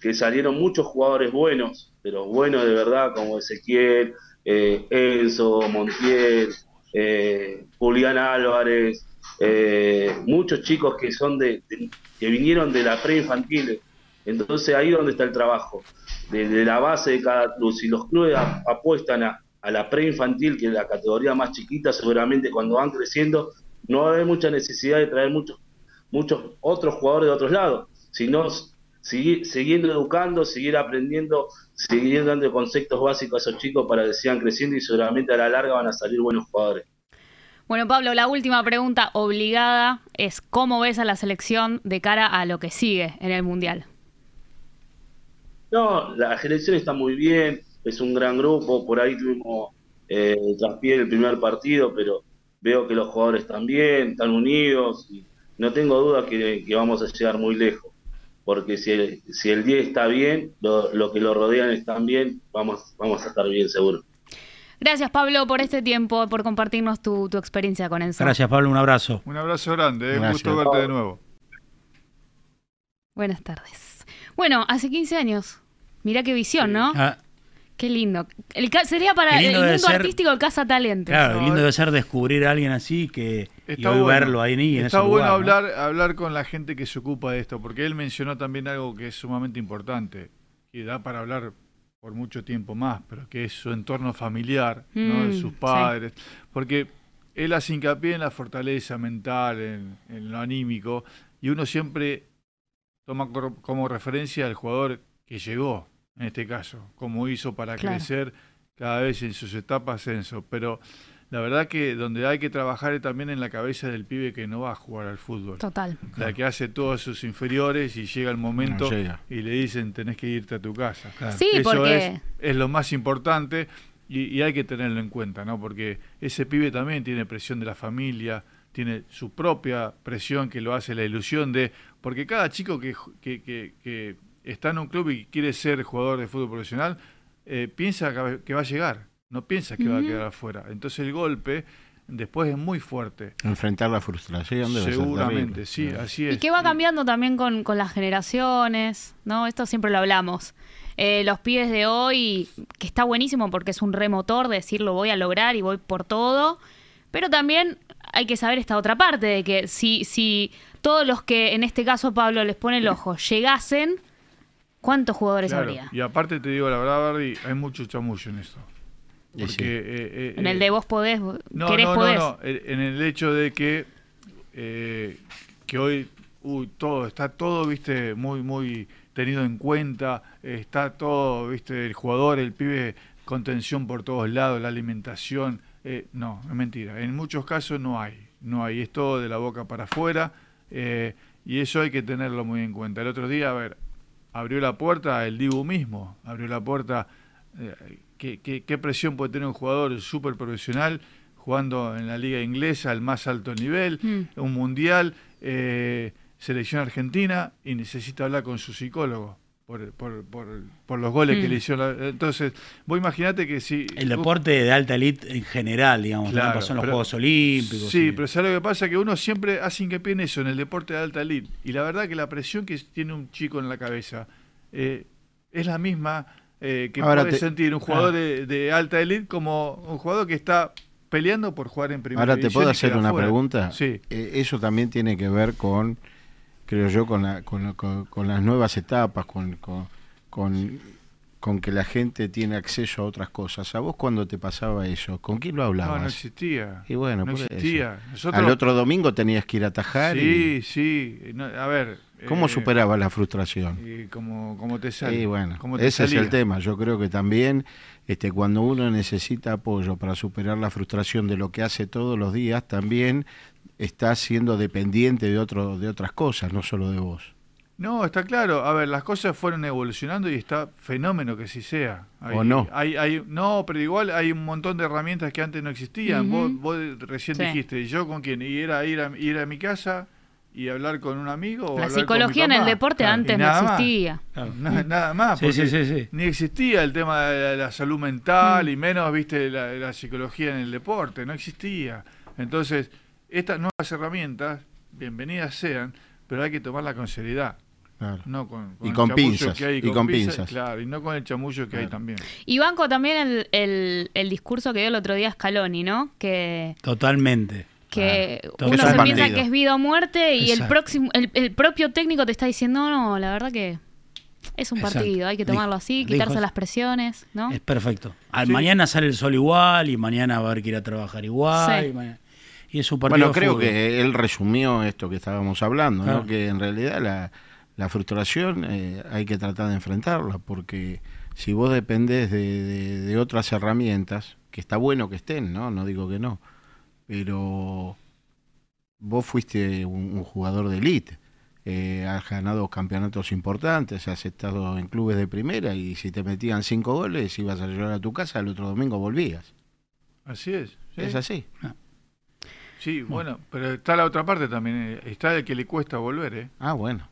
que salieron muchos jugadores buenos, pero buenos de verdad, como Ezequiel, eh, Enzo, Montiel, eh, Julián Álvarez, eh, muchos chicos que son de, de- que vinieron de la pre-infantil. Entonces ahí es donde está el trabajo, de, de la base de cada club. Si los clubes apuestan a, la pre-infantil, que es la categoría más chiquita, seguramente cuando van creciendo no haber mucha necesidad de traer muchos muchos otros jugadores de otros lados, sino seguir, siguiendo educando, seguir aprendiendo, seguir dando conceptos básicos a esos chicos para que sigan creciendo y seguramente a la larga van a salir buenos jugadores. Bueno, Pablo, la última pregunta obligada es ¿cómo ves a la selección de cara a lo que sigue en el Mundial? No, la selección está muy bien, es un gran grupo, por ahí tuvimos eh, traspié el primer partido, pero veo que los jugadores están bien, están unidos, y no tengo duda que, que vamos a llegar muy lejos, porque si el, si el 10 está bien, lo, lo que lo rodean están bien, vamos, vamos a estar bien seguro. Gracias, Pablo, por este tiempo, por compartirnos tu, tu experiencia con Enzo. Gracias, Pablo. Un abrazo. Un abrazo grande, eh, un gusto verte de nuevo. Buenas tardes. Bueno, hace 15 años. Mirá qué visión, ¿no? Ah, Qué lindo. El sería para el lindo mundo ser- artístico el Casa Talentos. claro, lindo debe ser descubrir a alguien así que y hoy bueno. verlo ahí en Está ese bueno lugar, ¿no? hablar, hablar con la gente que se ocupa de esto, porque él mencionó también algo que es sumamente importante, que da para hablar por mucho tiempo más, pero que es su entorno familiar, ¿no? de Mm, sus sí. padres, porque él hace hincapié en la fortaleza mental, en, en lo anímico, y uno siempre toma cor- como referencia al jugador que llegó, en este caso, cómo hizo para Claro. crecer cada vez en sus etapas ascenso, pero la verdad que donde hay que trabajar es también en la cabeza del pibe que no va a jugar al fútbol. Total. La que hace todos sus inferiores y llega el momento No llega. y le dicen tenés que irte a tu casa. Sí, Eso porque- es, es lo más importante y, y hay que tenerlo en cuenta, ¿no? Porque ese pibe también tiene presión de la familia, tiene su propia presión que lo hace la ilusión de... Porque cada chico que, ju- que, que- que está en un club y quiere ser jugador de fútbol profesional, eh, piensa que va- a llegar, no piensa que va a quedar afuera. Entonces el golpe después es muy fuerte. Enfrentar la frustración debe ser Seguramente, sí, así es. Y que va cambiando también con, con las generaciones, ¿no? Esto siempre lo hablamos. Eh, los pibes de hoy, que está buenísimo porque es un remotor, decir lo voy a lograr y voy por todo, pero también hay que saber esta otra parte, de que si, si todos los que en este caso Pablo les pone el ojo llegasen, ¿cuántos jugadores Claro, habría? Y aparte te digo la verdad, Barry, hay mucho chamullo en esto. Porque, sí. eh, eh, En el eh, de vos podés, no, querés no, podés. No, no, en el hecho de que, eh, que hoy uy, todo, está todo, viste, muy, muy tenido en cuenta, está todo, viste, el jugador, el pibe con tensión por todos lados, la alimentación, eh, no, es mentira, en muchos casos no hay, no hay, es todo de la boca para afuera, eh, y eso hay que tenerlo muy en cuenta. El otro día, a ver, abrió la puerta el Dibu mismo, abrió la puerta, eh, ¿qué, qué, qué presión puede tener un jugador súper profesional jugando en la liga inglesa al más alto nivel, Mm. un mundial, eh, selección argentina y necesita hablar con su psicólogo por, por, por, por los goles que Mm. le hicieron. la- Entonces, vos imaginate que si... El deporte de alta elite en general, digamos, ¿no? Claro, pasó en los pero- Juegos Olímpicos. Sí, y- pero ¿sabes lo que pasa? Que uno siempre hace hincapié en eso, en el deporte de alta elite. Y la verdad que la presión que tiene un chico en la cabeza eh, es la misma eh, que Ahora puede te- sentir un jugador Ah. de, de alta elite como un jugador que está peleando por jugar en primera Ahora te puedo hacer una fuera. pregunta. Sí. Eh, eso también tiene que ver con, creo yo, con, la- con, la- con- con las nuevas etapas, con, con, que la gente tiene acceso a otras cosas. ¿A vos cuando te pasaba eso? ¿Con quién lo hablabas? No, no existía. Y bueno, no por eso. existía. Nosotros- Al otro domingo tenías que ir a atajar. Sí, y- sí. No, a ver. ¿Cómo eh, superabas la frustración? Y como, como te sale. Y bueno, te ese es el tema. Yo creo que también este, cuando uno necesita apoyo para superar la frustración de lo que hace todos los días, también está siendo dependiente de, otro, de otras cosas, no solo de vos. No, está claro. A ver, las cosas fueron evolucionando y está fenómeno que sí sea. Hay- ¿O no? Hay, hay, no, pero igual hay un montón de herramientas que antes no existían. Vos, vos recién Sí. dijiste, ¿y yo con quién? Y era ir a, ir a mi casa y hablar con un amigo. o La psicología en el deporte Claro. antes no más. existía. Na- nada más, Sí, porque sí, sí, sí. ni existía el tema de la, la salud Mm. mental y menos, viste, la, la psicología en el deporte, no existía. Entonces, estas nuevas herramientas, bienvenidas sean, pero hay que tomarlas con seriedad. Claro. No con, Y el con pinzas, que hay, y con pinzas. Claro, y no con el chamullo que hay también. Y banco también el, el- el discurso que dio el otro día Scaloni, ¿no? Que Totalmente. que uno es un se piensa partido. que es vida o muerte y el próximo el, el propio técnico te está diciendo no la verdad que es un Exacto. partido hay que tomarlo así dijo quitarse las presiones no Es perfecto. Al Sí. Mañana sale el sol igual y mañana va a haber que ir a trabajar igual. Sí. Y, mañana- y es un partido Bueno, creo que él resumió esto que estábamos hablando, Claro. ¿no? que en realidad la, la frustración eh, hay que tratar de enfrentarla, porque si vos dependés de, de- de otras herramientas, que está bueno que estén, ¿no? No digo que no, pero vos fuiste un, un jugador de élite, eh, has ganado campeonatos importantes, has estado en clubes de primera y si te metían cinco goles ibas a llegar a tu casa, el otro domingo volvías. Así es. ¿sí? Es así. Sí, bueno, pero está la otra parte también. eh, Está el que le cuesta volver, ¿eh? Ah, bueno.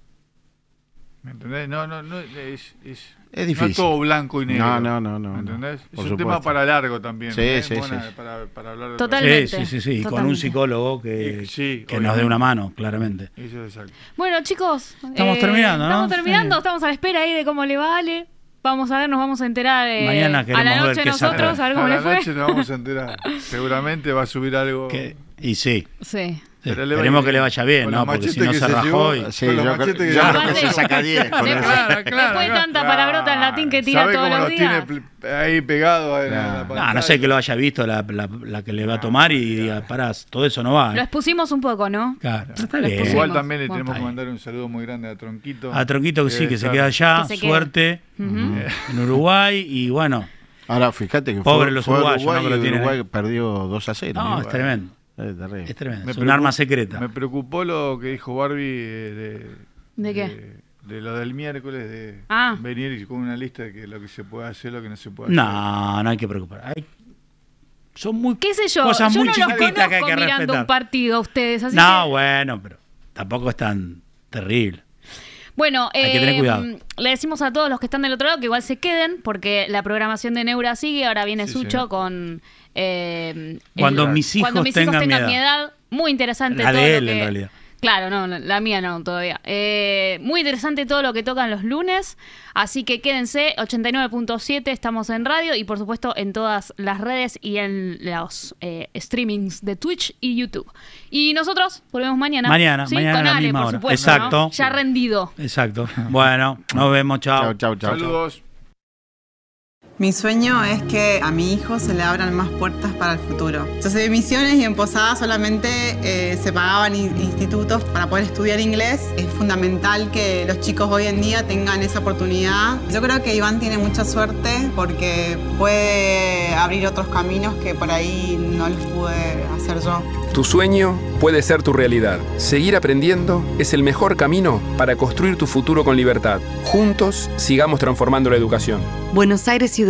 ¿Me entendés? No, no, no, es, es, Es difícil. No es todo blanco y negro. No, no, no, no, ¿Me no. entendés? Por es un supuesto. tema para largo también. Sí, ¿eh? sí, Buena sí. Para, para hablar de Totalmente. Sí, sí, sí, sí, y con un psicólogo que, Eh, sí, que nos dé una mano, claramente. Eso es exacto. bueno chicos Estamos eh, terminando, ¿no? estamos terminando Sí. estamos a la espera ahí de cómo le vale vamos a ver nos vamos a enterar eh, Mañana a la ver noche qué nosotros a ver cómo a le la fue noche nos vamos a enterar. [LAUGHS] Seguramente va a subir algo. Y sí. sí Sí, esperemos que le vaya bien, con ¿no? Porque si no se se rajó. y- Sí, yo, creo- que se saca 10 con después, eso. después de tanta palabrota en latín que tira ¿Sabe todos los los días tiene ahí pegado en la No, no sé que lo haya visto la, la- la que le va a tomar y diga, pará, todo eso no va. lo ¿eh? expusimos un poco no Claro. Igual también le Bueno. tenemos que mandar un saludo muy grande a Tronquito. A Tronquito que sí, que se queda allá, Que se quede. suerte, Ujú. en Uruguay y bueno, Ahora, fíjate que Pobre fue, los uruguayos, Uruguay ¿no? que lo tienen Uruguay perdió 2 a 0. no, es tremendo, Es terrible. es tremendo, Me es un arma secreta. Me preocupó lo que dijo Barbie eh, de, ¿De qué? De, de lo del miércoles, de Ah. venir con una lista de que lo que se puede hacer, lo que no se puede hacer. No, no hay que preocupar. Hay- son muy qué sé yo cosas yo muy no los chiquititas que hay conozco que mirando respetar. un partido a ustedes así No, que- bueno, pero tampoco es tan terrible. Bueno, Hay que tener eh, cuidado. le decimos a todos los que están del otro lado que igual se queden porque la programación de Neura sigue. Ahora viene Sí, Sucho con... eh, Cuando el- mis hijos cuando mis hijos tengan mi tengan mi edad. edad. Muy interesante La todo de lo que- en realidad. Claro, no, la- la mía no todavía. Eh, muy interesante todo lo que tocan los lunes. Así que quédense, 89.7, estamos en radio y por supuesto en todas las redes y en los eh, streamings de Twitch y YouTube. Y nosotros volvemos mañana. Mañana, ¿sí? mañana Con a la Ale, misma por hora. supuesto. Exacto. ¿no? Ya rendido. Exacto. Bueno, nos vemos, chao. Chao, chao, chao. Saludos. Mi sueño es que a mi hijo se le abran más puertas para el futuro. Yo soy de Misiones y en Posada solamente eh, se pagaban in- institutos para poder estudiar inglés. Es fundamental que los chicos hoy en día tengan esa oportunidad. Yo creo que Iván tiene mucha suerte porque puede abrir otros caminos que por ahí no los pude hacer yo. Tu sueño puede ser tu realidad. Seguir aprendiendo es el mejor camino para construir tu futuro con libertad. Juntos sigamos transformando la educación. Buenos Aires Ciudad